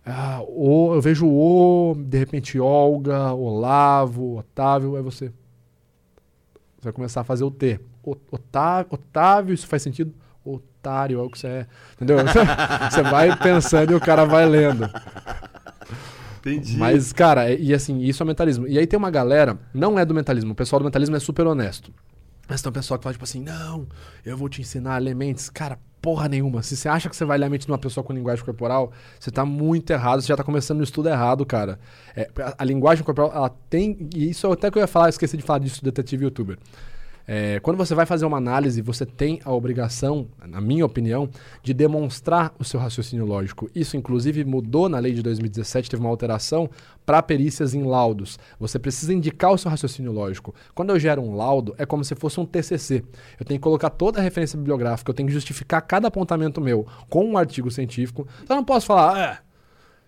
Ah, o, eu vejo o, de repente Olga, Olavo, Otávio, é você. Você vai começar a fazer o T. O- Otávio, Otávio, isso faz sentido? Otário, é o que você é. Entendeu? você vai pensando e o cara vai lendo. Entendi. Mas, cara, é- e assim, isso é mentalismo. E aí tem uma galera, não é do mentalismo, o pessoal do mentalismo é super honesto. Mas tem um pessoal que fala, tipo assim, não, eu vou te ensinar a ler mentes. Cara, porra nenhuma. Se você acha que você vai ler a mente de uma pessoa com linguagem corporal, você tá muito errado, você já tá começando no estudo errado, cara. É, a, a linguagem corporal, ela tem. E isso até que eu ia falar, eu esqueci de falar disso, detetive youtuber. É, quando você vai fazer uma análise, você tem a obrigação, na minha opinião, de demonstrar o seu raciocínio lógico. Isso, inclusive, mudou na lei de 2017, teve uma alteração para perícias em laudos. Você precisa indicar o seu raciocínio lógico. Quando eu gero um laudo, é como se fosse um TCC. Eu tenho que colocar toda a referência bibliográfica, eu tenho que justificar cada apontamento meu com um artigo científico. Então eu não posso falar, Acho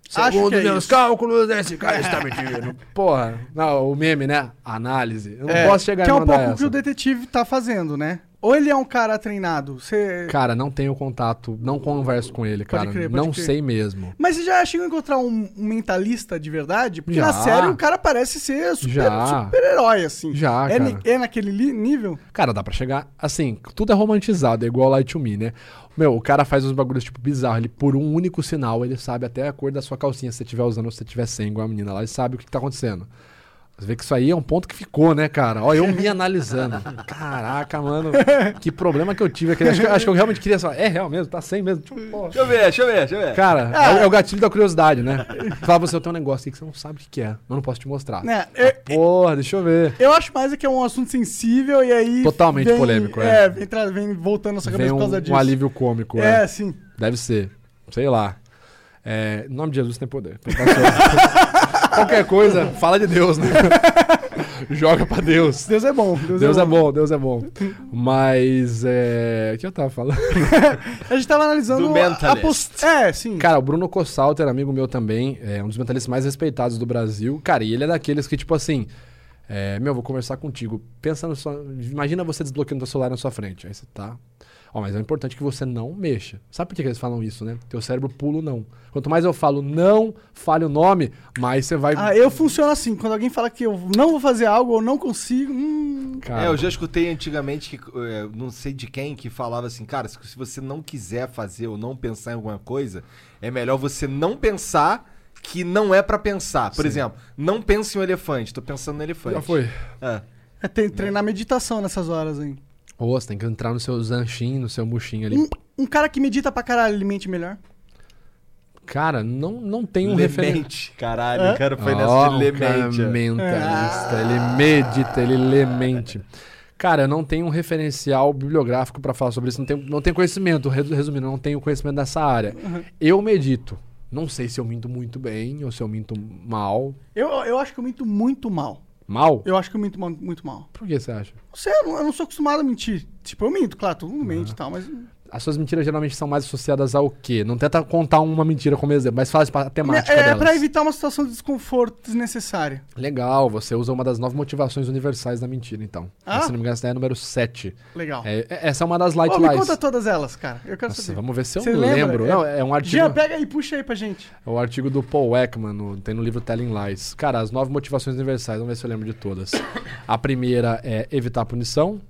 Segundo é meus isso." cálculos, esse cara está mentindo. Porra, não, o meme, né? Análise. Eu não É, posso chegar Que é um pouco o que o detetive tá fazendo, né? Ou ele é um cara treinado, você... Cara, não tenho contato, não converso com ele, Pode cara. crer, pode não crer. sei mesmo. Mas você já chegou a encontrar um, um mentalista de verdade? Porque Já. na série o cara parece ser super- super-herói, assim. Já, é, cara. é naquele nível? Cara, dá pra chegar. Assim, tudo é romantizado, é igual Light to Me, né? Meu, o cara faz uns bagulhos tipo bizarro. Ele, por um único sinal, ele sabe até a cor da sua calcinha. Se você estiver usando ou se você estiver sem, igual a menina lá, ele sabe o que, que tá acontecendo. Você vê que isso aí é um ponto que ficou, né, cara? Ó, eu me analisando. Caraca, mano. Que problema que eu tive aqui. Acho que, acho que eu realmente queria falar. É real mesmo? Tá sem mesmo? Tipo. Deixa eu ver, deixa eu ver, deixa eu ver. Cara, é, o- é o gatilho da curiosidade, né? Fala você, eu tenho um negócio aqui que você não sabe o que é. Eu não posso te mostrar. Né, eu, Porra, deixa eu ver. eu acho mais é que é um assunto sensível e aí. Totalmente vem- polêmico, é. É, vem, vem voltando na sua Vem cabeça um, por causa um disso. alívio cômico. É, É, sim. Deve ser. Sei lá. É, em nome de Jesus tem poder. Qualquer coisa, fala de Deus, né? Joga pra Deus. Deus é bom. Deus, Deus é bom, Deus é bom. Mas é. O que eu tava falando? A gente tava analisando. Do a- a Mentalist. post- É, sim. Cara, o Bruno Cossalter, amigo meu também, é um dos mentalistas mais respeitados do Brasil. Cara, e ele é daqueles que, tipo assim. é, meu, vou conversar contigo. Pensa no sua. Imagina você desbloqueando o celular na sua frente. Aí você tá. Ó, mas é importante que você não mexa. Sabe por que que eles falam isso, né? Teu cérebro pula o não. Quanto mais eu falo não, fale o nome, mais você vai. Ah, eu funciono assim. Quando alguém fala que eu não vou fazer algo ou não consigo. Hum, Cara, É, eu já escutei antigamente, que, é, não sei de quem, que falava assim, cara, se você não quiser fazer ou não pensar em alguma coisa, é melhor você não pensar que não é pra pensar. Por exemplo, não pense em um elefante, tô pensando no elefante. Já foi. É. é ter- treinar meditação nessas horas Ô, você tem que entrar no seu zanchinho, no seu murchinho ali. Um, um cara que medita pra caralho, ele mente melhor. Cara, não, não tem um referente. Lemente. Caralho, Hã? o cara foi Ó, nessa de lemente. mentalista, ele medita, ele lê mente. Cara, eu não tenho um referencial bibliográfico pra falar sobre isso, não tenho, não tenho conhecimento, resu- resumindo, não tenho conhecimento dessa área. Eu medito. Não sei se eu minto muito bem ou se eu minto mal. Eu, eu acho que eu minto muito mal. Mal? Eu acho que eu minto muito mal. Por que você acha? Não sei, eu não, eu não sou acostumado a mentir. Tipo, eu minto, claro, todo mundo mente e tal, mas. As suas mentiras geralmente são mais associadas ao quê? Não tenta contar uma mentira como exemplo, mas tipo, a temática é, é delas. pra evitar uma situação de desconforto desnecessária. Legal, você usa uma das nove motivações universais da mentira, então. Ah? Se não me engano, essa é número 7. Legal. É, é- essa é uma das light Ô, me lies. conta todas elas, cara. Eu quero Nossa, saber. vamos ver se eu lembro. É- Não, é um artigo. Jean, pega aí, puxa aí pra gente. É o artigo do Paul Ekman, no- tem no livro Telling Lies. Cara, as nove motivações universais, vamos ver se eu lembro de todas. A primeira é evitar punição.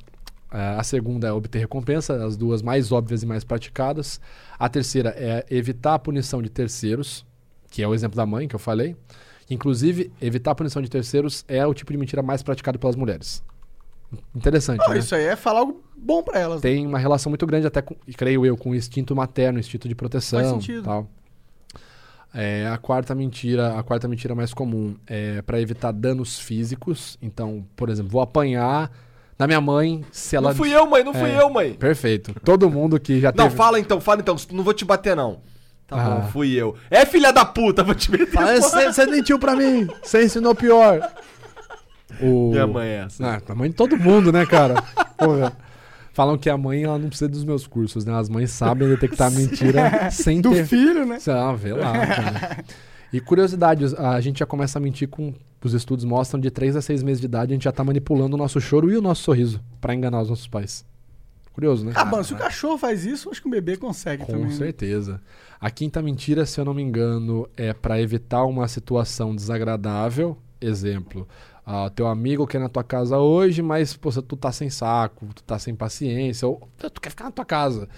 Eh, A segunda é obter recompensa, as duas mais óbvias e mais praticadas. A terceira é evitar a punição de terceiros, que é o exemplo da mãe que eu falei. Inclusive, evitar a punição de terceiros é o tipo de mentira mais praticado pelas mulheres. Interessante, Não, né? isso aí é falar algo bom pra elas. tem uma relação muito grande até com, creio eu, com o instinto materno, instinto de proteção, Faz sentido. tal. É, a quarta mentira, a quarta mentira mais comum é para evitar danos físicos. Então, por exemplo, vou apanhar da minha mãe se ela Não fui eu, mãe, não fui É. eu, mãe. Perfeito. Todo mundo que já Não, teve fala então, fala então, não vou te bater não. Tá Ah. bom, fui eu. É filha da puta, vou te meter. Você mentiu pra mim. Você ensinou pior. O... Minha mãe é essa. Ah, a mãe de todo mundo, né, cara? Porra. Falam que a mãe ela não precisa dos meus cursos, né? As mães sabem detectar mentira sem Do ter. filho, né? Ah, vê lá, cara. E curiosidade, a gente já começa a mentir com. Os estudos mostram de 3 a 6 meses de idade, a gente já tá manipulando o nosso choro e o nosso sorriso pra enganar os nossos pais. Curioso, né? Ah, mano, se o cachorro faz isso, acho que o bebê consegue Com também. né? certeza. A quinta mentira, se eu não me engano, é pra evitar uma situação desagradável. Exemplo, ah, teu amigo quer ir na tua casa hoje, mas pô, tu tá sem saco, tu tá sem paciência, ou tu quer ficar na tua casa.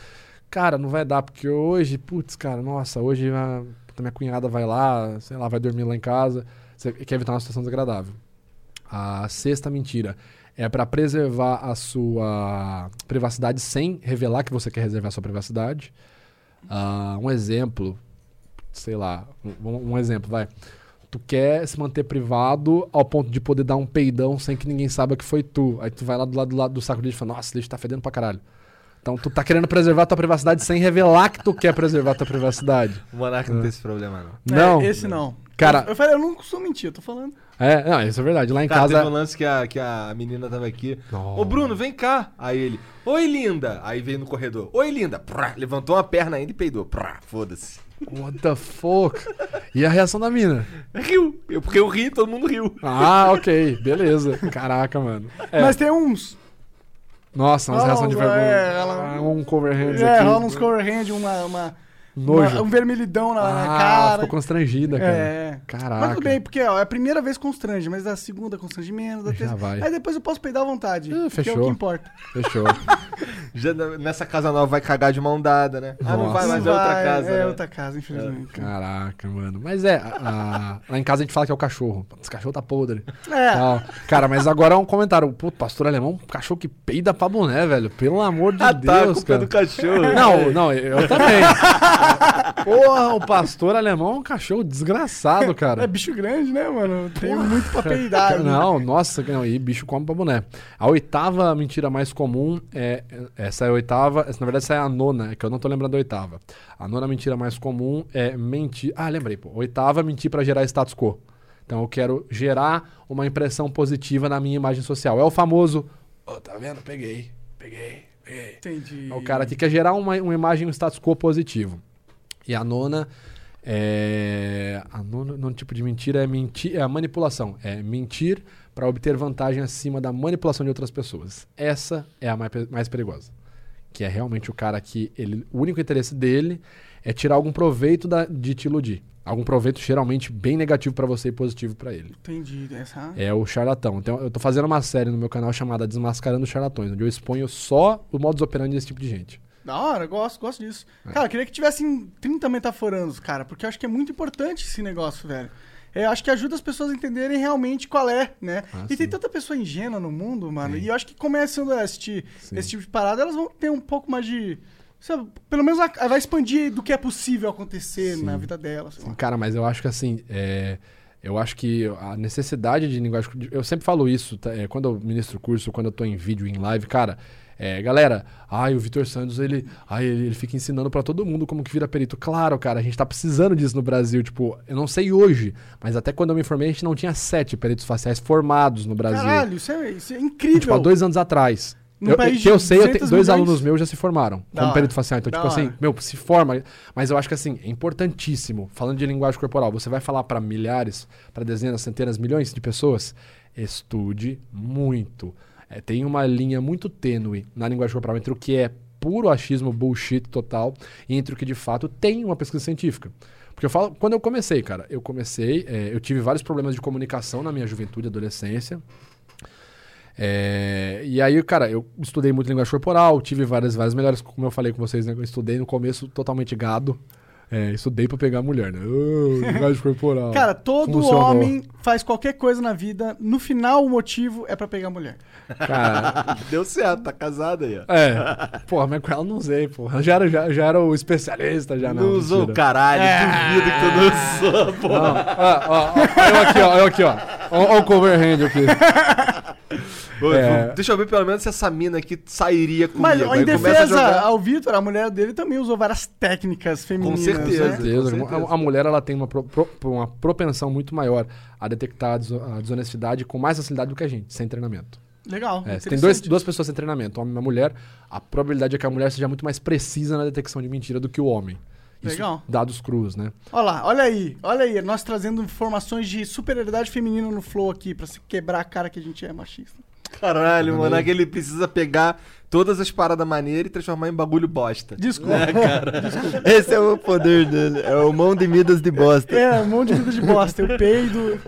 Cara, não vai dar, porque hoje, putz, cara, nossa, hoje a minha cunhada vai lá, sei lá, vai dormir lá em casa. Você quer evitar uma situação desagradável. A sexta mentira é para preservar a sua privacidade sem revelar que você quer reservar a sua privacidade. Ah, um exemplo, sei lá, um, um exemplo, vai. Tu quer se manter privado ao ponto de poder dar um peidão sem que ninguém saiba que foi tu. Aí tu vai lá do lado do, lado do saco de lixo e fala, nossa, esse lixo tá fedendo pra caralho. Então tu tá querendo preservar tua privacidade sem revelar que tu quer preservar tua privacidade. O Monarca não tem esse problema, não. Não. É, esse não. Cara- Eu, eu falei, eu não costumo mentir, eu tô falando. É, não, isso é verdade. Lá em Cara, casa. teve um lance que a, que a menina tava aqui. Nossa. Ô, Bruno, vem cá. Aí ele, oi, linda. Aí veio no corredor. Oi, linda. Prá, levantou uma perna ainda e peidou. Foda-se. What the fuck? E a reação da mina? Riu. Eu, porque eu ri, todo mundo riu. Ah, ok, beleza. Caraca, mano. É. Mas tem uns. Nossa, umas reações de vergonha. é, ela- Ah, um cover hands É, aqui. rola uns cover hand, uma, uma, Nojo. uma- um vermelhidão na, na Ah, cara. ficou constrangida, cara. É. Caraca. Mas tudo bem, porque ó, é a primeira vez constrange, mas a segunda constrange menos, da Já terceira. vai. Aí depois eu posso peidar à vontade. Ah, Que é o fechou. que importa. Fechou. Já na- nessa casa nova vai cagar de mão dada, né? Ah, não Nossa. vai, mas é outra casa. É né? outra casa, infelizmente. Caraca, mano. Mas é, a- a- lá em casa a gente fala que é o cachorro. Esse cachorro tá podre. É. Tal. Cara, mas agora é um comentário. Pô, pastor alemão, cachorro que peida pra boné, velho. Pelo amor de Ah, tá, a Deus, culpa é cara. do cachorro. Não, não, eu também. Porra, o pastor alemão é um cachorro desgraçado, É cara. bicho grande, né, mano? Tem muito pra peidar. né? Não, nossa, não, e bicho come pra boné. A oitava mentira mais comum é. Essa é a oitava. essa, na verdade, essa é a nona, é que eu não tô lembrando da oitava. A nona mentira mais comum é mentir. Ah, lembrei, pô. Oitava, mentir pra gerar status quo. Então eu quero gerar uma impressão positiva na minha imagem social. É o famoso. Ô, tá vendo? Peguei, peguei, peguei. Entendi. É o cara que quer gerar uma, uma imagem, um status quo positivo. E a nona é. A nona, nono tipo de mentira é, mentir, é a manipulação. É mentir para obter vantagem acima da manipulação de outras pessoas. Essa é a mais, mais perigosa. Que é realmente o cara que ele, o único interesse dele é tirar algum proveito da, de te iludir. Algum proveito geralmente bem negativo para você e positivo para ele. Entendi. Essa... É o charlatão. Então, eu tô fazendo uma série no meu canal chamada Desmascarando Charlatões, onde eu exponho só o modus operandi desse tipo de gente. Da hora, gosto, gosto disso. É. Cara, eu queria que tivessem 30 metaforandos, cara, porque eu acho que é muito importante esse negócio, velho. Eu acho que ajuda as pessoas a entenderem realmente qual é, né? Ah, e tem sim. tanta pessoa ingênua no mundo, mano. Tem. E eu acho que começando a assistir Sim. esse tipo de parada, elas vão ter um pouco mais de. sabe, pelo menos vai expandir do que é possível acontecer Sim. na vida delas. Cara, mas eu acho que assim, é, eu acho que a necessidade de linguagem. Eu sempre falo isso, tá? É, quando eu ministro curso, quando eu tô em vídeo, em live, cara. É, galera, ai, o Vitor Santos, ele, ai, ele, ele fica ensinando pra todo mundo como que vira perito. Claro, cara, a gente tá precisando disso no Brasil. Tipo, eu não sei hoje, mas até quando eu me formei, a gente não tinha sete peritos faciais formados no Brasil. Caralho, isso é, isso é incrível. Tipo, há dois anos atrás. Num Eu, país que eu sei, eu 200 tenho, dois alunos meus já se formaram Da como hora. perito facial. Então, Da tipo assim, hora. meu, se forma. Mas eu acho que assim, é importantíssimo. Falando de linguagem corporal, você vai falar para milhares, para dezenas, centenas, milhões de pessoas, estude muito. É, tem uma linha muito tênue na linguagem corporal entre o que é puro achismo, bullshit total, e entre o que de fato tem uma pesquisa científica. Porque eu falo, quando eu comecei, cara, eu comecei, é, eu tive vários problemas de comunicação na minha juventude adolescência. É, e aí, cara, eu estudei muito linguagem corporal, tive várias, várias melhores, como eu falei com vocês, né? Eu estudei no começo totalmente gado. É, estudei pra pegar mulher, né? Oh, linguagem corporal. Cara, todo Funcionou. homem faz qualquer coisa na vida, no final o motivo é pra pegar mulher. Cara, Deu certo, tá casado aí, ó. é. Porra, mas com ela não usei, porra. Já era, já, já era o especialista, já não. não usou o caralho, duvido que tu não usou, pô. Não. Ó, ó, ó, eu aqui, ó, eu aqui, ó. Ó, ó o cover hand aqui. É. Deixa eu ver pelo menos se essa mina aqui sairia comigo. Mas em defesa jogar- ao Vitor, a mulher dele também usou várias técnicas femininas. certeza. né? certeza. Com certeza. A, a mulher ela tem uma, pro- pro- uma propensão muito maior a detectar a deso- a desonestidade com mais facilidade do que a gente, sem treinamento. Legal. É, tem dois, duas pessoas sem treinamento, homem e uma mulher, a probabilidade é que a mulher seja muito mais precisa na detecção de mentira do que o homem. Isso, Legal. Dados crus, né? Olha lá, olha aí, olha aí, nós trazendo informações de superioridade feminina no flow aqui, pra se quebrar a cara que a gente é machista. Caralho, Tá mano, é que ele precisa pegar todas as paradas maneiras e transformar em bagulho bosta. Desculpa. Esse é o poder dele. É o mão de Midas de bosta. É, monte de vida de bosta. Eu peido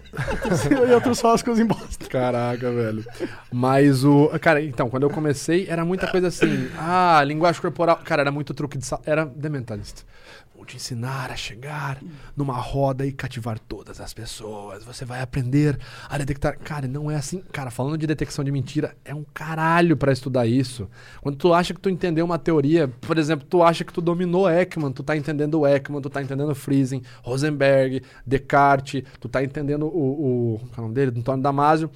e outros falam as coisas em bosta. Caraca, velho. Mas o. Cara, então, quando eu comecei, era muita coisa assim. Ah, linguagem corporal. Cara, era muito truque de sala. Era dementalista. Te ensinar a chegar numa roda e cativar todas as pessoas. Você vai aprender a detectar. Cara, não é assim. Cara, falando de detecção de mentira, é um caralho pra estudar isso. Quando tu acha que tu entendeu uma teoria, por exemplo, tu acha que tu dominou Ekman, tu tá entendendo o Ekman, tu tá entendendo Friesen, Rosenberg, Descartes, tu tá entendendo o. o qual é o nome dele? Antônio Damasio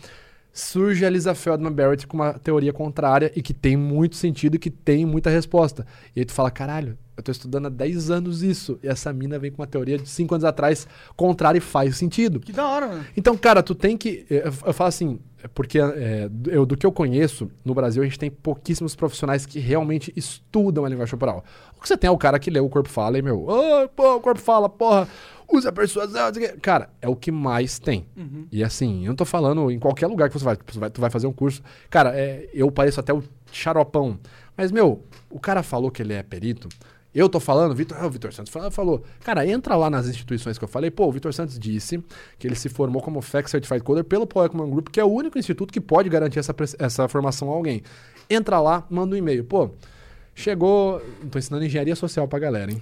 surge a Lisa Feldman Barrett com uma teoria contrária e que tem muito sentido e que tem muita resposta. E aí tu fala, caralho, eu tô estudando há 10 anos isso. E essa mina vem com uma teoria de 5 anos atrás contrária e faz sentido. Que da hora, mano. Então, cara, tu tem que. Eu, eu falo assim, é porque é, do- eu, do que eu conheço, no Brasil a gente tem pouquíssimos profissionais que realmente estudam a linguagem corporal. O que você tem é o cara que lê o corpo fala e, meu, oh, pô, o corpo fala, porra, usa persuasão. não sei o quê." Cara, é o que mais tem. E assim, eu não tô falando em qualquer lugar que você vai. Tu vai, tu vai fazer um curso. Cara, é, eu pareço até o xaropão. Mas, meu, o cara falou que ele é perito. Eu tô falando, Vitor, ah, o Vitor Santos falou, falou. Cara, entra lá nas instituições que eu falei. Pô, o Vitor Santos disse que ele se formou como FAC Certified Coder pelo Ekman Group, que é o único instituto que pode garantir essa, essa formação a alguém. Entra lá, manda um e-mail. Pô, chegou. Tô ensinando engenharia social pra galera, hein?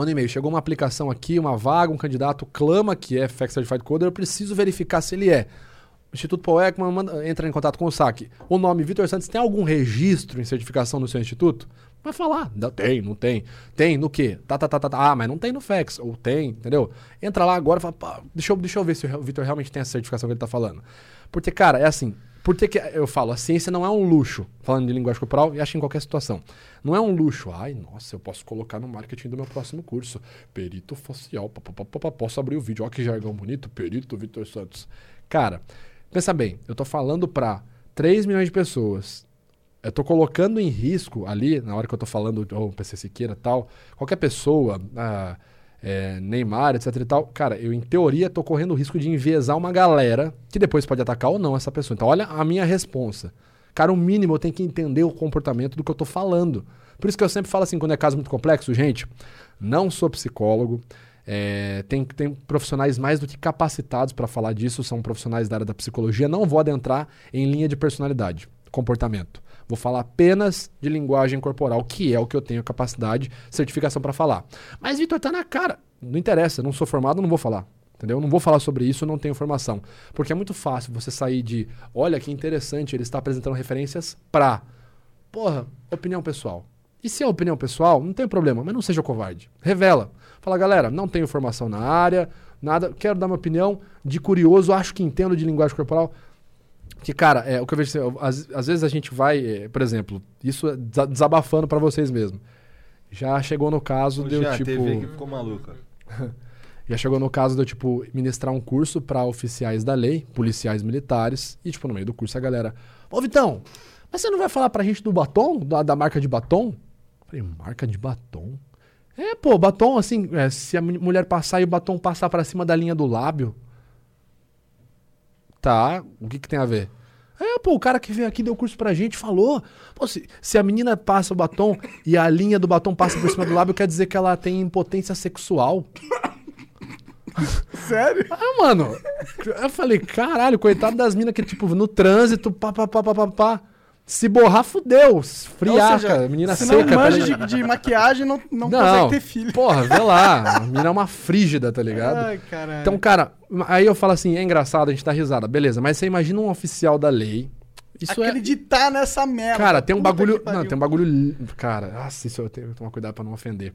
Manda um e-mail. Chegou uma aplicação aqui, uma vaga, um candidato clama que é FAC Certified Coder, eu preciso verificar se ele é. O Instituto Paul manda- entra em contato com o SAC. O nome Vitor Santos tem algum registro em certificação no seu instituto? Vai falar. Tem, não tem. Tem no quê? Tá, tá, tá, tá, tá. Ah, mas não tem no FAX. Ou tem, entendeu? Entra lá agora e fala, deixa eu, deixa eu ver se o Vitor realmente tem essa certificação que ele tá falando. Porque, cara, é assim. Por que que eu falo? A ciência não é um luxo, falando de linguagem corporal, e acho em qualquer situação. Não é um luxo. Ai, nossa, eu posso colocar no marketing do meu próximo curso. Perito facial. posso abrir o vídeo. Olha que jargão bonito. Perito Vitor Santos. Cara, pensa bem. Eu tô falando pra 3 milhões de pessoas. Eu tô colocando em risco ali, na hora que eu tô falando, ou PC Siqueira tal, qualquer pessoa, ah, é, Neymar, etc e tal, cara, eu em teoria tô correndo o risco de enviesar uma galera que depois pode atacar ou não essa pessoa. Então olha a minha responsa. Cara, o mínimo eu tenho que entender o comportamento do que eu tô falando. Por isso que eu sempre falo assim, quando é caso muito complexo, gente, não sou psicólogo, é, tem, tem profissionais mais do que capacitados para falar disso, são profissionais da área da psicologia. Não vou adentrar em linha de personalidade, comportamento. Vou falar apenas de linguagem corporal, que é o que eu tenho capacidade, certificação para falar. Mas, Vitor, tá na cara. Não interessa, não sou formado, não vou falar. Entendeu? Não vou falar sobre isso, não tenho formação. Porque é muito fácil você sair de, olha que interessante, ele está apresentando referências pra, porra, opinião pessoal. E se é opinião pessoal, não tem problema, mas não seja covarde. Revela. Fala, galera, não tenho formação na área, nada, quero dar minha opinião de curioso, acho que entendo de linguagem corporal. Que, cara, é o que eu vejo. assim, Às, às vezes a gente vai, é, por exemplo, isso é desa- desabafando pra vocês mesmo. Já chegou no caso de eu, tipo. TV que ficou maluca. Já chegou no caso de eu, tipo, ministrar um curso pra oficiais da lei, policiais militares, e, tipo, no meio do curso a galera. Ô, Vitão, mas você não vai falar pra gente do batom? Da, da marca de batom? Eu falei, marca de batom? É, pô, batom, assim, é, se a mu- mulher passar e o batom passar pra cima da linha do lábio. Tá, o que que tem a ver? É, pô, o cara que veio aqui deu curso pra gente falou. Pô, se, se a menina passa o batom e a linha do batom passa por cima do lábio, quer dizer que ela tem impotência sexual. Sério? Ah, mano. Eu falei, caralho, coitado das minas que, tipo, no trânsito, pá, pá, pá, pá, pá, pá. Se borrar, fudeu. Friaca, seja, menina se seca. não manja pele- de, de maquiagem, não, não, Não, consegue ter filho. porra, vê lá. A menina é uma frígida, tá ligado? Ai, caralho. Então, cara, aí eu falo assim, é engraçado, a gente tá risada, beleza, mas você imagina um oficial da lei. Isso é. Acreditar nessa merda. Cara, tem um bagulho. Não, tem um bagulho. Cara, nossa, isso eu tenho que tomar cuidado pra não ofender.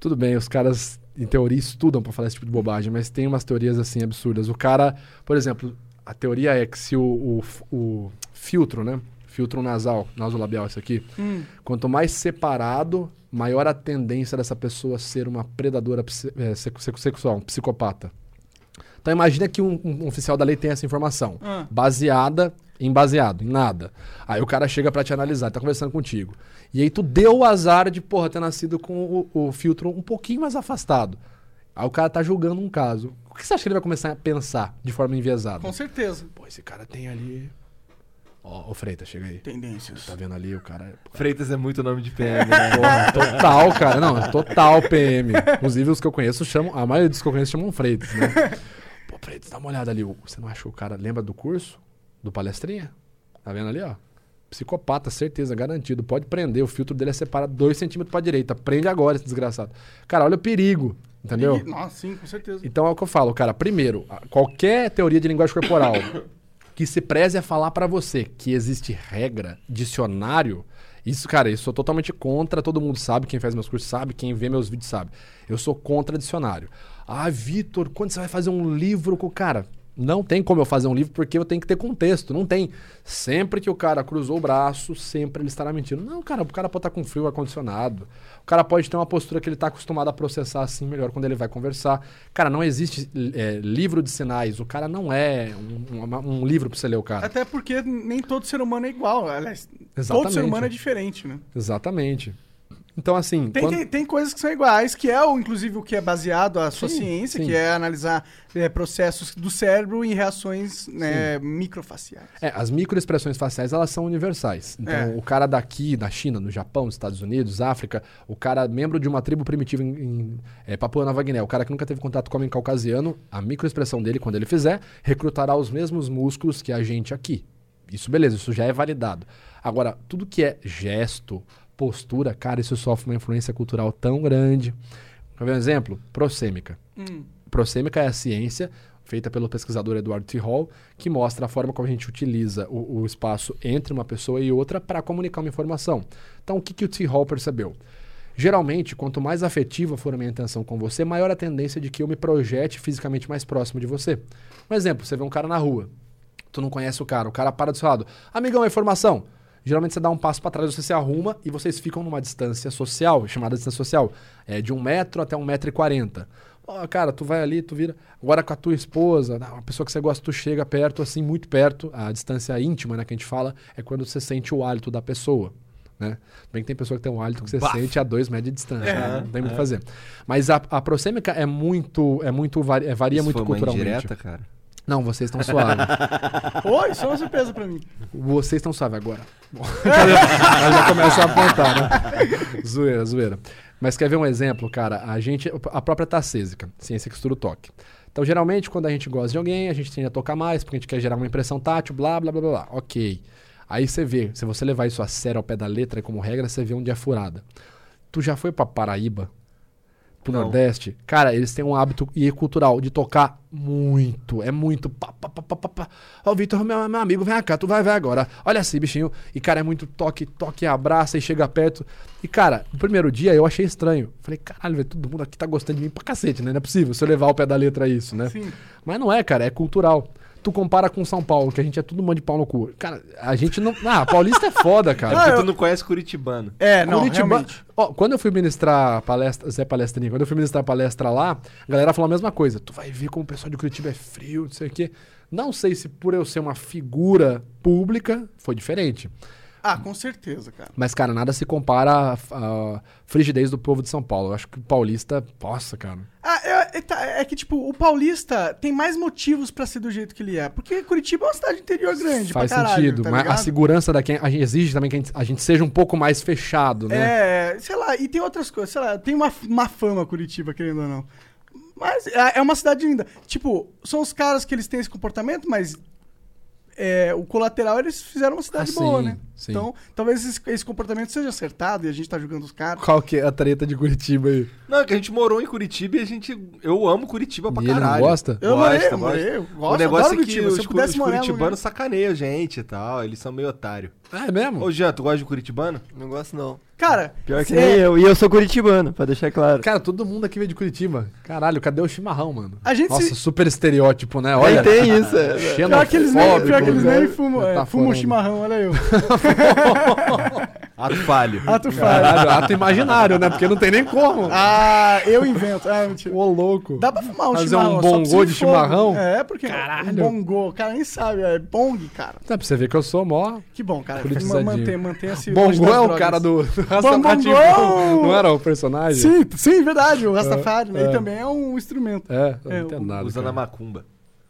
Tudo bem, os caras, em teoria, estudam pra falar esse tipo de bobagem, mas tem umas teorias assim absurdas. O cara, por exemplo, a teoria é que se o, o, o filtro, né? Filtro nasal, nasolabial, isso aqui, Hum. quanto mais separado, maior a tendência dessa pessoa ser uma predadora é, sex- sex- sexual, um psicopata. Então imagina que um, um oficial da lei tem essa informação, Ah. baseada em baseado, em nada. Aí o cara chega pra te analisar, tá conversando contigo. E aí tu deu o azar de, porra, ter nascido com o, o filtro um pouquinho mais afastado. Aí o cara tá julgando um caso. O que você acha que ele vai começar a pensar de forma enviesada? Com certeza. Pô, esse cara tem ali... Ó, ô Freitas, chega aí. Tendências. Tá vendo ali o cara... Freitas é muito nome de PM, né? Porra, total, cara. Não, é total PM. Inclusive, os que eu conheço chamam. A maioria dos que eu conheço chamam Freitas, né? Pô, Freitas, dá uma olhada ali. Você não acha que o cara lembra do curso? Do palestrinha? Tá vendo ali, ó? Psicopata, certeza, garantido. Pode prender. O filtro dele é separado 2 centímetros pra direita. Prende agora, esse desgraçado. Cara, olha o perigo. Entendeu? E- Nossa, sim, com certeza. Então é o que eu falo, cara. Primeiro, qualquer teoria de linguagem corporal que se preze a falar pra você que existe regra, dicionário, isso, cara, eu sou totalmente contra. Todo mundo sabe, quem faz meus cursos sabe, quem vê meus vídeos sabe. Eu sou contra dicionário. Ah, Vitor, quando você vai fazer um livro com. Cara, não tem como eu fazer um livro porque eu tenho que ter contexto. Não tem. Sempre que o cara cruzou o braço, sempre ele estará mentindo. Não, cara, o cara pode estar com frio ar-condicionado. O cara pode ter uma postura que ele está acostumado a processar assim melhor quando ele vai conversar. Cara, não existe é, livro de sinais. O cara não é um, uma- um livro para você ler o cara. Até porque nem todo ser humano é igual. Aliás, todo Exatamente. ser humano é diferente, né? Exatamente. Então, assim, Tem, quando- tem, tem coisas que são iguais, que é o, inclusive o que é baseado a sua Sim, ciência, sim. que é analisar é, processos do cérebro em reações né, microfaciais. É, as microexpressões faciais, elas são universais. Então, É. o cara daqui, da China, no Japão, nos Estados Unidos, África, o cara membro de uma tribo primitiva em, em é, Papua Nova Guiné, o cara que nunca teve contato com o homem caucasiano, a microexpressão dele, quando ele fizer, recrutará os mesmos músculos que a gente aqui. Isso, beleza, isso já é validado. Agora, tudo que é gesto, postura, cara, isso sofre uma influência cultural tão grande. Quer ver um exemplo? Prosêmica. Prosêmica é a ciência feita pelo pesquisador Edward T. Hall, que mostra a forma como a gente utiliza o, o espaço entre uma pessoa e outra para comunicar uma informação. Então, o que, que o T. Hall percebeu? Geralmente, quanto mais afetiva for a minha intenção com você, maior a tendência de que eu me projete fisicamente mais próximo de você. Um exemplo, você vê um cara na rua, tu não conhece o cara, o cara para do seu lado. Amigão, a informação. Geralmente você dá um passo para trás, você se arruma e vocês ficam numa distância social, chamada distância social, é de um metro até um metro e quarenta. Ó, cara, tu vai ali, tu vira. Agora com a tua esposa, uma pessoa que você gosta, tu chega perto, assim, muito perto. A distância íntima, né, que a gente fala, é quando você sente o hálito da pessoa. Né? Bem que tem pessoa que tem um hálito que você Bafo. sente a dois metros de distância. É, né? Não tem muito o que fazer. Mas a, a prosêmica é muito. É muito vari- é, varia Isso muito foi uma culturalmente. indireta, cara. Não, vocês estão suaves. Oi, isso é uma surpresa pra mim. Vocês estão suaves agora. Bom, Ela já começa a apontar, né? zoeira, zoeira. Mas quer ver um exemplo, cara? A gente, a própria tacésica, ciência que estuda o toque. Então, geralmente, quando a gente gosta de alguém, a gente tende a tocar mais, porque a gente quer gerar uma impressão tátil, blá, blá, blá, blá, blá. Ok. Aí você vê, se você levar isso a sério ao pé da letra como regra, você vê onde é furada. Tu já foi pra Paraíba? Pro Não. Nordeste? Cara, eles têm um hábito e cultural de tocar muito. É muito. Pá, pá, pá, pá, pá. Ó, Vitor, meu, meu amigo, vem cá, tu vai ver agora. Olha assim, bichinho. E, cara, é muito toque, toque, abraça e chega perto. E, cara, no primeiro dia eu achei estranho. Falei, caralho, velho, todo mundo aqui tá gostando de mim pra cacete, né? Não é possível se eu levar ao pé da letra isso, né? Sim. Mas não é, cara, é cultural. Tu compara com São Paulo, que a gente é tudo mão de pau no cu. Cara, a gente não. Ah, paulista é foda, É cara. Ah, porque eu- tu não conhece Curitibano. É, não, Curitiba- realmente. Ó, quando eu fui ministrar palestra, Zé Palestrinha, quando eu fui ministrar palestra lá, a galera falou a mesma coisa. Tu vai ver como o pessoal de Curitiba é frio, não sei o quê. Não sei se por eu ser uma figura pública foi diferente. Ah, com certeza, cara. Mas, cara, nada se compara à, frigidez do povo de São Paulo. Eu acho que o paulista, nossa, cara. Ah, é, é, tá, é que, tipo, o paulista tem mais motivos pra ser do jeito que ele é. Porque Curitiba é uma cidade interior grande, Faz caralho, sentido. tá mas a ligado? segurança daqui a gente exige também que a gente, a gente seja um pouco mais fechado, né? É, sei lá, e tem outras coisas, sei lá, tem uma, uma fama Curitiba, querendo ou não. Mas é é uma cidade linda. Tipo, são os caras que eles têm esse comportamento, mas é, o colateral eles fizeram uma cidade Ah, boa, sim, né? Sim. Então, talvez esse, esse comportamento seja acertado e a gente tá julgando os caras. Qual que é a treta de Curitiba aí? Não, é que a gente morou em Curitiba e a gente. Eu amo Curitiba pra E ele não caralho. gosta? Eu Gosta, morei, eu gosta. morei, eu O gosto, negócio adoro é que Curitiba. Se os, eu pudesse os morar no curitibanos lugar- sacaneiam a gente e tal. Eles são meio otário. É mesmo? Ô, Jean, tu gosta de Curitibano? Não gosto, não. Cara, Pior que é, nem eu. E eu sou curitibano, pra deixar claro. Cara, todo mundo aqui veio de Curitiba. Caralho, cadê o chimarrão, mano? A gente Nossa, se- super estereótipo, né? Olha, tem isso. É. Pior que eles nem, pior que eles nem né? fumam, é, Tá fumam falando. chimarrão, olha eu. Ato falho. Ato falho. Caralho, ato imaginário, né? Porque não tem nem como. Ah, eu invento. Ah, mentira. Ô, louco. Dá pra fumar um Fazer chimarrão. um só bongô de fogo. chimarrão? É, porque Caralho. um bongô, o cara nem sabe, é bong, cara. Dá pra você ver que eu sou mó. Que bom, cara. Mantém, mantenha-se longe Bongô é o cara do. Bongô! Não era o personagem? Sim, sim, verdade, o Rastafari, né? é. E também é um instrumento. É, eu É, não entendo o- nada. Usa cara. na macumba.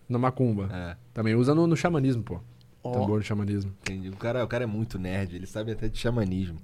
Na macumba. É. Também usa no, no xamanismo, pô. Ó. Tambor de xamanismo. Entendi. O cara, o cara é muito nerd, ele sabe até de xamanismo.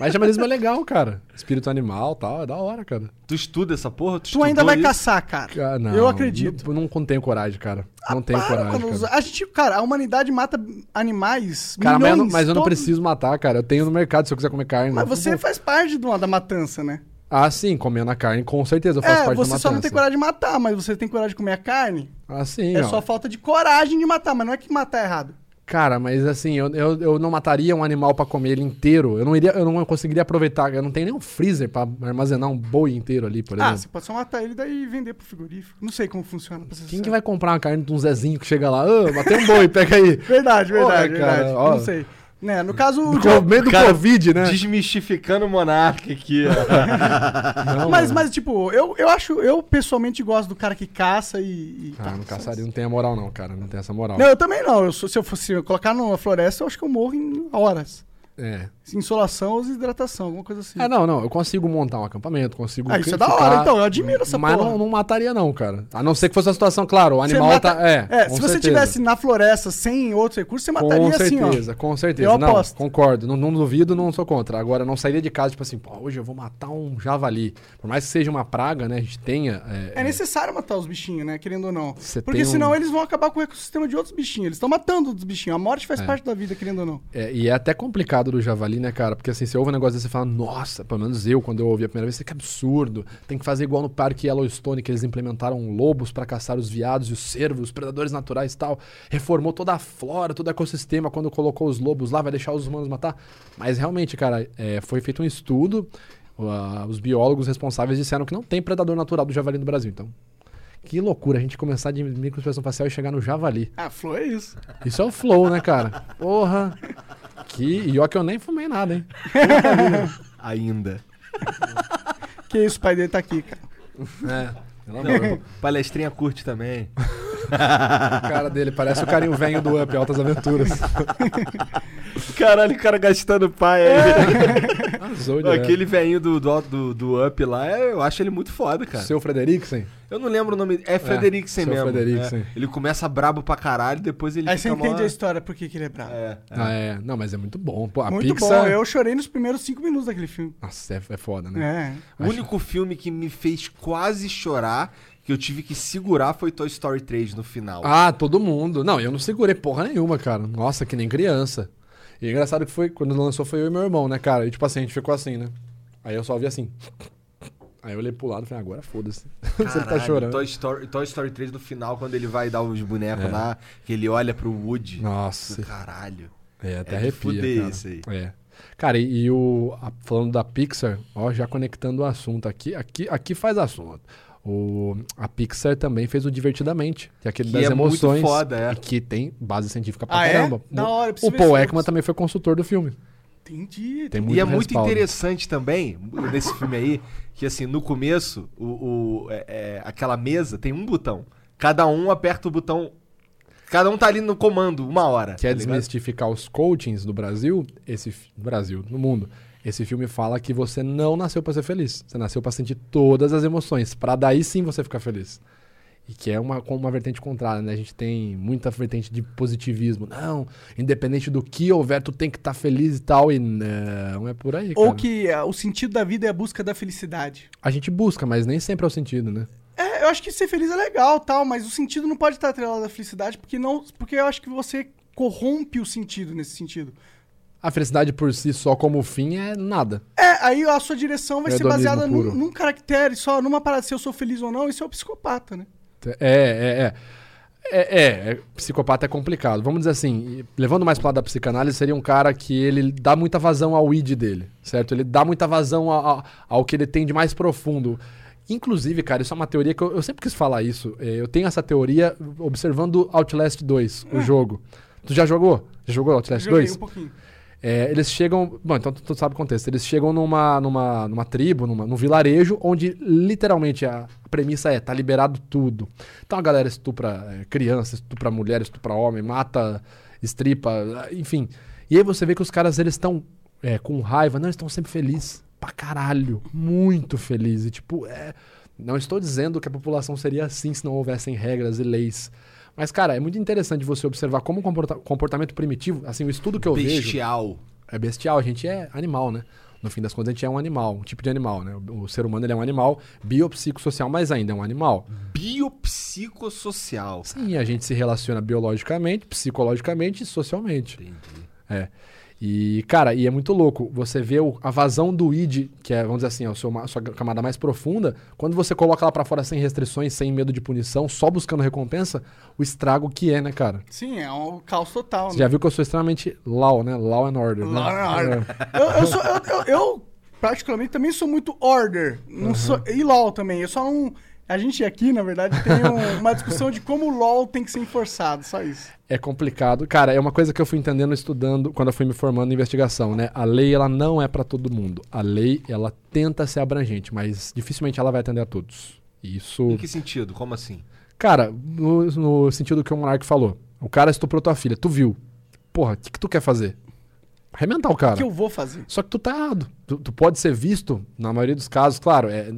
Mas xamanismo é legal, cara. Espírito animal e tal, é da hora, cara. Tu estuda essa porra? Tu, Tu ainda vai isso? caçar, cara. Ah, não, Eu acredito. Não, não tenho coragem, cara. Não tenho Para, coragem. cara. A gente, cara, a humanidade mata animais. Cara, mas eu, não, milhões, mas eu não preciso matar, cara. Eu tenho no mercado se eu quiser comer carne. Mas Não. você faz parte do- da matança, né? Ah, sim, comendo a carne, com certeza eu faço É, parte você da só não matança. tem coragem de matar, mas você tem coragem de comer a carne. Ah, sim, é ó. só falta de coragem de matar, mas não é que matar é errado. Cara, mas assim, eu, eu, eu não mataria um animal pra comer ele inteiro. Eu não iria, eu não conseguiria aproveitar. Eu não tenho nem um freezer pra armazenar um boi inteiro ali, por Ah, exemplo. você pode só matar ele e daí vender pro frigorífico. Não sei como funciona. Quem que vai comprar uma carne de um Zezinho que chega lá? Ah, matei um boi, pega aí. Verdade, verdade, cara, verdade. ó. Não sei. Né, no caso, o Do com medo do Cara, Covid, né? Desmistificando o monarca aqui. Não, mas, mano. mas, tipo, eu, eu acho, eu pessoalmente gosto do cara que caça e. e Ah, tá, não caçaria, não tem a moral não, cara. Não tem essa moral. Não, eu também não. Eu sou- se eu fosse colocar numa floresta, eu acho que eu morro em horas. É. Insolação ou desidratação, alguma coisa assim. É, não, não. Eu consigo montar um acampamento, consigo. Ah, isso é da hora, então. Eu admiro essa Mas porra. não, não mataria, não, cara. A não ser que fosse a situação, claro, o animal mata- tá. É, É, com se você certeza. tivesse na floresta sem outros recursos, você mataria Com assim, ó. certeza, com certeza. Eu não, aposto. concordo. Não, não duvido, não sou contra. Agora, não sairia de casa, tipo assim, pô, hoje eu vou matar um javali. Por mais que seja uma praga, né? A gente tenha. É necessário matar os bichinhos, né? Querendo ou não. Você Porque tem um- senão eles vão acabar com o ecossistema de outros bichinhos. Eles estão matando outros bichinhos. A morte faz É. parte da vida, querendo ou não. É, e é até complicado do javali, né, cara? Porque assim, você ouve um negócio desse e fala, nossa, pelo menos eu, quando eu ouvi a primeira vez, isso que absurdo. Tem que fazer igual no parque Yellowstone, que eles implementaram lobos pra caçar os viados e os cervos, os predadores naturais e tal. Reformou toda a flora, todo o ecossistema quando colocou os lobos lá, vai deixar os humanos matar. Mas realmente, cara, é, foi feito um estudo. uh, os biólogos responsáveis disseram que não tem predador natural do javali no Brasil. Então, que loucura a gente começar de microexpressão facial e chegar no javali. Ah, Flow é isso. Isso é o flow, né, cara? Porra. Que. E ó que eu nem fumei nada, hein? Ainda. Que isso, o pai dele tá aqui, cara. É. Pelo Não, amor. palestrinha curte também. A cara dele parece o carinho velho do Up, Altas Aventuras. Caralho, o cara gastando pai aí. Arrasou direto. Aquele velhinho do, do, do, do Up lá, é- eu acho ele muito foda, cara. Seu Frederiksen? Eu não lembro o nome. É Frederiksen seu mesmo. Frederiksen. É. Ele começa brabo pra caralho, depois ele Aí você entende mó- a história, por que que ele é bravo. É, é. Ah, é. Não, mas é muito bom. Pô, a Muito Pixar... bom. Eu chorei nos primeiros cinco minutos daquele filme. Nossa, é, é foda, né? É. O único filme que me fez quase chorar, que eu tive que segurar, foi Toy Story 3 no final. Ah, todo mundo. Não, eu não segurei porra nenhuma, cara. Nossa, que nem criança. E é engraçado que foi, quando lançou foi eu e meu irmão, né, cara? E tipo assim, a gente ficou assim, né? Aí eu só ouvi assim. Aí eu olhei pro lado e falei, agora foda-se. Você tá chorando. Toy Story, Toy Story 3 no final, quando ele vai dar os bonecos É. lá, que ele olha pro Woody. Nossa. Caralho. É, até É arrepia, cara. isso aí. É. Cara, e, e o a- falando da Pixar, ó, já conectando o assunto aqui, aqui, aqui faz assunto. O, a Pixar também fez o Divertidamente, que é aquele Que das é muito emoções foda, é. e que tem base científica pra Ah, é? caramba. Da hora, o Paul Ekman também foi consultor do filme. Entendi. Tem e muito é muito respaldo. interessante também, nesse filme aí, que assim, no começo, o, o- é- é, aquela mesa tem um botão. Cada um aperta o botão. Cada um tá ali no comando uma hora. Quer tá ligado? desmistificar os coachings do Brasil? Esse no Brasil, no mundo. Esse filme fala que você não nasceu pra ser feliz. Você nasceu pra sentir todas as emoções, Pra daí sim você ficar feliz. E que é uma, com uma vertente contrária, né? A gente tem muita vertente de positivismo. Não, independente do que houver, tu tem que estar feliz e tal. E não é por aí, Ou cara. que é, o sentido da vida é a busca da felicidade. A gente busca, mas nem sempre é o sentido, né? É, eu acho que ser feliz é legal, tal, mas o sentido não pode estar atrelado à felicidade, porque não, porque eu acho que você corrompe o sentido nesse sentido. A felicidade por si só como fim é nada. É, aí a sua direção vai ser Hedonismo baseada num, num caractere, só numa parada se eu sou feliz ou não, isso é o psicopata, né? É, é, é. É, é, é, psicopata é complicado. Vamos dizer assim, levando mais pro lado da psicanálise, seria um cara que ele dá muita vazão ao id dele, certo? Ele dá muita vazão a- a- ao que ele tem de mais profundo. Inclusive, cara, isso é uma teoria que eu, eu sempre quis falar isso. É, eu tenho essa teoria observando Outlast 2, o jogo. Tu já jogou? Já jogou Outlast Joguei 2? um pouquinho. É, eles chegam. Bom, então tu, sabe o contexto. Eles chegam numa, numa, numa tribo, numa, num vilarejo, onde literalmente a premissa é: tá liberado tudo. Então a galera estupra é, criança, estupra mulher, estupra homem, mata, estripa, enfim. E aí você vê que os caras eles estão é, com raiva, não, eles estão sempre felizes. Pra caralho. Muito felizes. E tipo, é. Não estou dizendo que a população seria assim se não houvessem regras e leis. Mas, cara, é muito interessante você observar como o comporta- comportamento primitivo, assim, o estudo que eu vejo Bestial. é bestial, a gente é animal, né? No fim das contas, a gente é um animal, um tipo de animal, né? O, o ser humano ele é um animal biopsicossocial, mas ainda é um animal. Biopsicossocial. Sim, a gente se relaciona biologicamente, psicologicamente e socialmente. Entendi. É. E, cara, e é muito louco. Você vê o- a vazão do id, que é, vamos dizer assim, a sua, a sua camada mais profunda, quando você coloca ela pra fora sem restrições, sem medo de punição, só buscando recompensa, o estrago que é, né, cara? Sim, é um caos total, Você né? já viu que eu sou extremamente law, né? Law and order. né? Law and order. Eu, eu, sou, eu, eu- eu, particularmente, também sou muito order. Não sou, e LOL também. Eu só não. A gente aqui, na verdade, tem um- uma discussão de como o LOL tem que ser enforçado, só isso. É complicado. Cara, é uma coisa que eu fui entendendo estudando quando eu fui me formando em investigação, né? A lei, ela não é pra todo mundo. A lei, ela tenta ser abrangente, mas dificilmente ela vai atender a todos. Isso. Em que sentido? Como assim? Cara, no, no sentido que o Monark falou. O cara estuprou tua filha, tu viu. Porra, o que, que tu quer fazer? Arrebentar o cara. O que eu vou fazer? Só que tu tá errado. Tu, tu pode ser visto, na maioria dos casos, claro, é,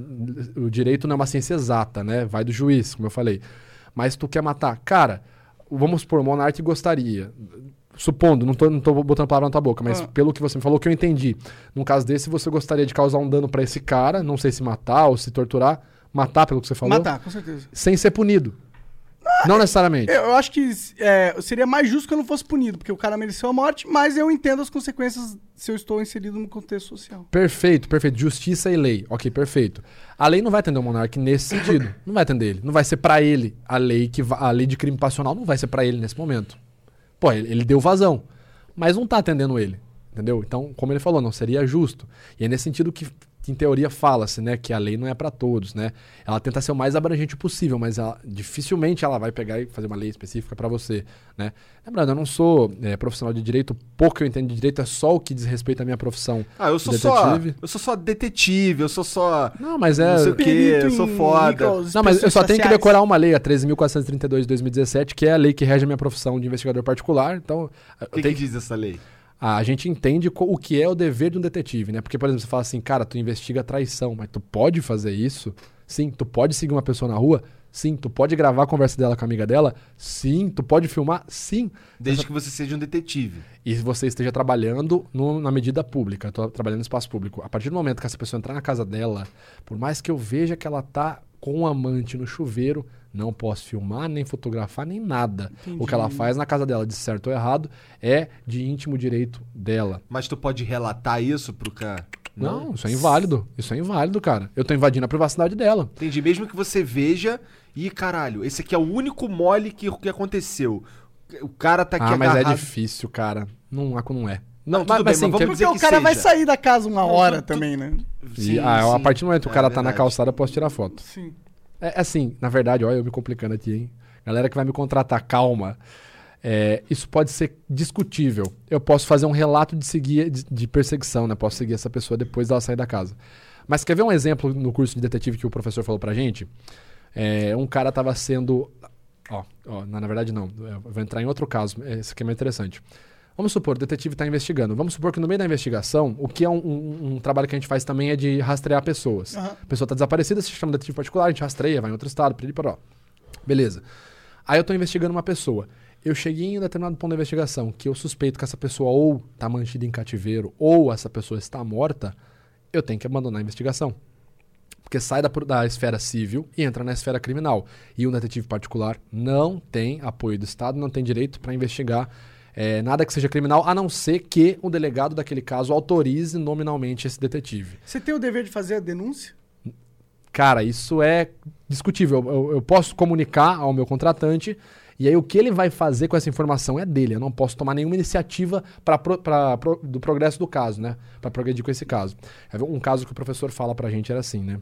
o direito não é uma ciência exata, né? Vai do juiz, como eu falei. Mas tu quer matar. Cara, vamos supor, o Monark gostaria. Supondo, não tô, não tô botando palavra na tua boca, mas Ah. pelo que você me falou, que eu entendi. Num caso desse, você gostaria de causar um dano pra esse cara, não sei se matar ou se torturar. Matar, pelo que você falou. Matar, com certeza. Sem ser punido. Não necessariamente. Eu, eu acho que é, seria mais justo que eu não fosse punido, porque o cara mereceu a morte, mas eu entendo as consequências se eu estou inserido no contexto social. Perfeito, perfeito. Justiça e lei. Ok, perfeito. A lei não vai atender o monarca nesse sentido. Não vai atender ele. Não vai ser pra ele a lei que a lei de crime passional não vai ser pra ele nesse momento. Pô, ele, ele deu vazão, mas não tá atendendo ele, entendeu? Então, como ele falou, não seria justo. E é nesse sentido que em teoria fala-se, né, que a lei não é pra todos, né? Ela tenta ser o mais abrangente possível, mas ela, dificilmente ela vai pegar e fazer uma lei específica pra você, né? Lembrando, eu não sou é, profissional de direito, pouco que eu entendo de direito é só o que diz respeito à minha profissão. Ah, eu sou Detetive. só. Eu sou só detetive, eu sou só. Não, mas é. Não sei o quê, eu sou foda. Não, mas eu só tenho que decorar uma lei, a 13.432 de 2017, que é a lei que rege a minha profissão de investigador particular. Então, O que, que tenho que- diz essa lei? A gente entende o que é o dever de um detetive, né? Porque, por exemplo, você fala assim, cara, tu investiga traição, mas tu pode fazer isso? Sim. Tu pode seguir uma pessoa na rua? Sim. Tu pode gravar a conversa dela com a amiga dela? Sim. Tu pode filmar? Sim. Desde que você seja um detetive. E você esteja trabalhando no- na medida pública, trabalhando no espaço público. A partir do momento que essa pessoa entrar na casa dela, por mais que eu veja que ela tá com um amante no chuveiro, não posso filmar, nem fotografar, nem nada. O que ela faz na casa dela, de certo ou errado, é de íntimo direito dela. Mas tu pode relatar isso pro cara? Não, isso é inválido. Isso é inválido, cara. Eu tô invadindo a privacidade dela. Entendi. Mesmo que você veja e, caralho, esse aqui é o único mole que, que aconteceu. O cara tá aqui ah, mas é agarrado. difícil, cara. Não, não é. Não, tudo bem, mas vamos dizer Porque o que cara vai seja. sair da casa uma hora tu- também, né? E, Sim, ah, a partir do momento que o É cara tá na calçada, eu posso tirar foto. Sim. É assim, na verdade, olha eu me complicando aqui, hein? Galera que vai me contratar, calma. É, isso pode ser discutível. Eu posso fazer um relato de, seguir, de, de perseguição, né? Posso seguir essa pessoa depois dela sair da casa. Mas quer ver um exemplo no curso de detetive que o professor falou pra gente? É, um cara tava sendo. Ó, ó, na, na verdade não. Eu vou entrar em outro caso. Esse aqui é mais interessante. Vamos supor, o detetive está investigando. Vamos supor que no meio da investigação, o que é um, um- um trabalho que a gente faz também é de rastrear pessoas. Aham. A pessoa está desaparecida, se chama detetive particular, a gente rastreia, vai em outro estado, piriri, poró. Beleza. Aí eu estou investigando uma pessoa. Eu cheguei em um determinado ponto da investigação que eu suspeito que essa pessoa ou está mantida em cativeiro ou essa pessoa está morta, eu tenho que abandonar a investigação. Porque sai da, da esfera civil e entra na esfera criminal. E um detetive particular não tem apoio do Estado, não tem direito para investigar eh, nada que seja criminal, a não ser que o delegado daquele caso autorize nominalmente esse detetive. Você tem o dever de fazer a denúncia? Cara, isso é discutível. Eu, eu- eu posso comunicar ao meu contratante e aí o que ele vai fazer com essa informação é dele. Eu não posso tomar nenhuma iniciativa para do progresso do caso, né? Para progredir com esse caso. Um caso que o professor fala pra gente era assim, né?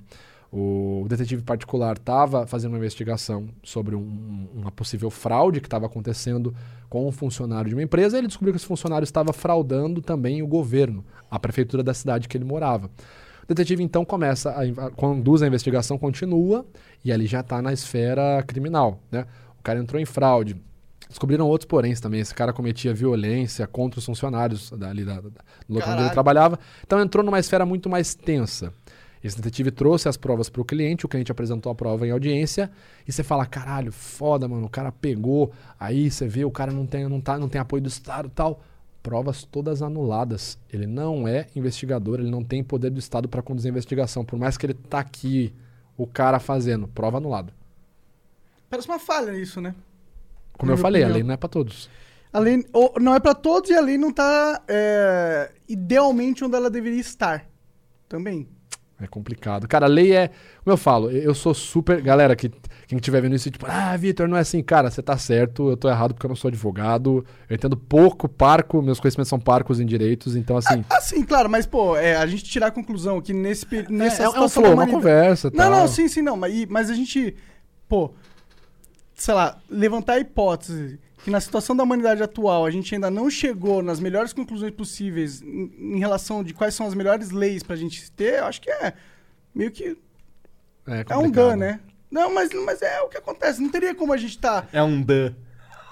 O detetive particular estava fazendo uma investigação sobre um- uma possível fraude que estava acontecendo com um funcionário de uma empresa. E ele descobriu que esse funcionário estava fraudando também o governo, a prefeitura da cidade que ele morava. O detetive então começa, a, a- conduz a investigação, continua, e ali já está na esfera criminal. Né? O cara entrou em fraude. Descobriram outros poréns também. Esse cara cometia violência contra os funcionários dali da, da, do local onde ele trabalhava. Então entrou numa esfera muito mais tensa. Esse detetive trouxe as provas para o cliente, o cliente apresentou a prova em audiência, e você fala, caralho, foda, mano, o cara pegou, aí você vê, o cara não tem, não tá, não tem apoio do Estado e tal. Provas todas anuladas. Ele não é investigador, ele não tem poder do Estado para conduzir a investigação. Por mais que ele tá aqui, o cara fazendo, prova anulada. Parece uma falha isso, né? Como eu falei, a lei não é para todos. A lei ou- não é pra todos e a lei não tá é, idealmente onde ela deveria estar. Também. É complicado. Cara, a lei é. Como eu falo, eu sou super. Galera, que, quem estiver vendo isso, tipo, ah, Vitor, não é assim. Cara, você tá certo, eu tô errado porque eu não sou advogado. Eu entendo pouco, parco, meus conhecimentos são parcos em direitos, então assim. Assim, claro, mas, pô, é, a gente tirar a conclusão que nesse, pe- nessa é, é um situação flow, uma conversa. Não, tal. não, sim, sim, não. Mas, mas a gente, pô, sei lá, levantar a hipótese que na situação da humanidade atual a gente ainda não chegou nas melhores conclusões possíveis em, em relação de quais são as melhores leis pra gente ter, eu acho que é meio que É, é um dan, né? Não, mas, mas é o que acontece. Não teria como a gente tá. É um dan.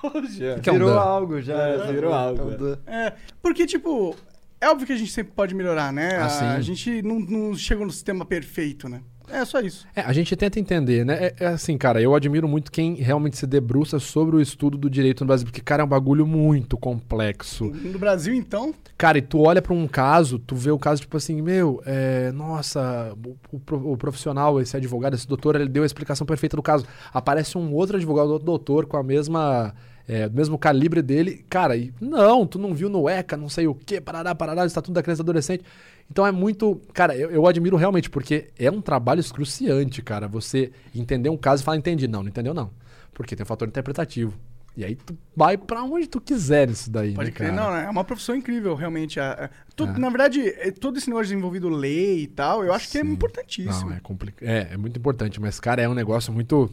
que é um virou dan? algo já. É, virou algo, É um dan. É, porque, tipo, é óbvio que a gente sempre pode melhorar, né? Ah, a, a gente não, não chega no sistema perfeito, né? É só isso. É, a gente tenta entender, né? É, é assim, cara, eu admiro muito quem realmente se debruça sobre o estudo do direito no Brasil, porque, cara, é um bagulho muito complexo. No Brasil, então, Cara, e tu olha pra um caso, tu vê o caso, tipo assim, meu, é, nossa, o, o o profissional, esse advogado, esse doutor, ele deu a explicação perfeita do caso. Aparece um outro advogado, outro doutor, com a mesma. É, do mesmo calibre dele, cara, e não, tu não viu no ECA, não sei o que, parará, parará, Estatuto da Criança e Adolescente. Então é muito. Cara, eu, eu admiro realmente, porque é um trabalho excruciante, cara. Você entender um caso e falar, entendi. Não, não entendeu, não. Porque tem um fator interpretativo. E aí tu vai pra onde tu quiser isso daí, pode né, crer. Não, é uma profissão incrível, realmente. A- a- tu- É. Na verdade, é, todo esse negócio desenvolvido lei e tal, eu acho que é Sim. importantíssimo. Não, é complicado. É, é muito importante, mas, cara, é um negócio muito.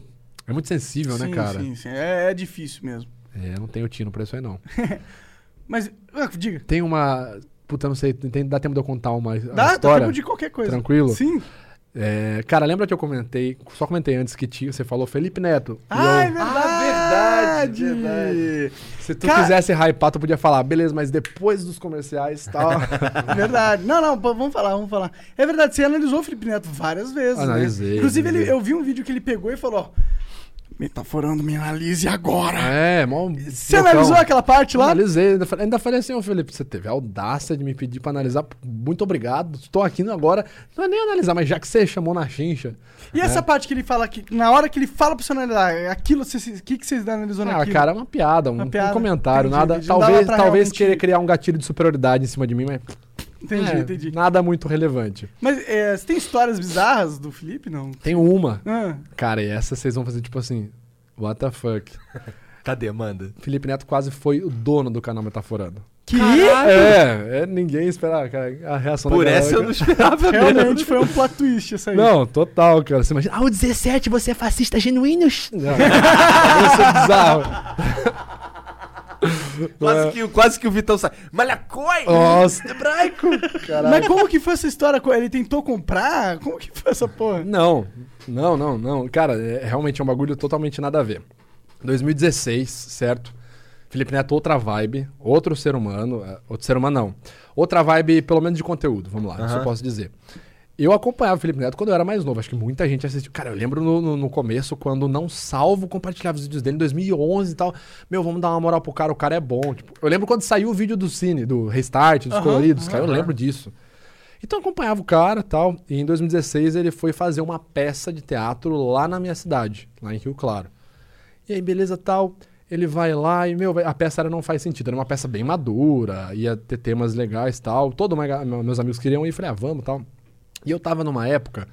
É muito sensível, sim, né, cara? Sim, sim. É, é difícil mesmo. É, não tenho tino pra isso aí, não. Mas, ah, diga. Tem uma. Puta, não sei, tem, dá tempo de eu contar uma, uma Dá, dá história? tempo de qualquer coisa. Tranquilo? Sim. É, cara, lembra que eu comentei, só comentei antes que tinha, você falou Felipe Neto. Ah, é eu- verdade! verdade, verdade. se tu Cara- quisesse hypar, tu podia falar, beleza, mas depois dos comerciais e tal. Verdade. Não, não, vamos falar, vamos falar. É verdade, você analisou o Felipe Neto várias vezes. né? Analisei, Inclusive, ele- eu vi um vídeo que ele pegou e falou: ó, Metaforando, me analise agora. é, mó. Você loucão. analisou aquela parte lá? Analisei, ainda falei, ainda falei assim, ô Felipe, você teve a audácia de me pedir pra analisar. Muito obrigado. Estou aqui agora. Não é nem analisar, mas já que você chamou na chincha. E essa É. parte que ele fala que, na hora que ele fala pra você analisar, é aquilo, o que, que vocês analisou Ah, naquilo? cara, é uma piada, um, Uma um piada. comentário, Entendi, nada. entendi. Talvez, talvez realmente- querer criar um gatilho de superioridade em cima de mim, mas. Entendi, é, entendi. Nada muito relevante. Mas é, você tem histórias bizarras do Felipe, não? Tem uma. Ah, Cara, e essa vocês vão fazer tipo assim. What the fuck? Cadê, manda? Felipe Neto quase foi o dono do canal Metaforando. que? É, é, ninguém esperava, cara. A reação Por da galera, essa eu cara. não esperava Realmente mesmo. foi um plot twist essa aí. Não, total, cara. Você imagina, ah, o 17, você é fascista genuíno? Não, isso é bizarro. Quase que, quase que o Vitão sai. Malhacoi! Nossa, hebraico! Caralho. Mas como que foi essa história? Ele tentou comprar? Como que foi essa porra? Não, não, não, não. Cara, é, realmente é um bagulho totalmente nada a ver. 2016, certo? Felipe Neto, outra vibe, outro ser humano, é, outro ser humano não. Outra vibe, pelo menos de conteúdo, vamos lá, isso eu posso dizer. Eu acompanhava o Felipe Neto quando eu era mais novo, acho que muita gente assistiu. Cara, eu lembro no, no- no começo, quando não salvo, compartilhava os vídeos dele em 2011 e tal. Meu, vamos dar uma moral pro cara, o cara é bom. Tipo, eu lembro quando saiu o vídeo do Cine, do Restart, dos Aham, coloridos, cara, eu lembro disso. Então eu acompanhava o cara e tal. E em 2016 ele foi fazer uma peça de teatro lá na minha cidade, lá em Rio Claro. E aí, beleza tal. Ele vai lá e, meu, a peça era não faz sentido. Era uma peça bem madura, ia ter temas legais e tal. Todo uma- meus amigos queriam ir, falei, ah, vamos tal. E eu tava numa época.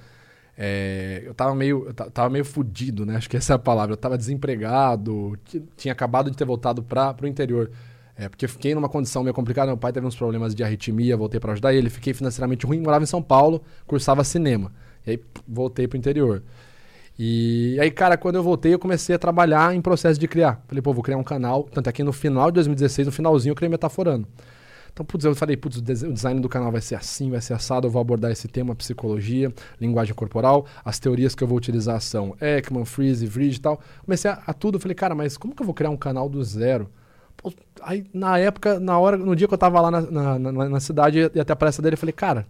é, eu tava meio, eu ta- tava meio fudido, né? Acho que essa é a palavra. Eu tava desempregado, ti- tinha acabado de ter voltado para pro interior. É, porque fiquei numa condição meio complicada. Meu pai teve uns problemas de arritmia, voltei pra ajudar ele. Fiquei financeiramente ruim, morava em São Paulo, cursava cinema. E aí voltei pro interior. E aí, cara, quando eu voltei, eu comecei a trabalhar em processo de criar. Falei, pô, vou criar um canal. Tanto é que no final de 2016, no finalzinho, eu criei Metaforando. Então, putz, eu falei, putz, o design do canal vai ser assim, vai ser assado, eu vou abordar esse tema, psicologia, linguagem corporal, as teorias que eu vou utilizar são Ekman, Freeze, Vrij e tal. Comecei a, a tudo, falei, cara, mas como que eu vou criar um canal do zero? Pô, aí, na época, na hora, no dia que eu tava lá na, na, na- na cidade e até a palestra dele, eu falei, cara,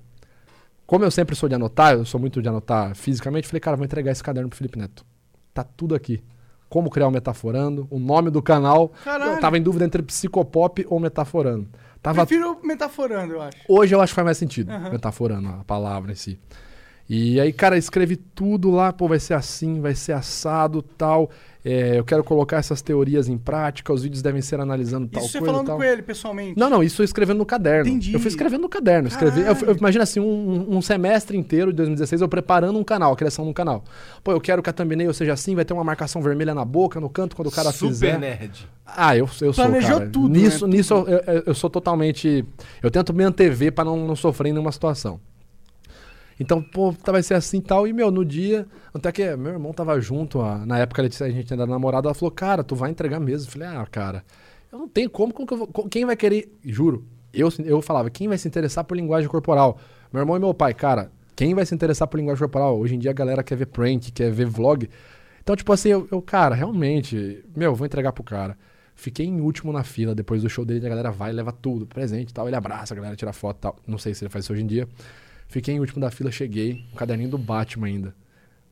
como eu sempre sou de anotar, eu sou muito de anotar fisicamente, falei, cara, vou entregar esse caderno pro Felipe Neto. Tá tudo aqui. Como criar o Metaforando, o nome do canal. Caralho. Eu tava em dúvida entre Psicopop ou Metaforando. Tava Prefiro metaforando, eu acho. Hoje eu acho que faz mais sentido, Aham. metaforando a palavra em si. E aí, cara, escrevi tudo lá, pô, vai ser assim, vai ser assado, tal. É, eu quero colocar essas teorias em prática, os vídeos devem ser analisando tal Isso você coisa e falando tal. com ele pessoalmente. Não, não, isso eu escrevendo no caderno. Entendi. Eu fui escrevendo no caderno. Escrevi, eu, eu, imagina assim, um, um semestre inteiro de 2016 eu preparando um canal, a criação de um canal. Pô, eu quero que a thumbnail seja assim, vai ter uma marcação vermelha na boca, no canto, quando o cara Super fizer. nerd. Ah, eu, eu sou, Planejou cara. tudo, Nisso, né? nisso eu, eu- eu sou totalmente... Eu tento me antever pra não, não sofrer em nenhuma situação. Então, pô, tá, vai ser assim e tal. E, meu, no dia... Até que meu irmão tava junto, a- na época a gente ainda era namorado, ela falou, cara, tu vai entregar mesmo. Eu falei, ah, cara, eu não tenho como, como que eu vou... Quem vai querer... Juro, eu, eu falava, quem vai se interessar por linguagem corporal? Meu irmão e meu pai, cara, quem vai se interessar por linguagem corporal? Hoje em dia a galera quer ver prank, quer ver vlog. Então, tipo assim, eu, eu, cara, realmente, meu, vou entregar pro cara. Fiquei em último na fila. Depois do show dele, a galera vai, leva tudo, presente e tal. Ele abraça, a galera tira foto e tal. Não sei se ele faz isso hoje em dia. Fiquei em último da fila, cheguei. Um caderninho do Batman ainda.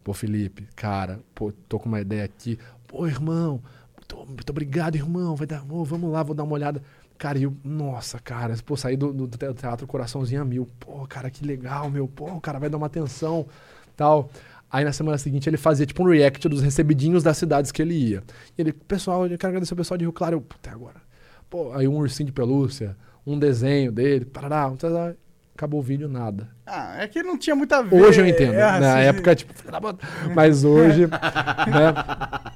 Pô, Felipe, cara, pô, tô com uma ideia aqui. Pô, irmão, muito, muito obrigado, irmão. Vai dar, ô, vamos lá, vou dar uma olhada. Cara, eu, nossa, cara, pô, saí do, do te- teatro Coraçãozinho a mil. Pô, cara, que legal, meu. Pô, o cara vai dar uma atenção, tal. Aí na semana seguinte ele fazia tipo um react dos recebidinhos das cidades que ele ia. E ele, pessoal, eu quero agradecer o pessoal de Rio Claro. Eu, puta, agora. Pô, aí um ursinho de pelúcia, um desenho dele, parará, tarará. Acabou o vídeo, nada. Ah, é que não tinha muito a ver. Hoje eu entendo. É, Na assim, época, tipo, mas hoje. né?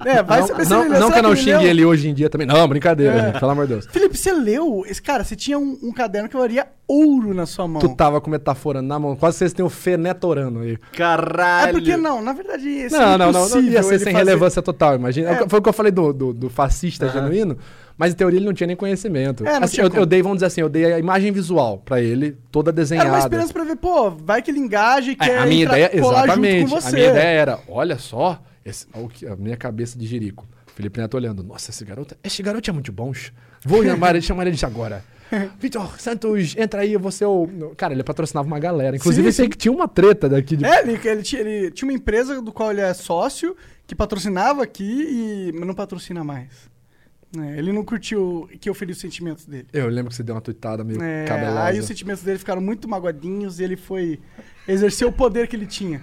É, vai não, saber se não, ele leu. não que eu não xingue leu? ele hoje em dia também. Não, brincadeira, É. gente, pelo amor de Deus. Felipe, você leu? Esse, cara, você tinha um, um caderno que valia ouro na sua mão. Tu tava com metaforando na mão. Quase vocês têm o fenetorando aí. Caralho. É porque não, na verdade, esse Não, não, não, não impossível ia ser sem fazer- relevância total, imagina. É. Foi o que eu falei do, do, do fascista genuíno, mas em teoria ele não tinha nem conhecimento. É, Assim, tinha eu, eu dei, vamos dizer assim, eu dei a imagem visual pra ele, toda desenhada. Era uma esperança pra ver, pô, vai que ele engaja e É, quer a minha ideia, exatamente. A minha ideia era, olha só, esse, a minha cabeça de jerico. Felipe Neto olhando, nossa, esse garoto, esse garoto é muito bom. Vou chamar ele, chamar ele de agora. Vitor Santos, entra aí, você é o. Cara, ele patrocinava uma galera. Inclusive, Sim, eu sei sim. que tinha uma treta daqui de. É, ele, ele, tinha, ele tinha uma empresa do qual ele é sócio, que patrocinava aqui e não patrocina mais. É, ele não curtiu que eu feri os sentimentos dele. Eu lembro que você deu uma tuitada meio É, cabelosa. aí os sentimentos dele ficaram muito magoadinhos e ele foi exercer o poder que ele tinha.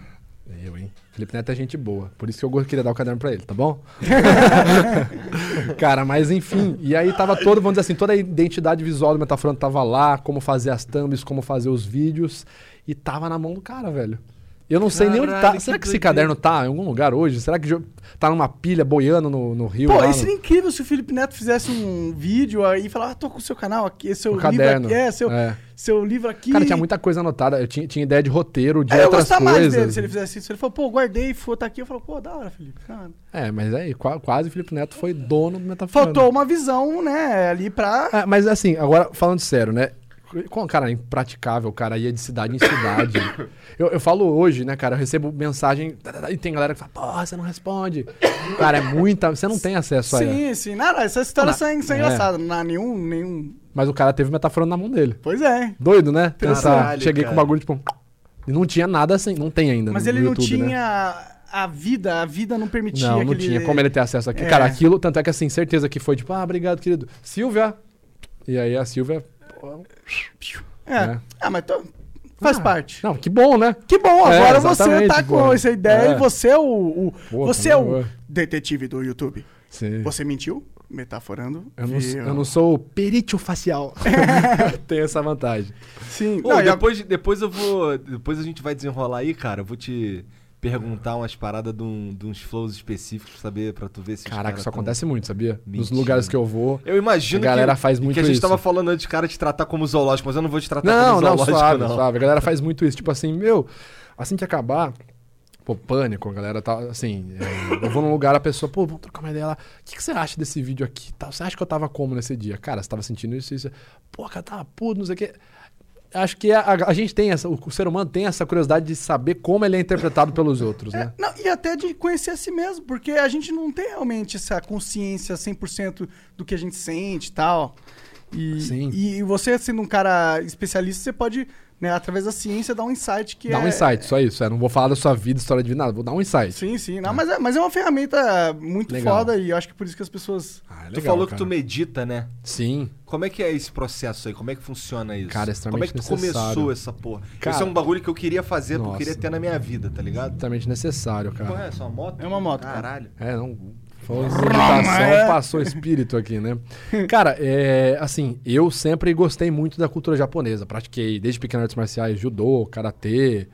Eu, hein? Felipe Neto é gente boa. Por isso que eu queria dar o caderno pra ele, tá bom? Cara, mas enfim. E aí tava todo, vamos dizer assim, toda a identidade visual do Metaforando tava lá, como fazer as thumbs, como fazer os vídeos. E tava na mão do cara, velho. Eu não sei nem onde tá. Caralho, Será que esse caderno tá em algum lugar hoje? Será que tá numa pilha boiando no, no rio? Pô, isso no- seria incrível se o Felipe Neto fizesse um vídeo aí e falar, ah, tô com o seu canal aqui, seu O livro caderno. aqui, é, seu, É. seu livro aqui. Cara, tinha muita coisa anotada. Eu tinha, tinha ideia de roteiro, de É, eu outras gostar mais coisas. dele se ele fizesse isso. Ele falou, pô, guardei, foi, tá aqui. Eu falo, pô, da hora, Felipe. cara. É, mas aí, qua- quase o Felipe Neto foi dono do Metaforando. Faltou uma visão, né, ali pra... É, mas assim, agora falando sério, né? Com cara, é impraticável, cara ia de cidade em cidade. eu, eu falo hoje, né, cara? Eu recebo mensagem e tem galera que fala, porra, você não responde. Cara, é muita. Você não tem acesso a Sim, sim. Histórias Não, são, são é. engraçadas. Não há nenhum, nenhum... Mas o cara teve metaforando na mão dele. Pois é. Doido, né? Pensar, cheguei cara. com o bagulho, tipo. E não tinha nada assim, não tem ainda. Mas no ele não YouTube, né? tinha a vida, a vida não permitia Não, não aquele- tinha como ele ter acesso aqui. É. Cara, aquilo, tanto é que assim, certeza que foi tipo, ah, obrigado, querido. Silvia. E aí a Silvia. Pô, É. né? Ah, mas tô- faz Ah, parte. Não, que bom, né? Que bom, É, agora você exatamente, tá pô. com essa ideia É. e você é o. o- Pô, você é o favor. detetive do YouTube. Sim. Você mentiu? Metaforando. Eu não, eu não sou perito facial. Tenho essa vantagem. Sim. Pô, Não, depois, depois eu vou. Depois a gente vai desenrolar aí, cara. Eu vou te perguntar umas paradas de, um- de uns flows específicos pra saber, pra tu ver se. Caraca, isso tão- acontece muito, sabia? Nos lugares que eu vou. Eu imagino A galera que, faz que muito a gente isso. tava falando antes, cara, te tratar como zoológico, mas eu não vou te tratar Não, como não, zoológico, suave, não. suave. A galera faz muito isso. Tipo assim, meu, assim que acabar. Pô, pânico, a galera tá assim. é, eu vou num lugar, a pessoa, pô, vamos trocar uma ideia lá. O que, que você acha desse vídeo aqui? Tal? Você acha que eu tava como nesse dia? Cara, você tava sentindo isso, isso. Pô, cara, tava puto, não sei o quê. Acho que a, a- a gente tem essa, o, o ser humano tem essa curiosidade de saber como ele é interpretado pelos outros, né? Não, e até de conhecer a si mesmo, porque a gente não tem realmente essa consciência 100% do que a gente sente e tal. E, Sim. e você sendo um cara especialista, você pode, né, através da ciência, dar um insight que Dá é... um insight, só isso. É, não vou falar da sua vida, história de vida, nada. Vou dar um insight. Sim, sim. Não, mas, é, mas é uma ferramenta muito Legal. foda e eu acho que por isso que as pessoas... Ah, é Tu legal, falou que cara. tu medita, né? Sim. Como é que é esse processo aí? Como é que funciona isso? Cara, é Como é extremamente que tu necessário. começou essa porra? Cara, Esse é um bagulho que eu queria fazer, porque eu nossa. queria ter na minha vida, tá ligado? Totalmente necessário, cara. Porra, é essa uma moto? É uma moto, cara. Caralho. É, não. Foi uma meditação, passou espírito aqui, né? Cara, é, assim, eu sempre gostei muito da cultura japonesa. Pratiquei desde pequeno artes marciais, judô, karatê.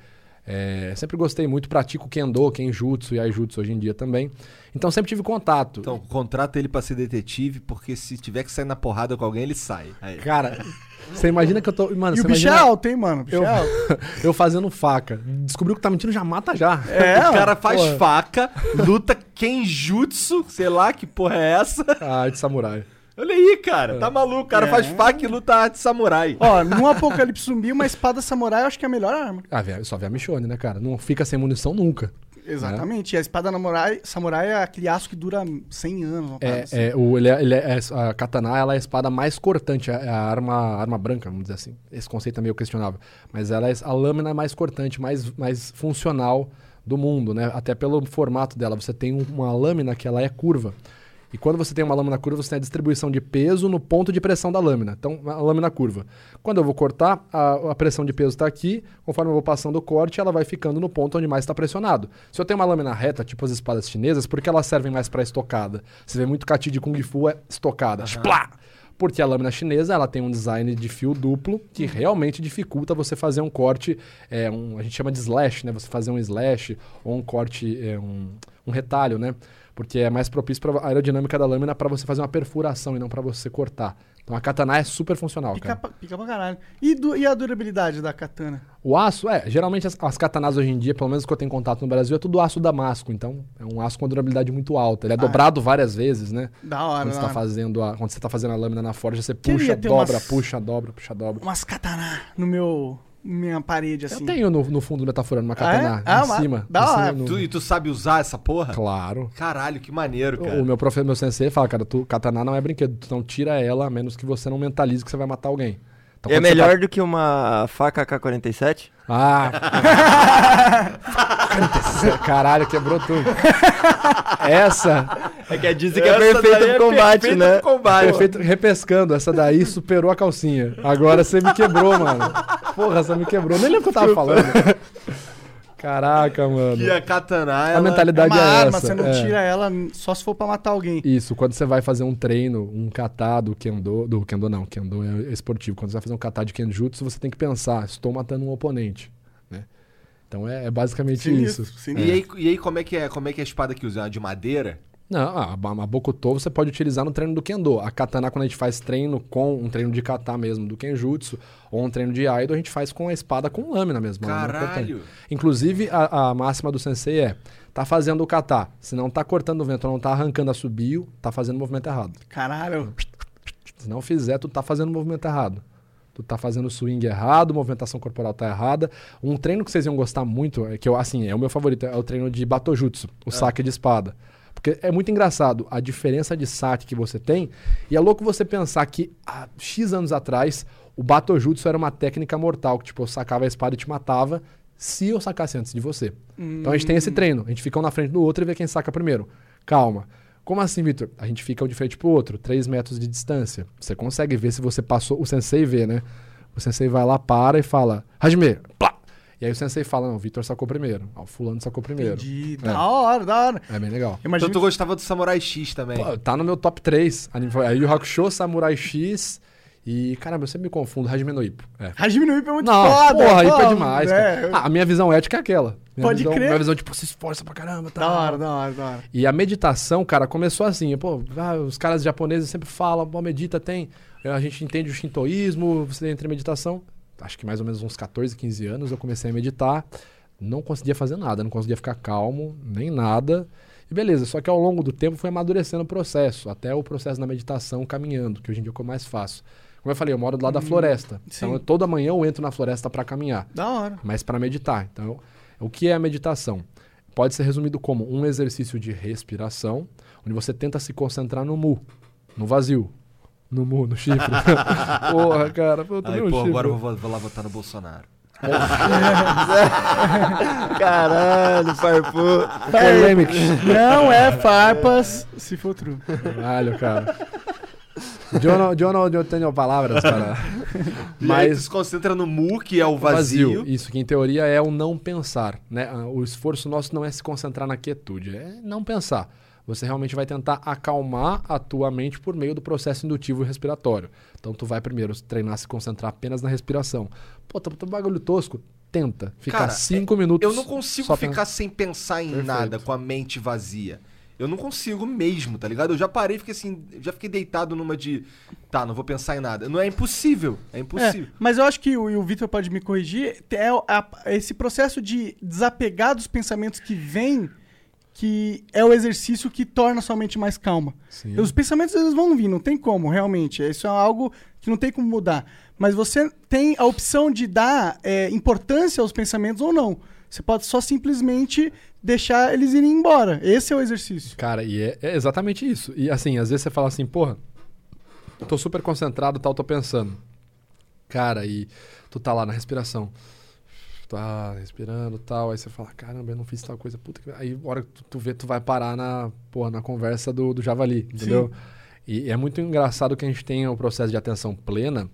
é, sempre gostei muito, pratico kendo, kenjutsu e aijutsu hoje em dia também. Então sempre tive contato. Então, contrata ele pra ser detetive, porque se tiver que sair na porrada com alguém, ele sai. Aí. Cara, você imagina que eu tô. Mano, E o bicho é alto, hein, mano? O bicho eu, é alto. eu fazendo faca. Descobriu que tá mentindo, já mata já. É, o cara faz porra. faca, luta kenjutsu, sei lá que porra é essa. Ah, de samurai. Olha aí, cara, tá maluco. O cara É. faz faca e luta arte samurai. Ó, num apocalipse zumbi, uma espada samurai eu acho que é a melhor arma. Ah, velho, só vê a Michonne, né, cara? Não fica sem munição nunca. Exatamente. E a espada samurai, samurai é aquele aço que dura 100 anos. É, assim. é, o, ele é- ele é- a katana ela é a espada mais cortante, é a arma, a arma branca, vamos dizer assim. Esse conceito é meio questionável. Mas ela é a lâmina mais cortante, mais, mais funcional do mundo, né? Até pelo formato dela. Você tem um- uma lâmina que ela é curva. E quando você tem uma lâmina curva, você tem a distribuição de peso no ponto de pressão da lâmina. Então, a lâmina curva. Quando eu vou cortar, a, a pressão de peso está aqui. Conforme eu vou passando o corte, ela vai ficando no ponto onde mais está pressionado. Se eu tenho uma lâmina reta, tipo as espadas chinesas, por que elas servem mais para estocada? Você vê muito kati de Kung Fu é estocada. Splá! Porque a lâmina chinesa ela tem um design de fio duplo que realmente dificulta você fazer um corte, é, um, a gente chama de slash, né? Você fazer um slash ou um corte, é, um, um retalho, né? Porque é mais propício para a aerodinâmica da lâmina para você fazer uma perfuração e não para você cortar. Então a katana é super funcional, Pica, cara. pra, pica pra caralho. E, du- e a durabilidade da katana? O aço, é, geralmente as, as katanas hoje em dia, pelo menos que eu tenho contato no Brasil, é tudo aço damasco. Então é um aço com durabilidade muito alta. Ele é dobrado várias vezes, né? Da hora, Quando você, tá hora. fazendo a, quando você tá fazendo a lâmina na forja, você Queria puxa, dobra, umas- puxa, dobra, puxa, dobra. Umas katana no meu... Minha parede, assim. Eu tenho no, no fundo do metaforando uma Ah, é? katana Ah, em cima. da em cima hora. no- Tu, e tu sabe usar essa porra? Claro. Caralho, que maneiro, cara. O meu professor, meu sensei, fala, cara, tu, katana não é brinquedo, tu não tira ela, a menos que você não mentalize que você vai matar alguém. Então, é melhor tá- do que uma faca K-47? Ah! Caralho, quebrou tudo. Essa, É que dizem que é daí é pro combate, perfeita né? pro combate. perfeito, repescando, essa daí superou a calcinha. Agora você me quebrou, mano. Porra, você me quebrou. Nem lembro o que eu tava falando. Caraca, mano. Que a katana, A ela... É mentalidade uma é arma, essa. você não é. tira ela só se for pra matar alguém. Isso, quando você vai fazer um treino, um kata do kendo, do kendo não, kendo é esportivo. Quando você vai fazer um kata de kenjutsu, você tem que pensar, estou matando um oponente, né? Então é, é basicamente Sinistro, isso. sinistro. E aí, e aí como, é que é, como é que é a espada que usa? É de madeira? Não, a, a Bokuto você pode utilizar no treino do Kendo. A Katana, quando a gente faz treino com um treino de kata mesmo, do Kenjutsu, ou um treino de Aido, a gente faz com a espada com lâmina mesmo. cortante. Caralho. Inclusive, a, a máxima do sensei é, tá fazendo o kata, se não tá cortando o vento, não tá arrancando a subiu, tá fazendo o movimento errado. Caralho. Se não fizer, tu tá fazendo o movimento errado. Tu tá fazendo o swing errado, movimentação corporal tá errada. Um treino que vocês iam gostar muito, é que eu, assim, é o meu favorito, é o treino de Batojutsu, o saque de espada. Porque é muito engraçado a diferença de saque que você tem. E é louco você pensar que há X anos atrás, o Batojutsu era uma técnica mortal, que tipo, eu sacava a espada e te matava se eu sacasse antes de você. Então a gente tem esse treino. A gente fica um na frente do outro e vê quem saca primeiro. Calma. Como assim, Vitor? A gente fica um de frente pro outro, 3 metros de distância. Você consegue ver se você passou. O sensei vê, né? O sensei vai lá, para e fala, Hajime, plá! E aí o sensei fala, não, o Vitor sacou primeiro. Ah, o fulano sacou primeiro. Entendi. É. Da hora, da hora. É bem legal. Imagina Então tu gostava do Samurai X também. Pô, tá no meu top 3. Aí o Hakusho, Samurai X e... Caramba, eu sempre me confundo, Hajime no Ippo. É. Hajime no Ippo é muito Não, foda. porra, Ippo é demais. é. cara. Ah, a minha visão ética é aquela. Minha Pode visão, crer. Minha visão, tipo, se esforça pra caramba, tá? Da hora, da hora, da hora. E a meditação, cara, começou assim. Pô, ah, os caras japoneses sempre falam, pô, medita, tem. A gente entende o shintoísmo, você entra em meditação. Acho que mais ou menos uns 14, 15 anos eu comecei a meditar. Não conseguia fazer nada, não conseguia ficar calmo, nem nada. E beleza, só que ao longo do tempo foi amadurecendo o processo, até o processo da meditação caminhando, que hoje em dia é o que eu mais faço. Como eu falei, eu moro do lado da floresta. Então sim. eu, toda manhã eu entro na floresta para caminhar Da hora. mas para meditar. Então, o que é a meditação? Pode ser resumido como um exercício de respiração, onde você tenta se concentrar no mu, no vazio, no mu, no chifre. Porra, cara, eu Aí, um pô, chifre. agora eu vou, vou lá votar no Bolsonaro. Caralho, farpou. Polêmica. Não é farpas, se for true. Caralho, cara. Eu não, eu tenho palavras, cara. Mas se concentra no Mu, que é o vazio. vazio. Isso, que em teoria é o não pensar. Né? Ah, O esforço nosso não é se concentrar na quietude, é não pensar. Você realmente vai tentar acalmar a tua mente por meio do processo indutivo e respiratório. Então tu vai primeiro treinar a se concentrar apenas na respiração. Pô, tá tá um bagulho tosco? Tenta. Ficar Cara, cinco minutos. Eu não consigo só ficar sem pensar em Perfeito. nada com a mente vazia. Eu não consigo mesmo, tá ligado? Eu já parei, fiquei assim, já fiquei deitado numa de, tá, não vou pensar em nada. Não é impossível, é impossível. É, mas eu acho que o, o Vitor pode me corrigir. É a- esse processo de desapegar dos pensamentos que vêm, que é o exercício que torna sua mente mais calma. Sim. Os pensamentos eles vão vir, não tem como, realmente. Isso é algo que não tem como mudar. Mas você tem a opção de dar é, importância aos pensamentos ou não. Você pode só simplesmente deixar eles irem embora. Esse é o exercício. Cara, e é, é exatamente isso. E assim, às vezes você fala assim, porra, eu tô super concentrado tal, tô pensando. Cara, e tu tá lá na respiração. Tá respirando tal. Aí você fala, caramba, eu não fiz tal coisa. Puta que. Aí, a hora que tu, tu vê, tu vai parar na, porra, na conversa do, do javali, entendeu? E é muito engraçado que a gente tenha o processo de atenção plena.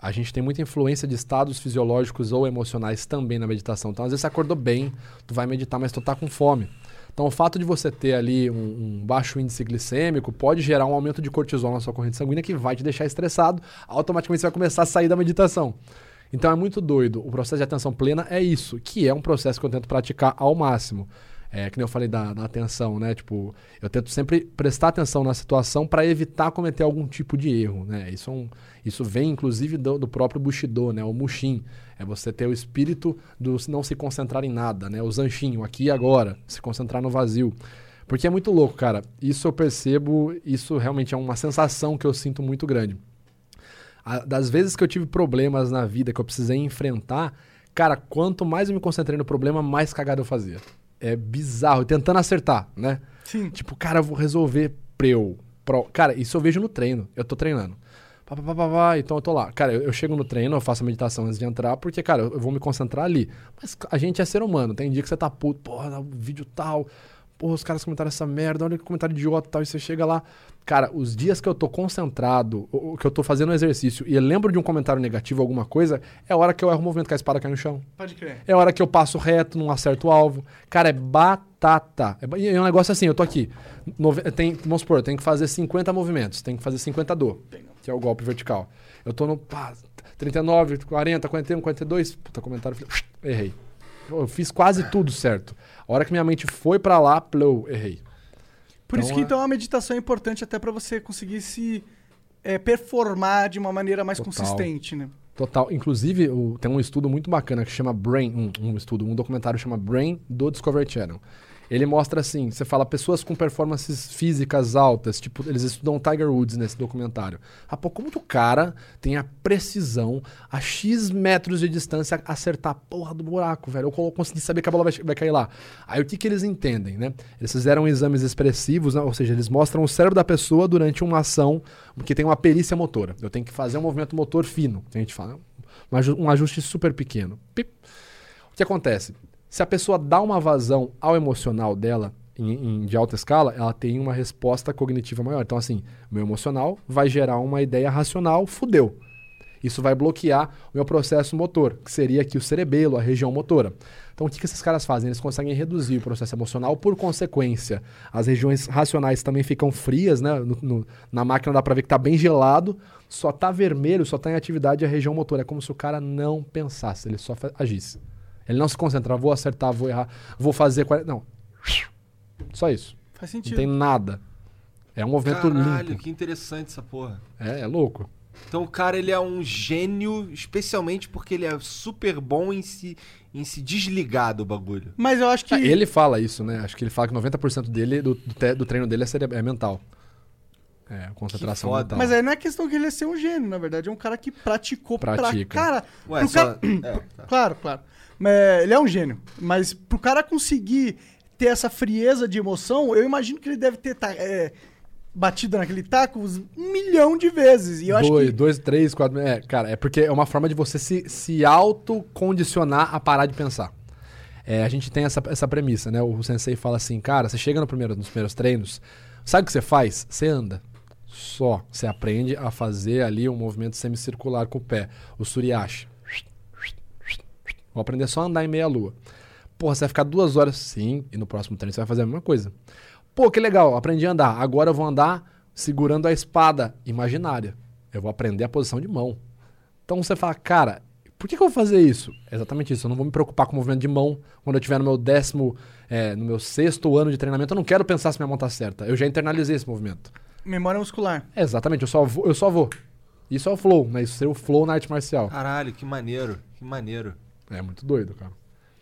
A gente tem muita influência de estados fisiológicos ou emocionais também na meditação. Então, às vezes você acordou bem, tu vai meditar, mas tu tá com fome. Então, o fato de você ter ali um, um baixo índice glicêmico pode gerar um aumento de cortisol na sua corrente sanguínea que vai te deixar estressado. Automaticamente você vai começar a sair da meditação. Então, é muito doido. O processo de atenção plena é isso, que é um processo que eu tento praticar ao máximo. É, que nem eu falei da, da atenção, né? Tipo, eu tento sempre prestar atenção na situação para evitar cometer algum tipo de erro, né? Isso, é um, isso vem, inclusive, do, do próprio Bushido, né? O Mushin. É você ter o espírito do não se concentrar em nada, né? O Zanshin, o aqui e agora. Se concentrar no vazio. Porque é muito louco, cara. Isso eu percebo, isso realmente é uma sensação que eu sinto muito grande. A- das vezes que eu tive problemas na vida que eu precisei enfrentar, cara, quanto mais eu me concentrei no problema, mais cagada eu fazia. É bizarro, tentando acertar, né? Sim. Tipo, cara, eu vou resolver preu. Pro. Cara, isso eu vejo no treino. Eu tô treinando. Pá, pá, pá, pá, então eu tô lá. Cara, eu, eu chego no treino, eu faço a meditação antes de entrar, porque, cara, eu, eu vou me concentrar ali. Mas a gente é ser humano. Tem dia que você tá puto, porra, vídeo tal. Porra, os caras comentaram essa merda, olha que comentário idiota e tal. E você chega lá. Cara, os dias que eu tô concentrado, que eu tô fazendo um exercício e eu lembro de um comentário negativo, alguma coisa, é a hora que eu erro o movimento que a espada cai no chão. Pode crer. É a hora que eu passo reto, não acerto o alvo. Cara, é batata. É, é um negócio assim, eu tô aqui. nove- tem, vamos supor, eu tenho que fazer 50 movimentos. Tenho que fazer 50 do, que é o golpe vertical. Eu tô no pá, 39, 40, 41, 42. Puta, comentário. Errei. Eu fiz quase tudo certo. A hora que minha mente foi pra lá, plou, errei. Por isso Então, que é- então a meditação é importante até pra você conseguir se é, performar de uma maneira mais Total. consistente, né? Total. Inclusive, o- tem um estudo muito bacana que chama Brain. Um, um estudo, um documentário chama Brain do Discovery Channel. Ele mostra assim: você fala pessoas com performances físicas altas, tipo, eles estudam o Tiger Woods nesse documentário. Ah, pô, como que o cara tem a precisão a X metros de distância acertar a porra do buraco, velho? Eu consegui saber que a bola vai, vai cair lá. Aí o que, que eles entendem, né? Eles fizeram exames expressivos, né? ou seja, eles mostram o cérebro da pessoa durante uma ação que tem uma perícia motora. Eu tenho que fazer um movimento motor fino, que a gente fala. Aju- um ajuste super pequeno. Pip. O que acontece? Se a pessoa dá uma vazão ao emocional dela, em, em- de alta escala, ela tem uma resposta cognitiva maior. Então, assim, meu emocional vai gerar uma ideia racional, fudeu. Isso vai bloquear o meu processo motor, que seria aqui o cerebelo, a região motora. Então, o que, que esses caras fazem? Eles conseguem reduzir o processo emocional, por consequência, as regiões racionais também ficam frias, né? No- no- na máquina dá pra ver que tá bem gelado, só tá vermelho, só tá em atividade a região motora. É como se o cara não pensasse, ele só agisse. Ele não se concentra, vou acertar, vou errar, vou fazer. 40... Não. Só isso. Faz Não sentido. tem nada. É um movimento Caralho, limpo. que interessante essa porra. É, é louco. Então o cara ele é um gênio, especialmente porque ele é super bom em se, em se desligar do bagulho. Mas eu acho que. Ah, Ele fala isso, né? Acho que ele fala que 90% dele, do, do, treino dele é, cere- é mental. É, concentração mental. Mas aí não é questão que ele é ser um gênio, na verdade. É um cara que praticou Pratica. pra cara. Ué, só... cara- é, tá. Claro, claro. Mas ele é um gênio. Mas pro cara conseguir ter essa frieza de emoção, eu imagino que ele deve ter ta- é, batido naquele taco um milhão de vezes. E eu acho dois, que. dois, três, quatro. É, cara, é porque é uma forma de você se, se autocondicionar a parar de pensar. É, a gente tem essa, essa premissa, né? O sensei fala assim, cara, você chega no primeiro, nos primeiros treinos, sabe o que você faz? Você anda. Só. Você aprende a fazer ali um movimento semicircular com o pé. O suriashi. Vou aprender só a andar em meia lua. Porra, você vai ficar duas horas sim, e no próximo treino você vai fazer a mesma coisa. Pô, que legal, aprendi a andar. Agora eu vou andar segurando a espada imaginária. Eu vou aprender a posição de mão. Então você fala, cara, por que, que eu vou fazer isso? É exatamente isso. Eu não vou me preocupar com o movimento de mão. Quando eu estiver no meu décimo, é, no meu sexto ano de treinamento, eu não quero pensar se minha mão tá certa. Eu já internalizei esse movimento. Memória muscular. É, exatamente, eu só vou. Eu só vou. Isso é o flow, né? Isso seria o flow na arte marcial. Caralho, que maneiro, que maneiro. É muito doido, cara.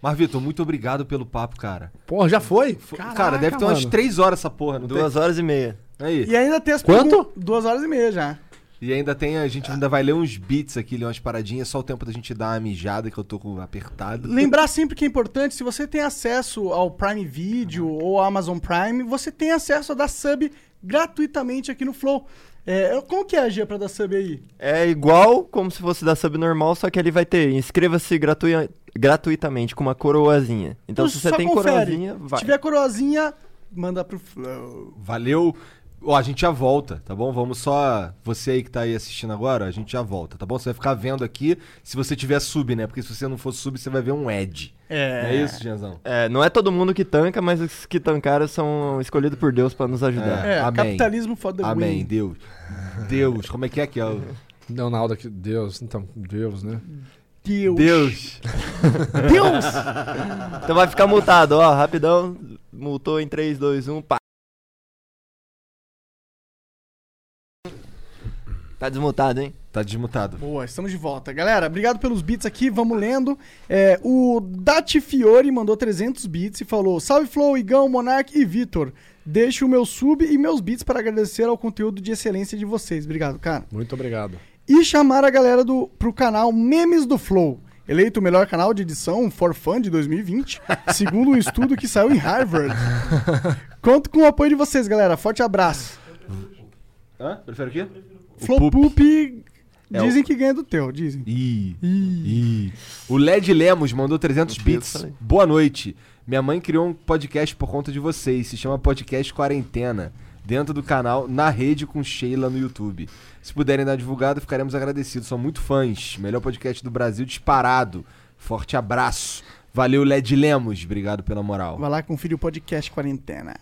Mas, Vitor, muito obrigado pelo papo, cara. Porra, já foi? F- Caraca, cara, deve ter umas mano. três horas essa porra, não Duas horas e meia. tem? Aí. E ainda tem as Quanto? pergun- Duas horas e meia já. E ainda tem, a gente ainda vai ler uns beats aqui, ler umas paradinhas, só o tempo da gente dar uma mijada, que eu tô com apertado. Lembrar sempre que é importante, se você tem acesso ao Prime Video ou ao Amazon Prime, você tem acesso a dar sub gratuitamente aqui no Flow. É, como que é a Gia pra dar sub aí? É igual como se fosse da sub normal, só que ele vai ter inscreva-se gratui- gratuitamente com uma coroazinha. Então, se você tem confere. coroazinha, Se vai. tiver coroazinha, manda pro Flow. Valeu. Ó, a gente já volta, tá bom? Vamos só. Você aí que tá aí assistindo agora, a gente já volta, tá bom? Você vai ficar vendo aqui se você tiver sub, né? Porque se você não for sub, você vai ver um Ed. É. Não é isso, Gianzão? É, não é todo mundo que tanca, mas os que tancaram são escolhidos por Deus pra nos ajudar. É, Amém. capitalismo the Amém, win. Deus. Deus, como é que é que é? o- Leonardo aqui, Deus, então, Deus, né? Deus. Deus. Deus! Então vai ficar multado, ó, rapidão. Multou em 3, 2, 1, pá. Tá desmutado, hein? Tá desmutado. Boa, estamos de volta. Galera, obrigado pelos bits aqui, vamos lendo. É, o Dati Fiore mandou 300 bits e falou: Salve Flow, Igão, Monark e Vitor. Deixo o meu sub e meus bits para agradecer ao conteúdo de excelência de vocês. Obrigado, cara. Muito obrigado. E chamar a galera do, pro canal Memes do Flow. Eleito o melhor canal de edição for fun de 2020, segundo um estudo que saiu em Harvard. Conto com o apoio de vocês, galera. Forte abraço. Hã? Prefere o quê? Flow Poop É dizem que ganha do teu, dizem. Ih, ih. O Led Lemos mandou 300 Não fui eu que bits. Boa noite. Minha mãe criou um podcast por conta de vocês. Se chama Podcast Quarentena. Dentro do canal Na Rede com Sheila no YouTube. Se puderem dar divulgado, ficaremos agradecidos. São muito fãs. Melhor podcast do Brasil disparado. Forte abraço. Valeu, Led Lemos. Obrigado pela moral. Vai lá conferir o podcast Quarentena.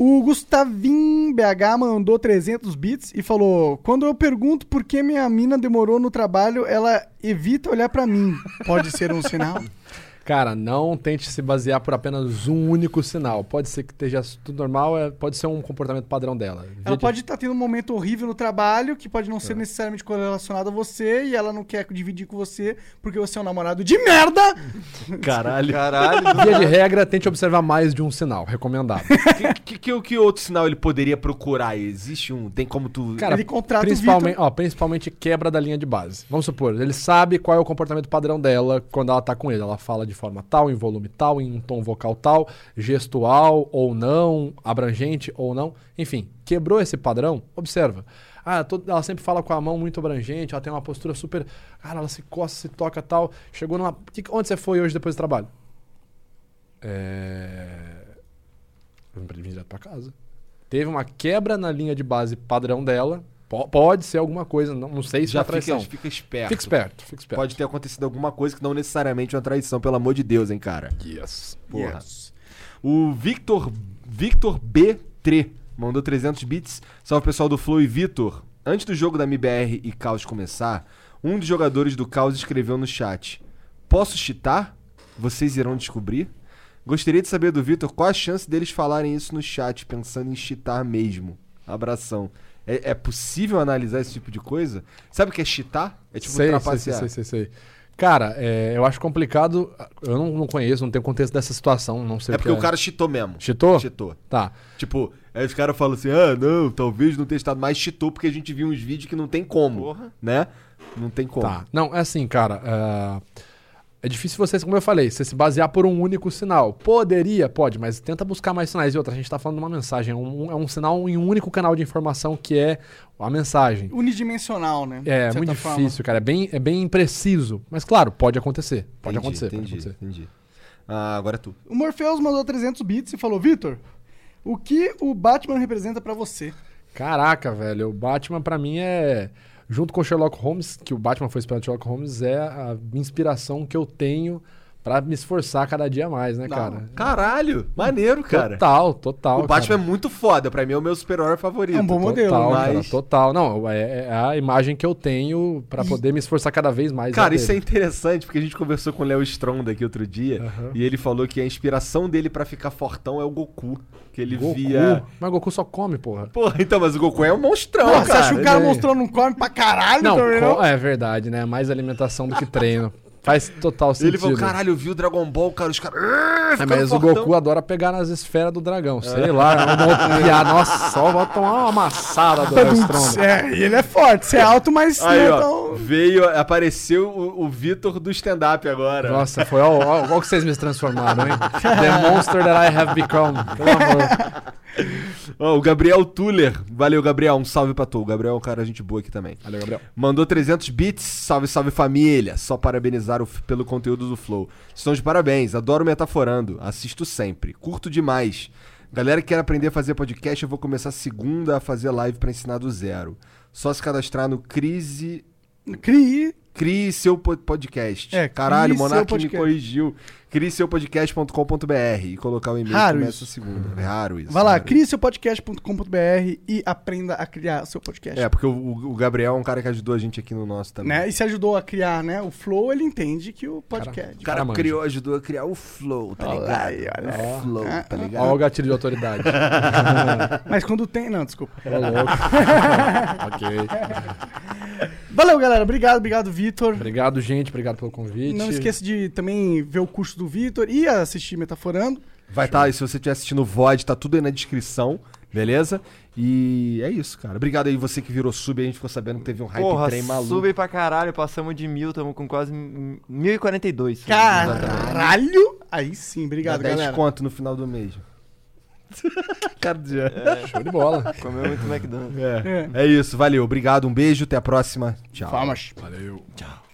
O Gustavin BH mandou 300 bits e falou: Quando eu pergunto por que minha mina demorou no trabalho, ela evita olhar pra mim. Pode ser um sinal? Cara, não tente se basear por apenas um único sinal. Pode ser que esteja tudo normal, é- pode ser um comportamento padrão dela. Ela de- pode estar tendo um momento horrível no trabalho, que pode não ser necessariamente correlacionado a você, e ela não quer dividir com você porque você é um namorado de merda. Caralho. Caralho. Via de regra, tente observar mais de um sinal, recomendado. que, que, que outro sinal ele poderia procurar? Existe um? Tem como tu. Cara, Ele contrata principalmente, ó, principalmente quebra da linha de base. Vamos supor, ele sabe qual é o comportamento padrão dela quando ela tá com ele. Ela fala de forma tal, em volume tal, em um tom vocal tal, gestual ou não, abrangente ou não. Enfim, quebrou esse padrão, observa. Ah, to- ela sempre fala com a mão muito abrangente, ela tem uma postura super. Cara, ela se coça, se toca tal. Chegou numa. Onde você foi hoje depois do trabalho? É. Eu vim direto pra casa teve uma quebra na linha de base padrão dela. Po- pode ser alguma coisa, não, não sei se já é traição. fica, fica esperto. Fica esperto, fica esperto. Pode ter acontecido alguma coisa que não necessariamente é uma traição, pelo amor de Deus, hein, cara. Yes. Porra. O Victor, Victor B3 mandou 300 bits. Salve pessoal do Flow e Vitor. Antes do jogo da MBR e Caos começar, um dos jogadores do Caos escreveu no chat: Posso cheatar? Vocês irão descobrir? Gostaria de saber do Vitor qual a chance deles falarem isso no chat, pensando em cheatar mesmo. Abração. É, é possível analisar esse tipo de coisa? Sabe o que é cheatar? É tipo sei, sei, trapacear. sei, sei, sei, sei. Cara, é, eu acho complicado. Eu não, não conheço, não tenho contexto dessa situação, não sei É o que porque o cara cheatou mesmo. Cheatou? Cheatou. Tá. Tipo, aí os caras falam assim, ah, não, talvez não tenha estado mais cheatou, porque a gente viu uns vídeos que não tem como, Porra. né? Não tem como. Tá. Não, é assim, cara. é, É difícil você, como eu falei, você se basear por um único sinal. Poderia, pode, mas tenta buscar mais sinais. E outra, a gente tá falando de uma mensagem. É um, é um sinal em um único canal de informação que é a mensagem. Unidimensional, né? É certa muito forma. difícil, cara. É bem, é bem impreciso. Mas claro, pode acontecer. Pode Entendi, acontecer. Entendi, Pode acontecer. entendi. Ah, agora é tu. O Morpheus mandou 300 bits e falou: Vitor, o que o Batman representa pra você? Caraca, velho. O Batman, pra mim, é. Junto com Sherlock Holmes, que o Batman foi inspirado no Sherlock Holmes, é a inspiração que eu tenho pra me esforçar cada dia mais, né, Não. cara? Caralho, maneiro, cara. Total, total. o Batman cara. é muito foda, pra mim é o meu super-herói favorito. É um bom modelo, Total, mas- cara, total. Não, é, é a imagem que eu tenho pra poder me esforçar cada vez mais. Cara, é isso é dele. interessante, porque a gente conversou com o Léo Stronda aqui outro dia, Aham. e ele falou que a inspiração dele pra ficar fortão é o Goku. Que ele Goku. via. Mas Goku só come, porra. Porra, então, mas o Goku é um monstrão, Pô, cara. você acha que o cara é- mostrou não come pra caralho Não, também, não? é verdade, né? Mais alimentação do que treino. Faz total sentido. Ele falou, caralho, eu vi o Dragon Ball, cara, os caras... É, mas o Goku adora pegar nas esferas do dragão. Sei lá, é uma piada. Nossa, só vai tomar uma amassada do Astronda. É, e ele é forte. Você é alto, mas não Aí, é ó, tão... veio, apareceu o, o Vitor do stand-up agora. Nossa, foi ó, ó, que vocês me transformaram, hein? The monster that I have become. Pelo amor. Ó, o Gabriel Tuller, valeu Gabriel, um salve pra tu. O Gabriel é um cara gente boa aqui também. Valeu, Gabriel. Mandou 300 bits, salve, salve família. Só parabenizar pelo conteúdo do Flow. Estão de parabéns, adoro Metaforando, assisto sempre, curto demais. Galera que quer aprender a fazer podcast, eu vou começar segunda a fazer live pra ensinar do zero. Só se cadastrar no Crise... Crie. Crie seu po- podcast. É, Caralho, Monark me corrigiu. Crie seu podcast.com.br e colocar o e-mail Raro começa isso. segunda. É raro isso. Vai lá, crie seu podcast.com.br e aprenda a criar seu podcast. É, porque o, o- Gabriel é um cara que ajudou a gente aqui no nosso também. Né? E se ajudou a criar né, o Flow, ele entende que o podcast. O cara Cara, criou, ajudou a criar o Flow, tá Olha ligado? aí, olha o. Flow, Ah, tá Olha o ligado? gatilho de autoridade. Mas quando tem. Não, desculpa. Ô, louco. ok. Valeu, galera. Obrigado, obrigado, Vitor. Obrigado, gente. Obrigado pelo convite. Não esqueça de também ver o curso do Vitor e assistir Metaforando. Vai estar, tá, e se você estiver assistindo o VOD, tá tudo aí na descrição, beleza? E é isso, cara. Obrigado aí você que virou sub, a gente ficou sabendo que teve um hype Porra, trem maluco. sube pra caralho, passamos de mil, estamos com quase m- 1042. subs, exatamente. Caralho! Aí sim, Dá obrigado, 10 galera. conto no final do mês. cara do Jean. Show de bola. Comeu muito McDonald's. É. é isso, valeu. Obrigado, um beijo, até a próxima. Tchau. Famas. Valeu. Tchau.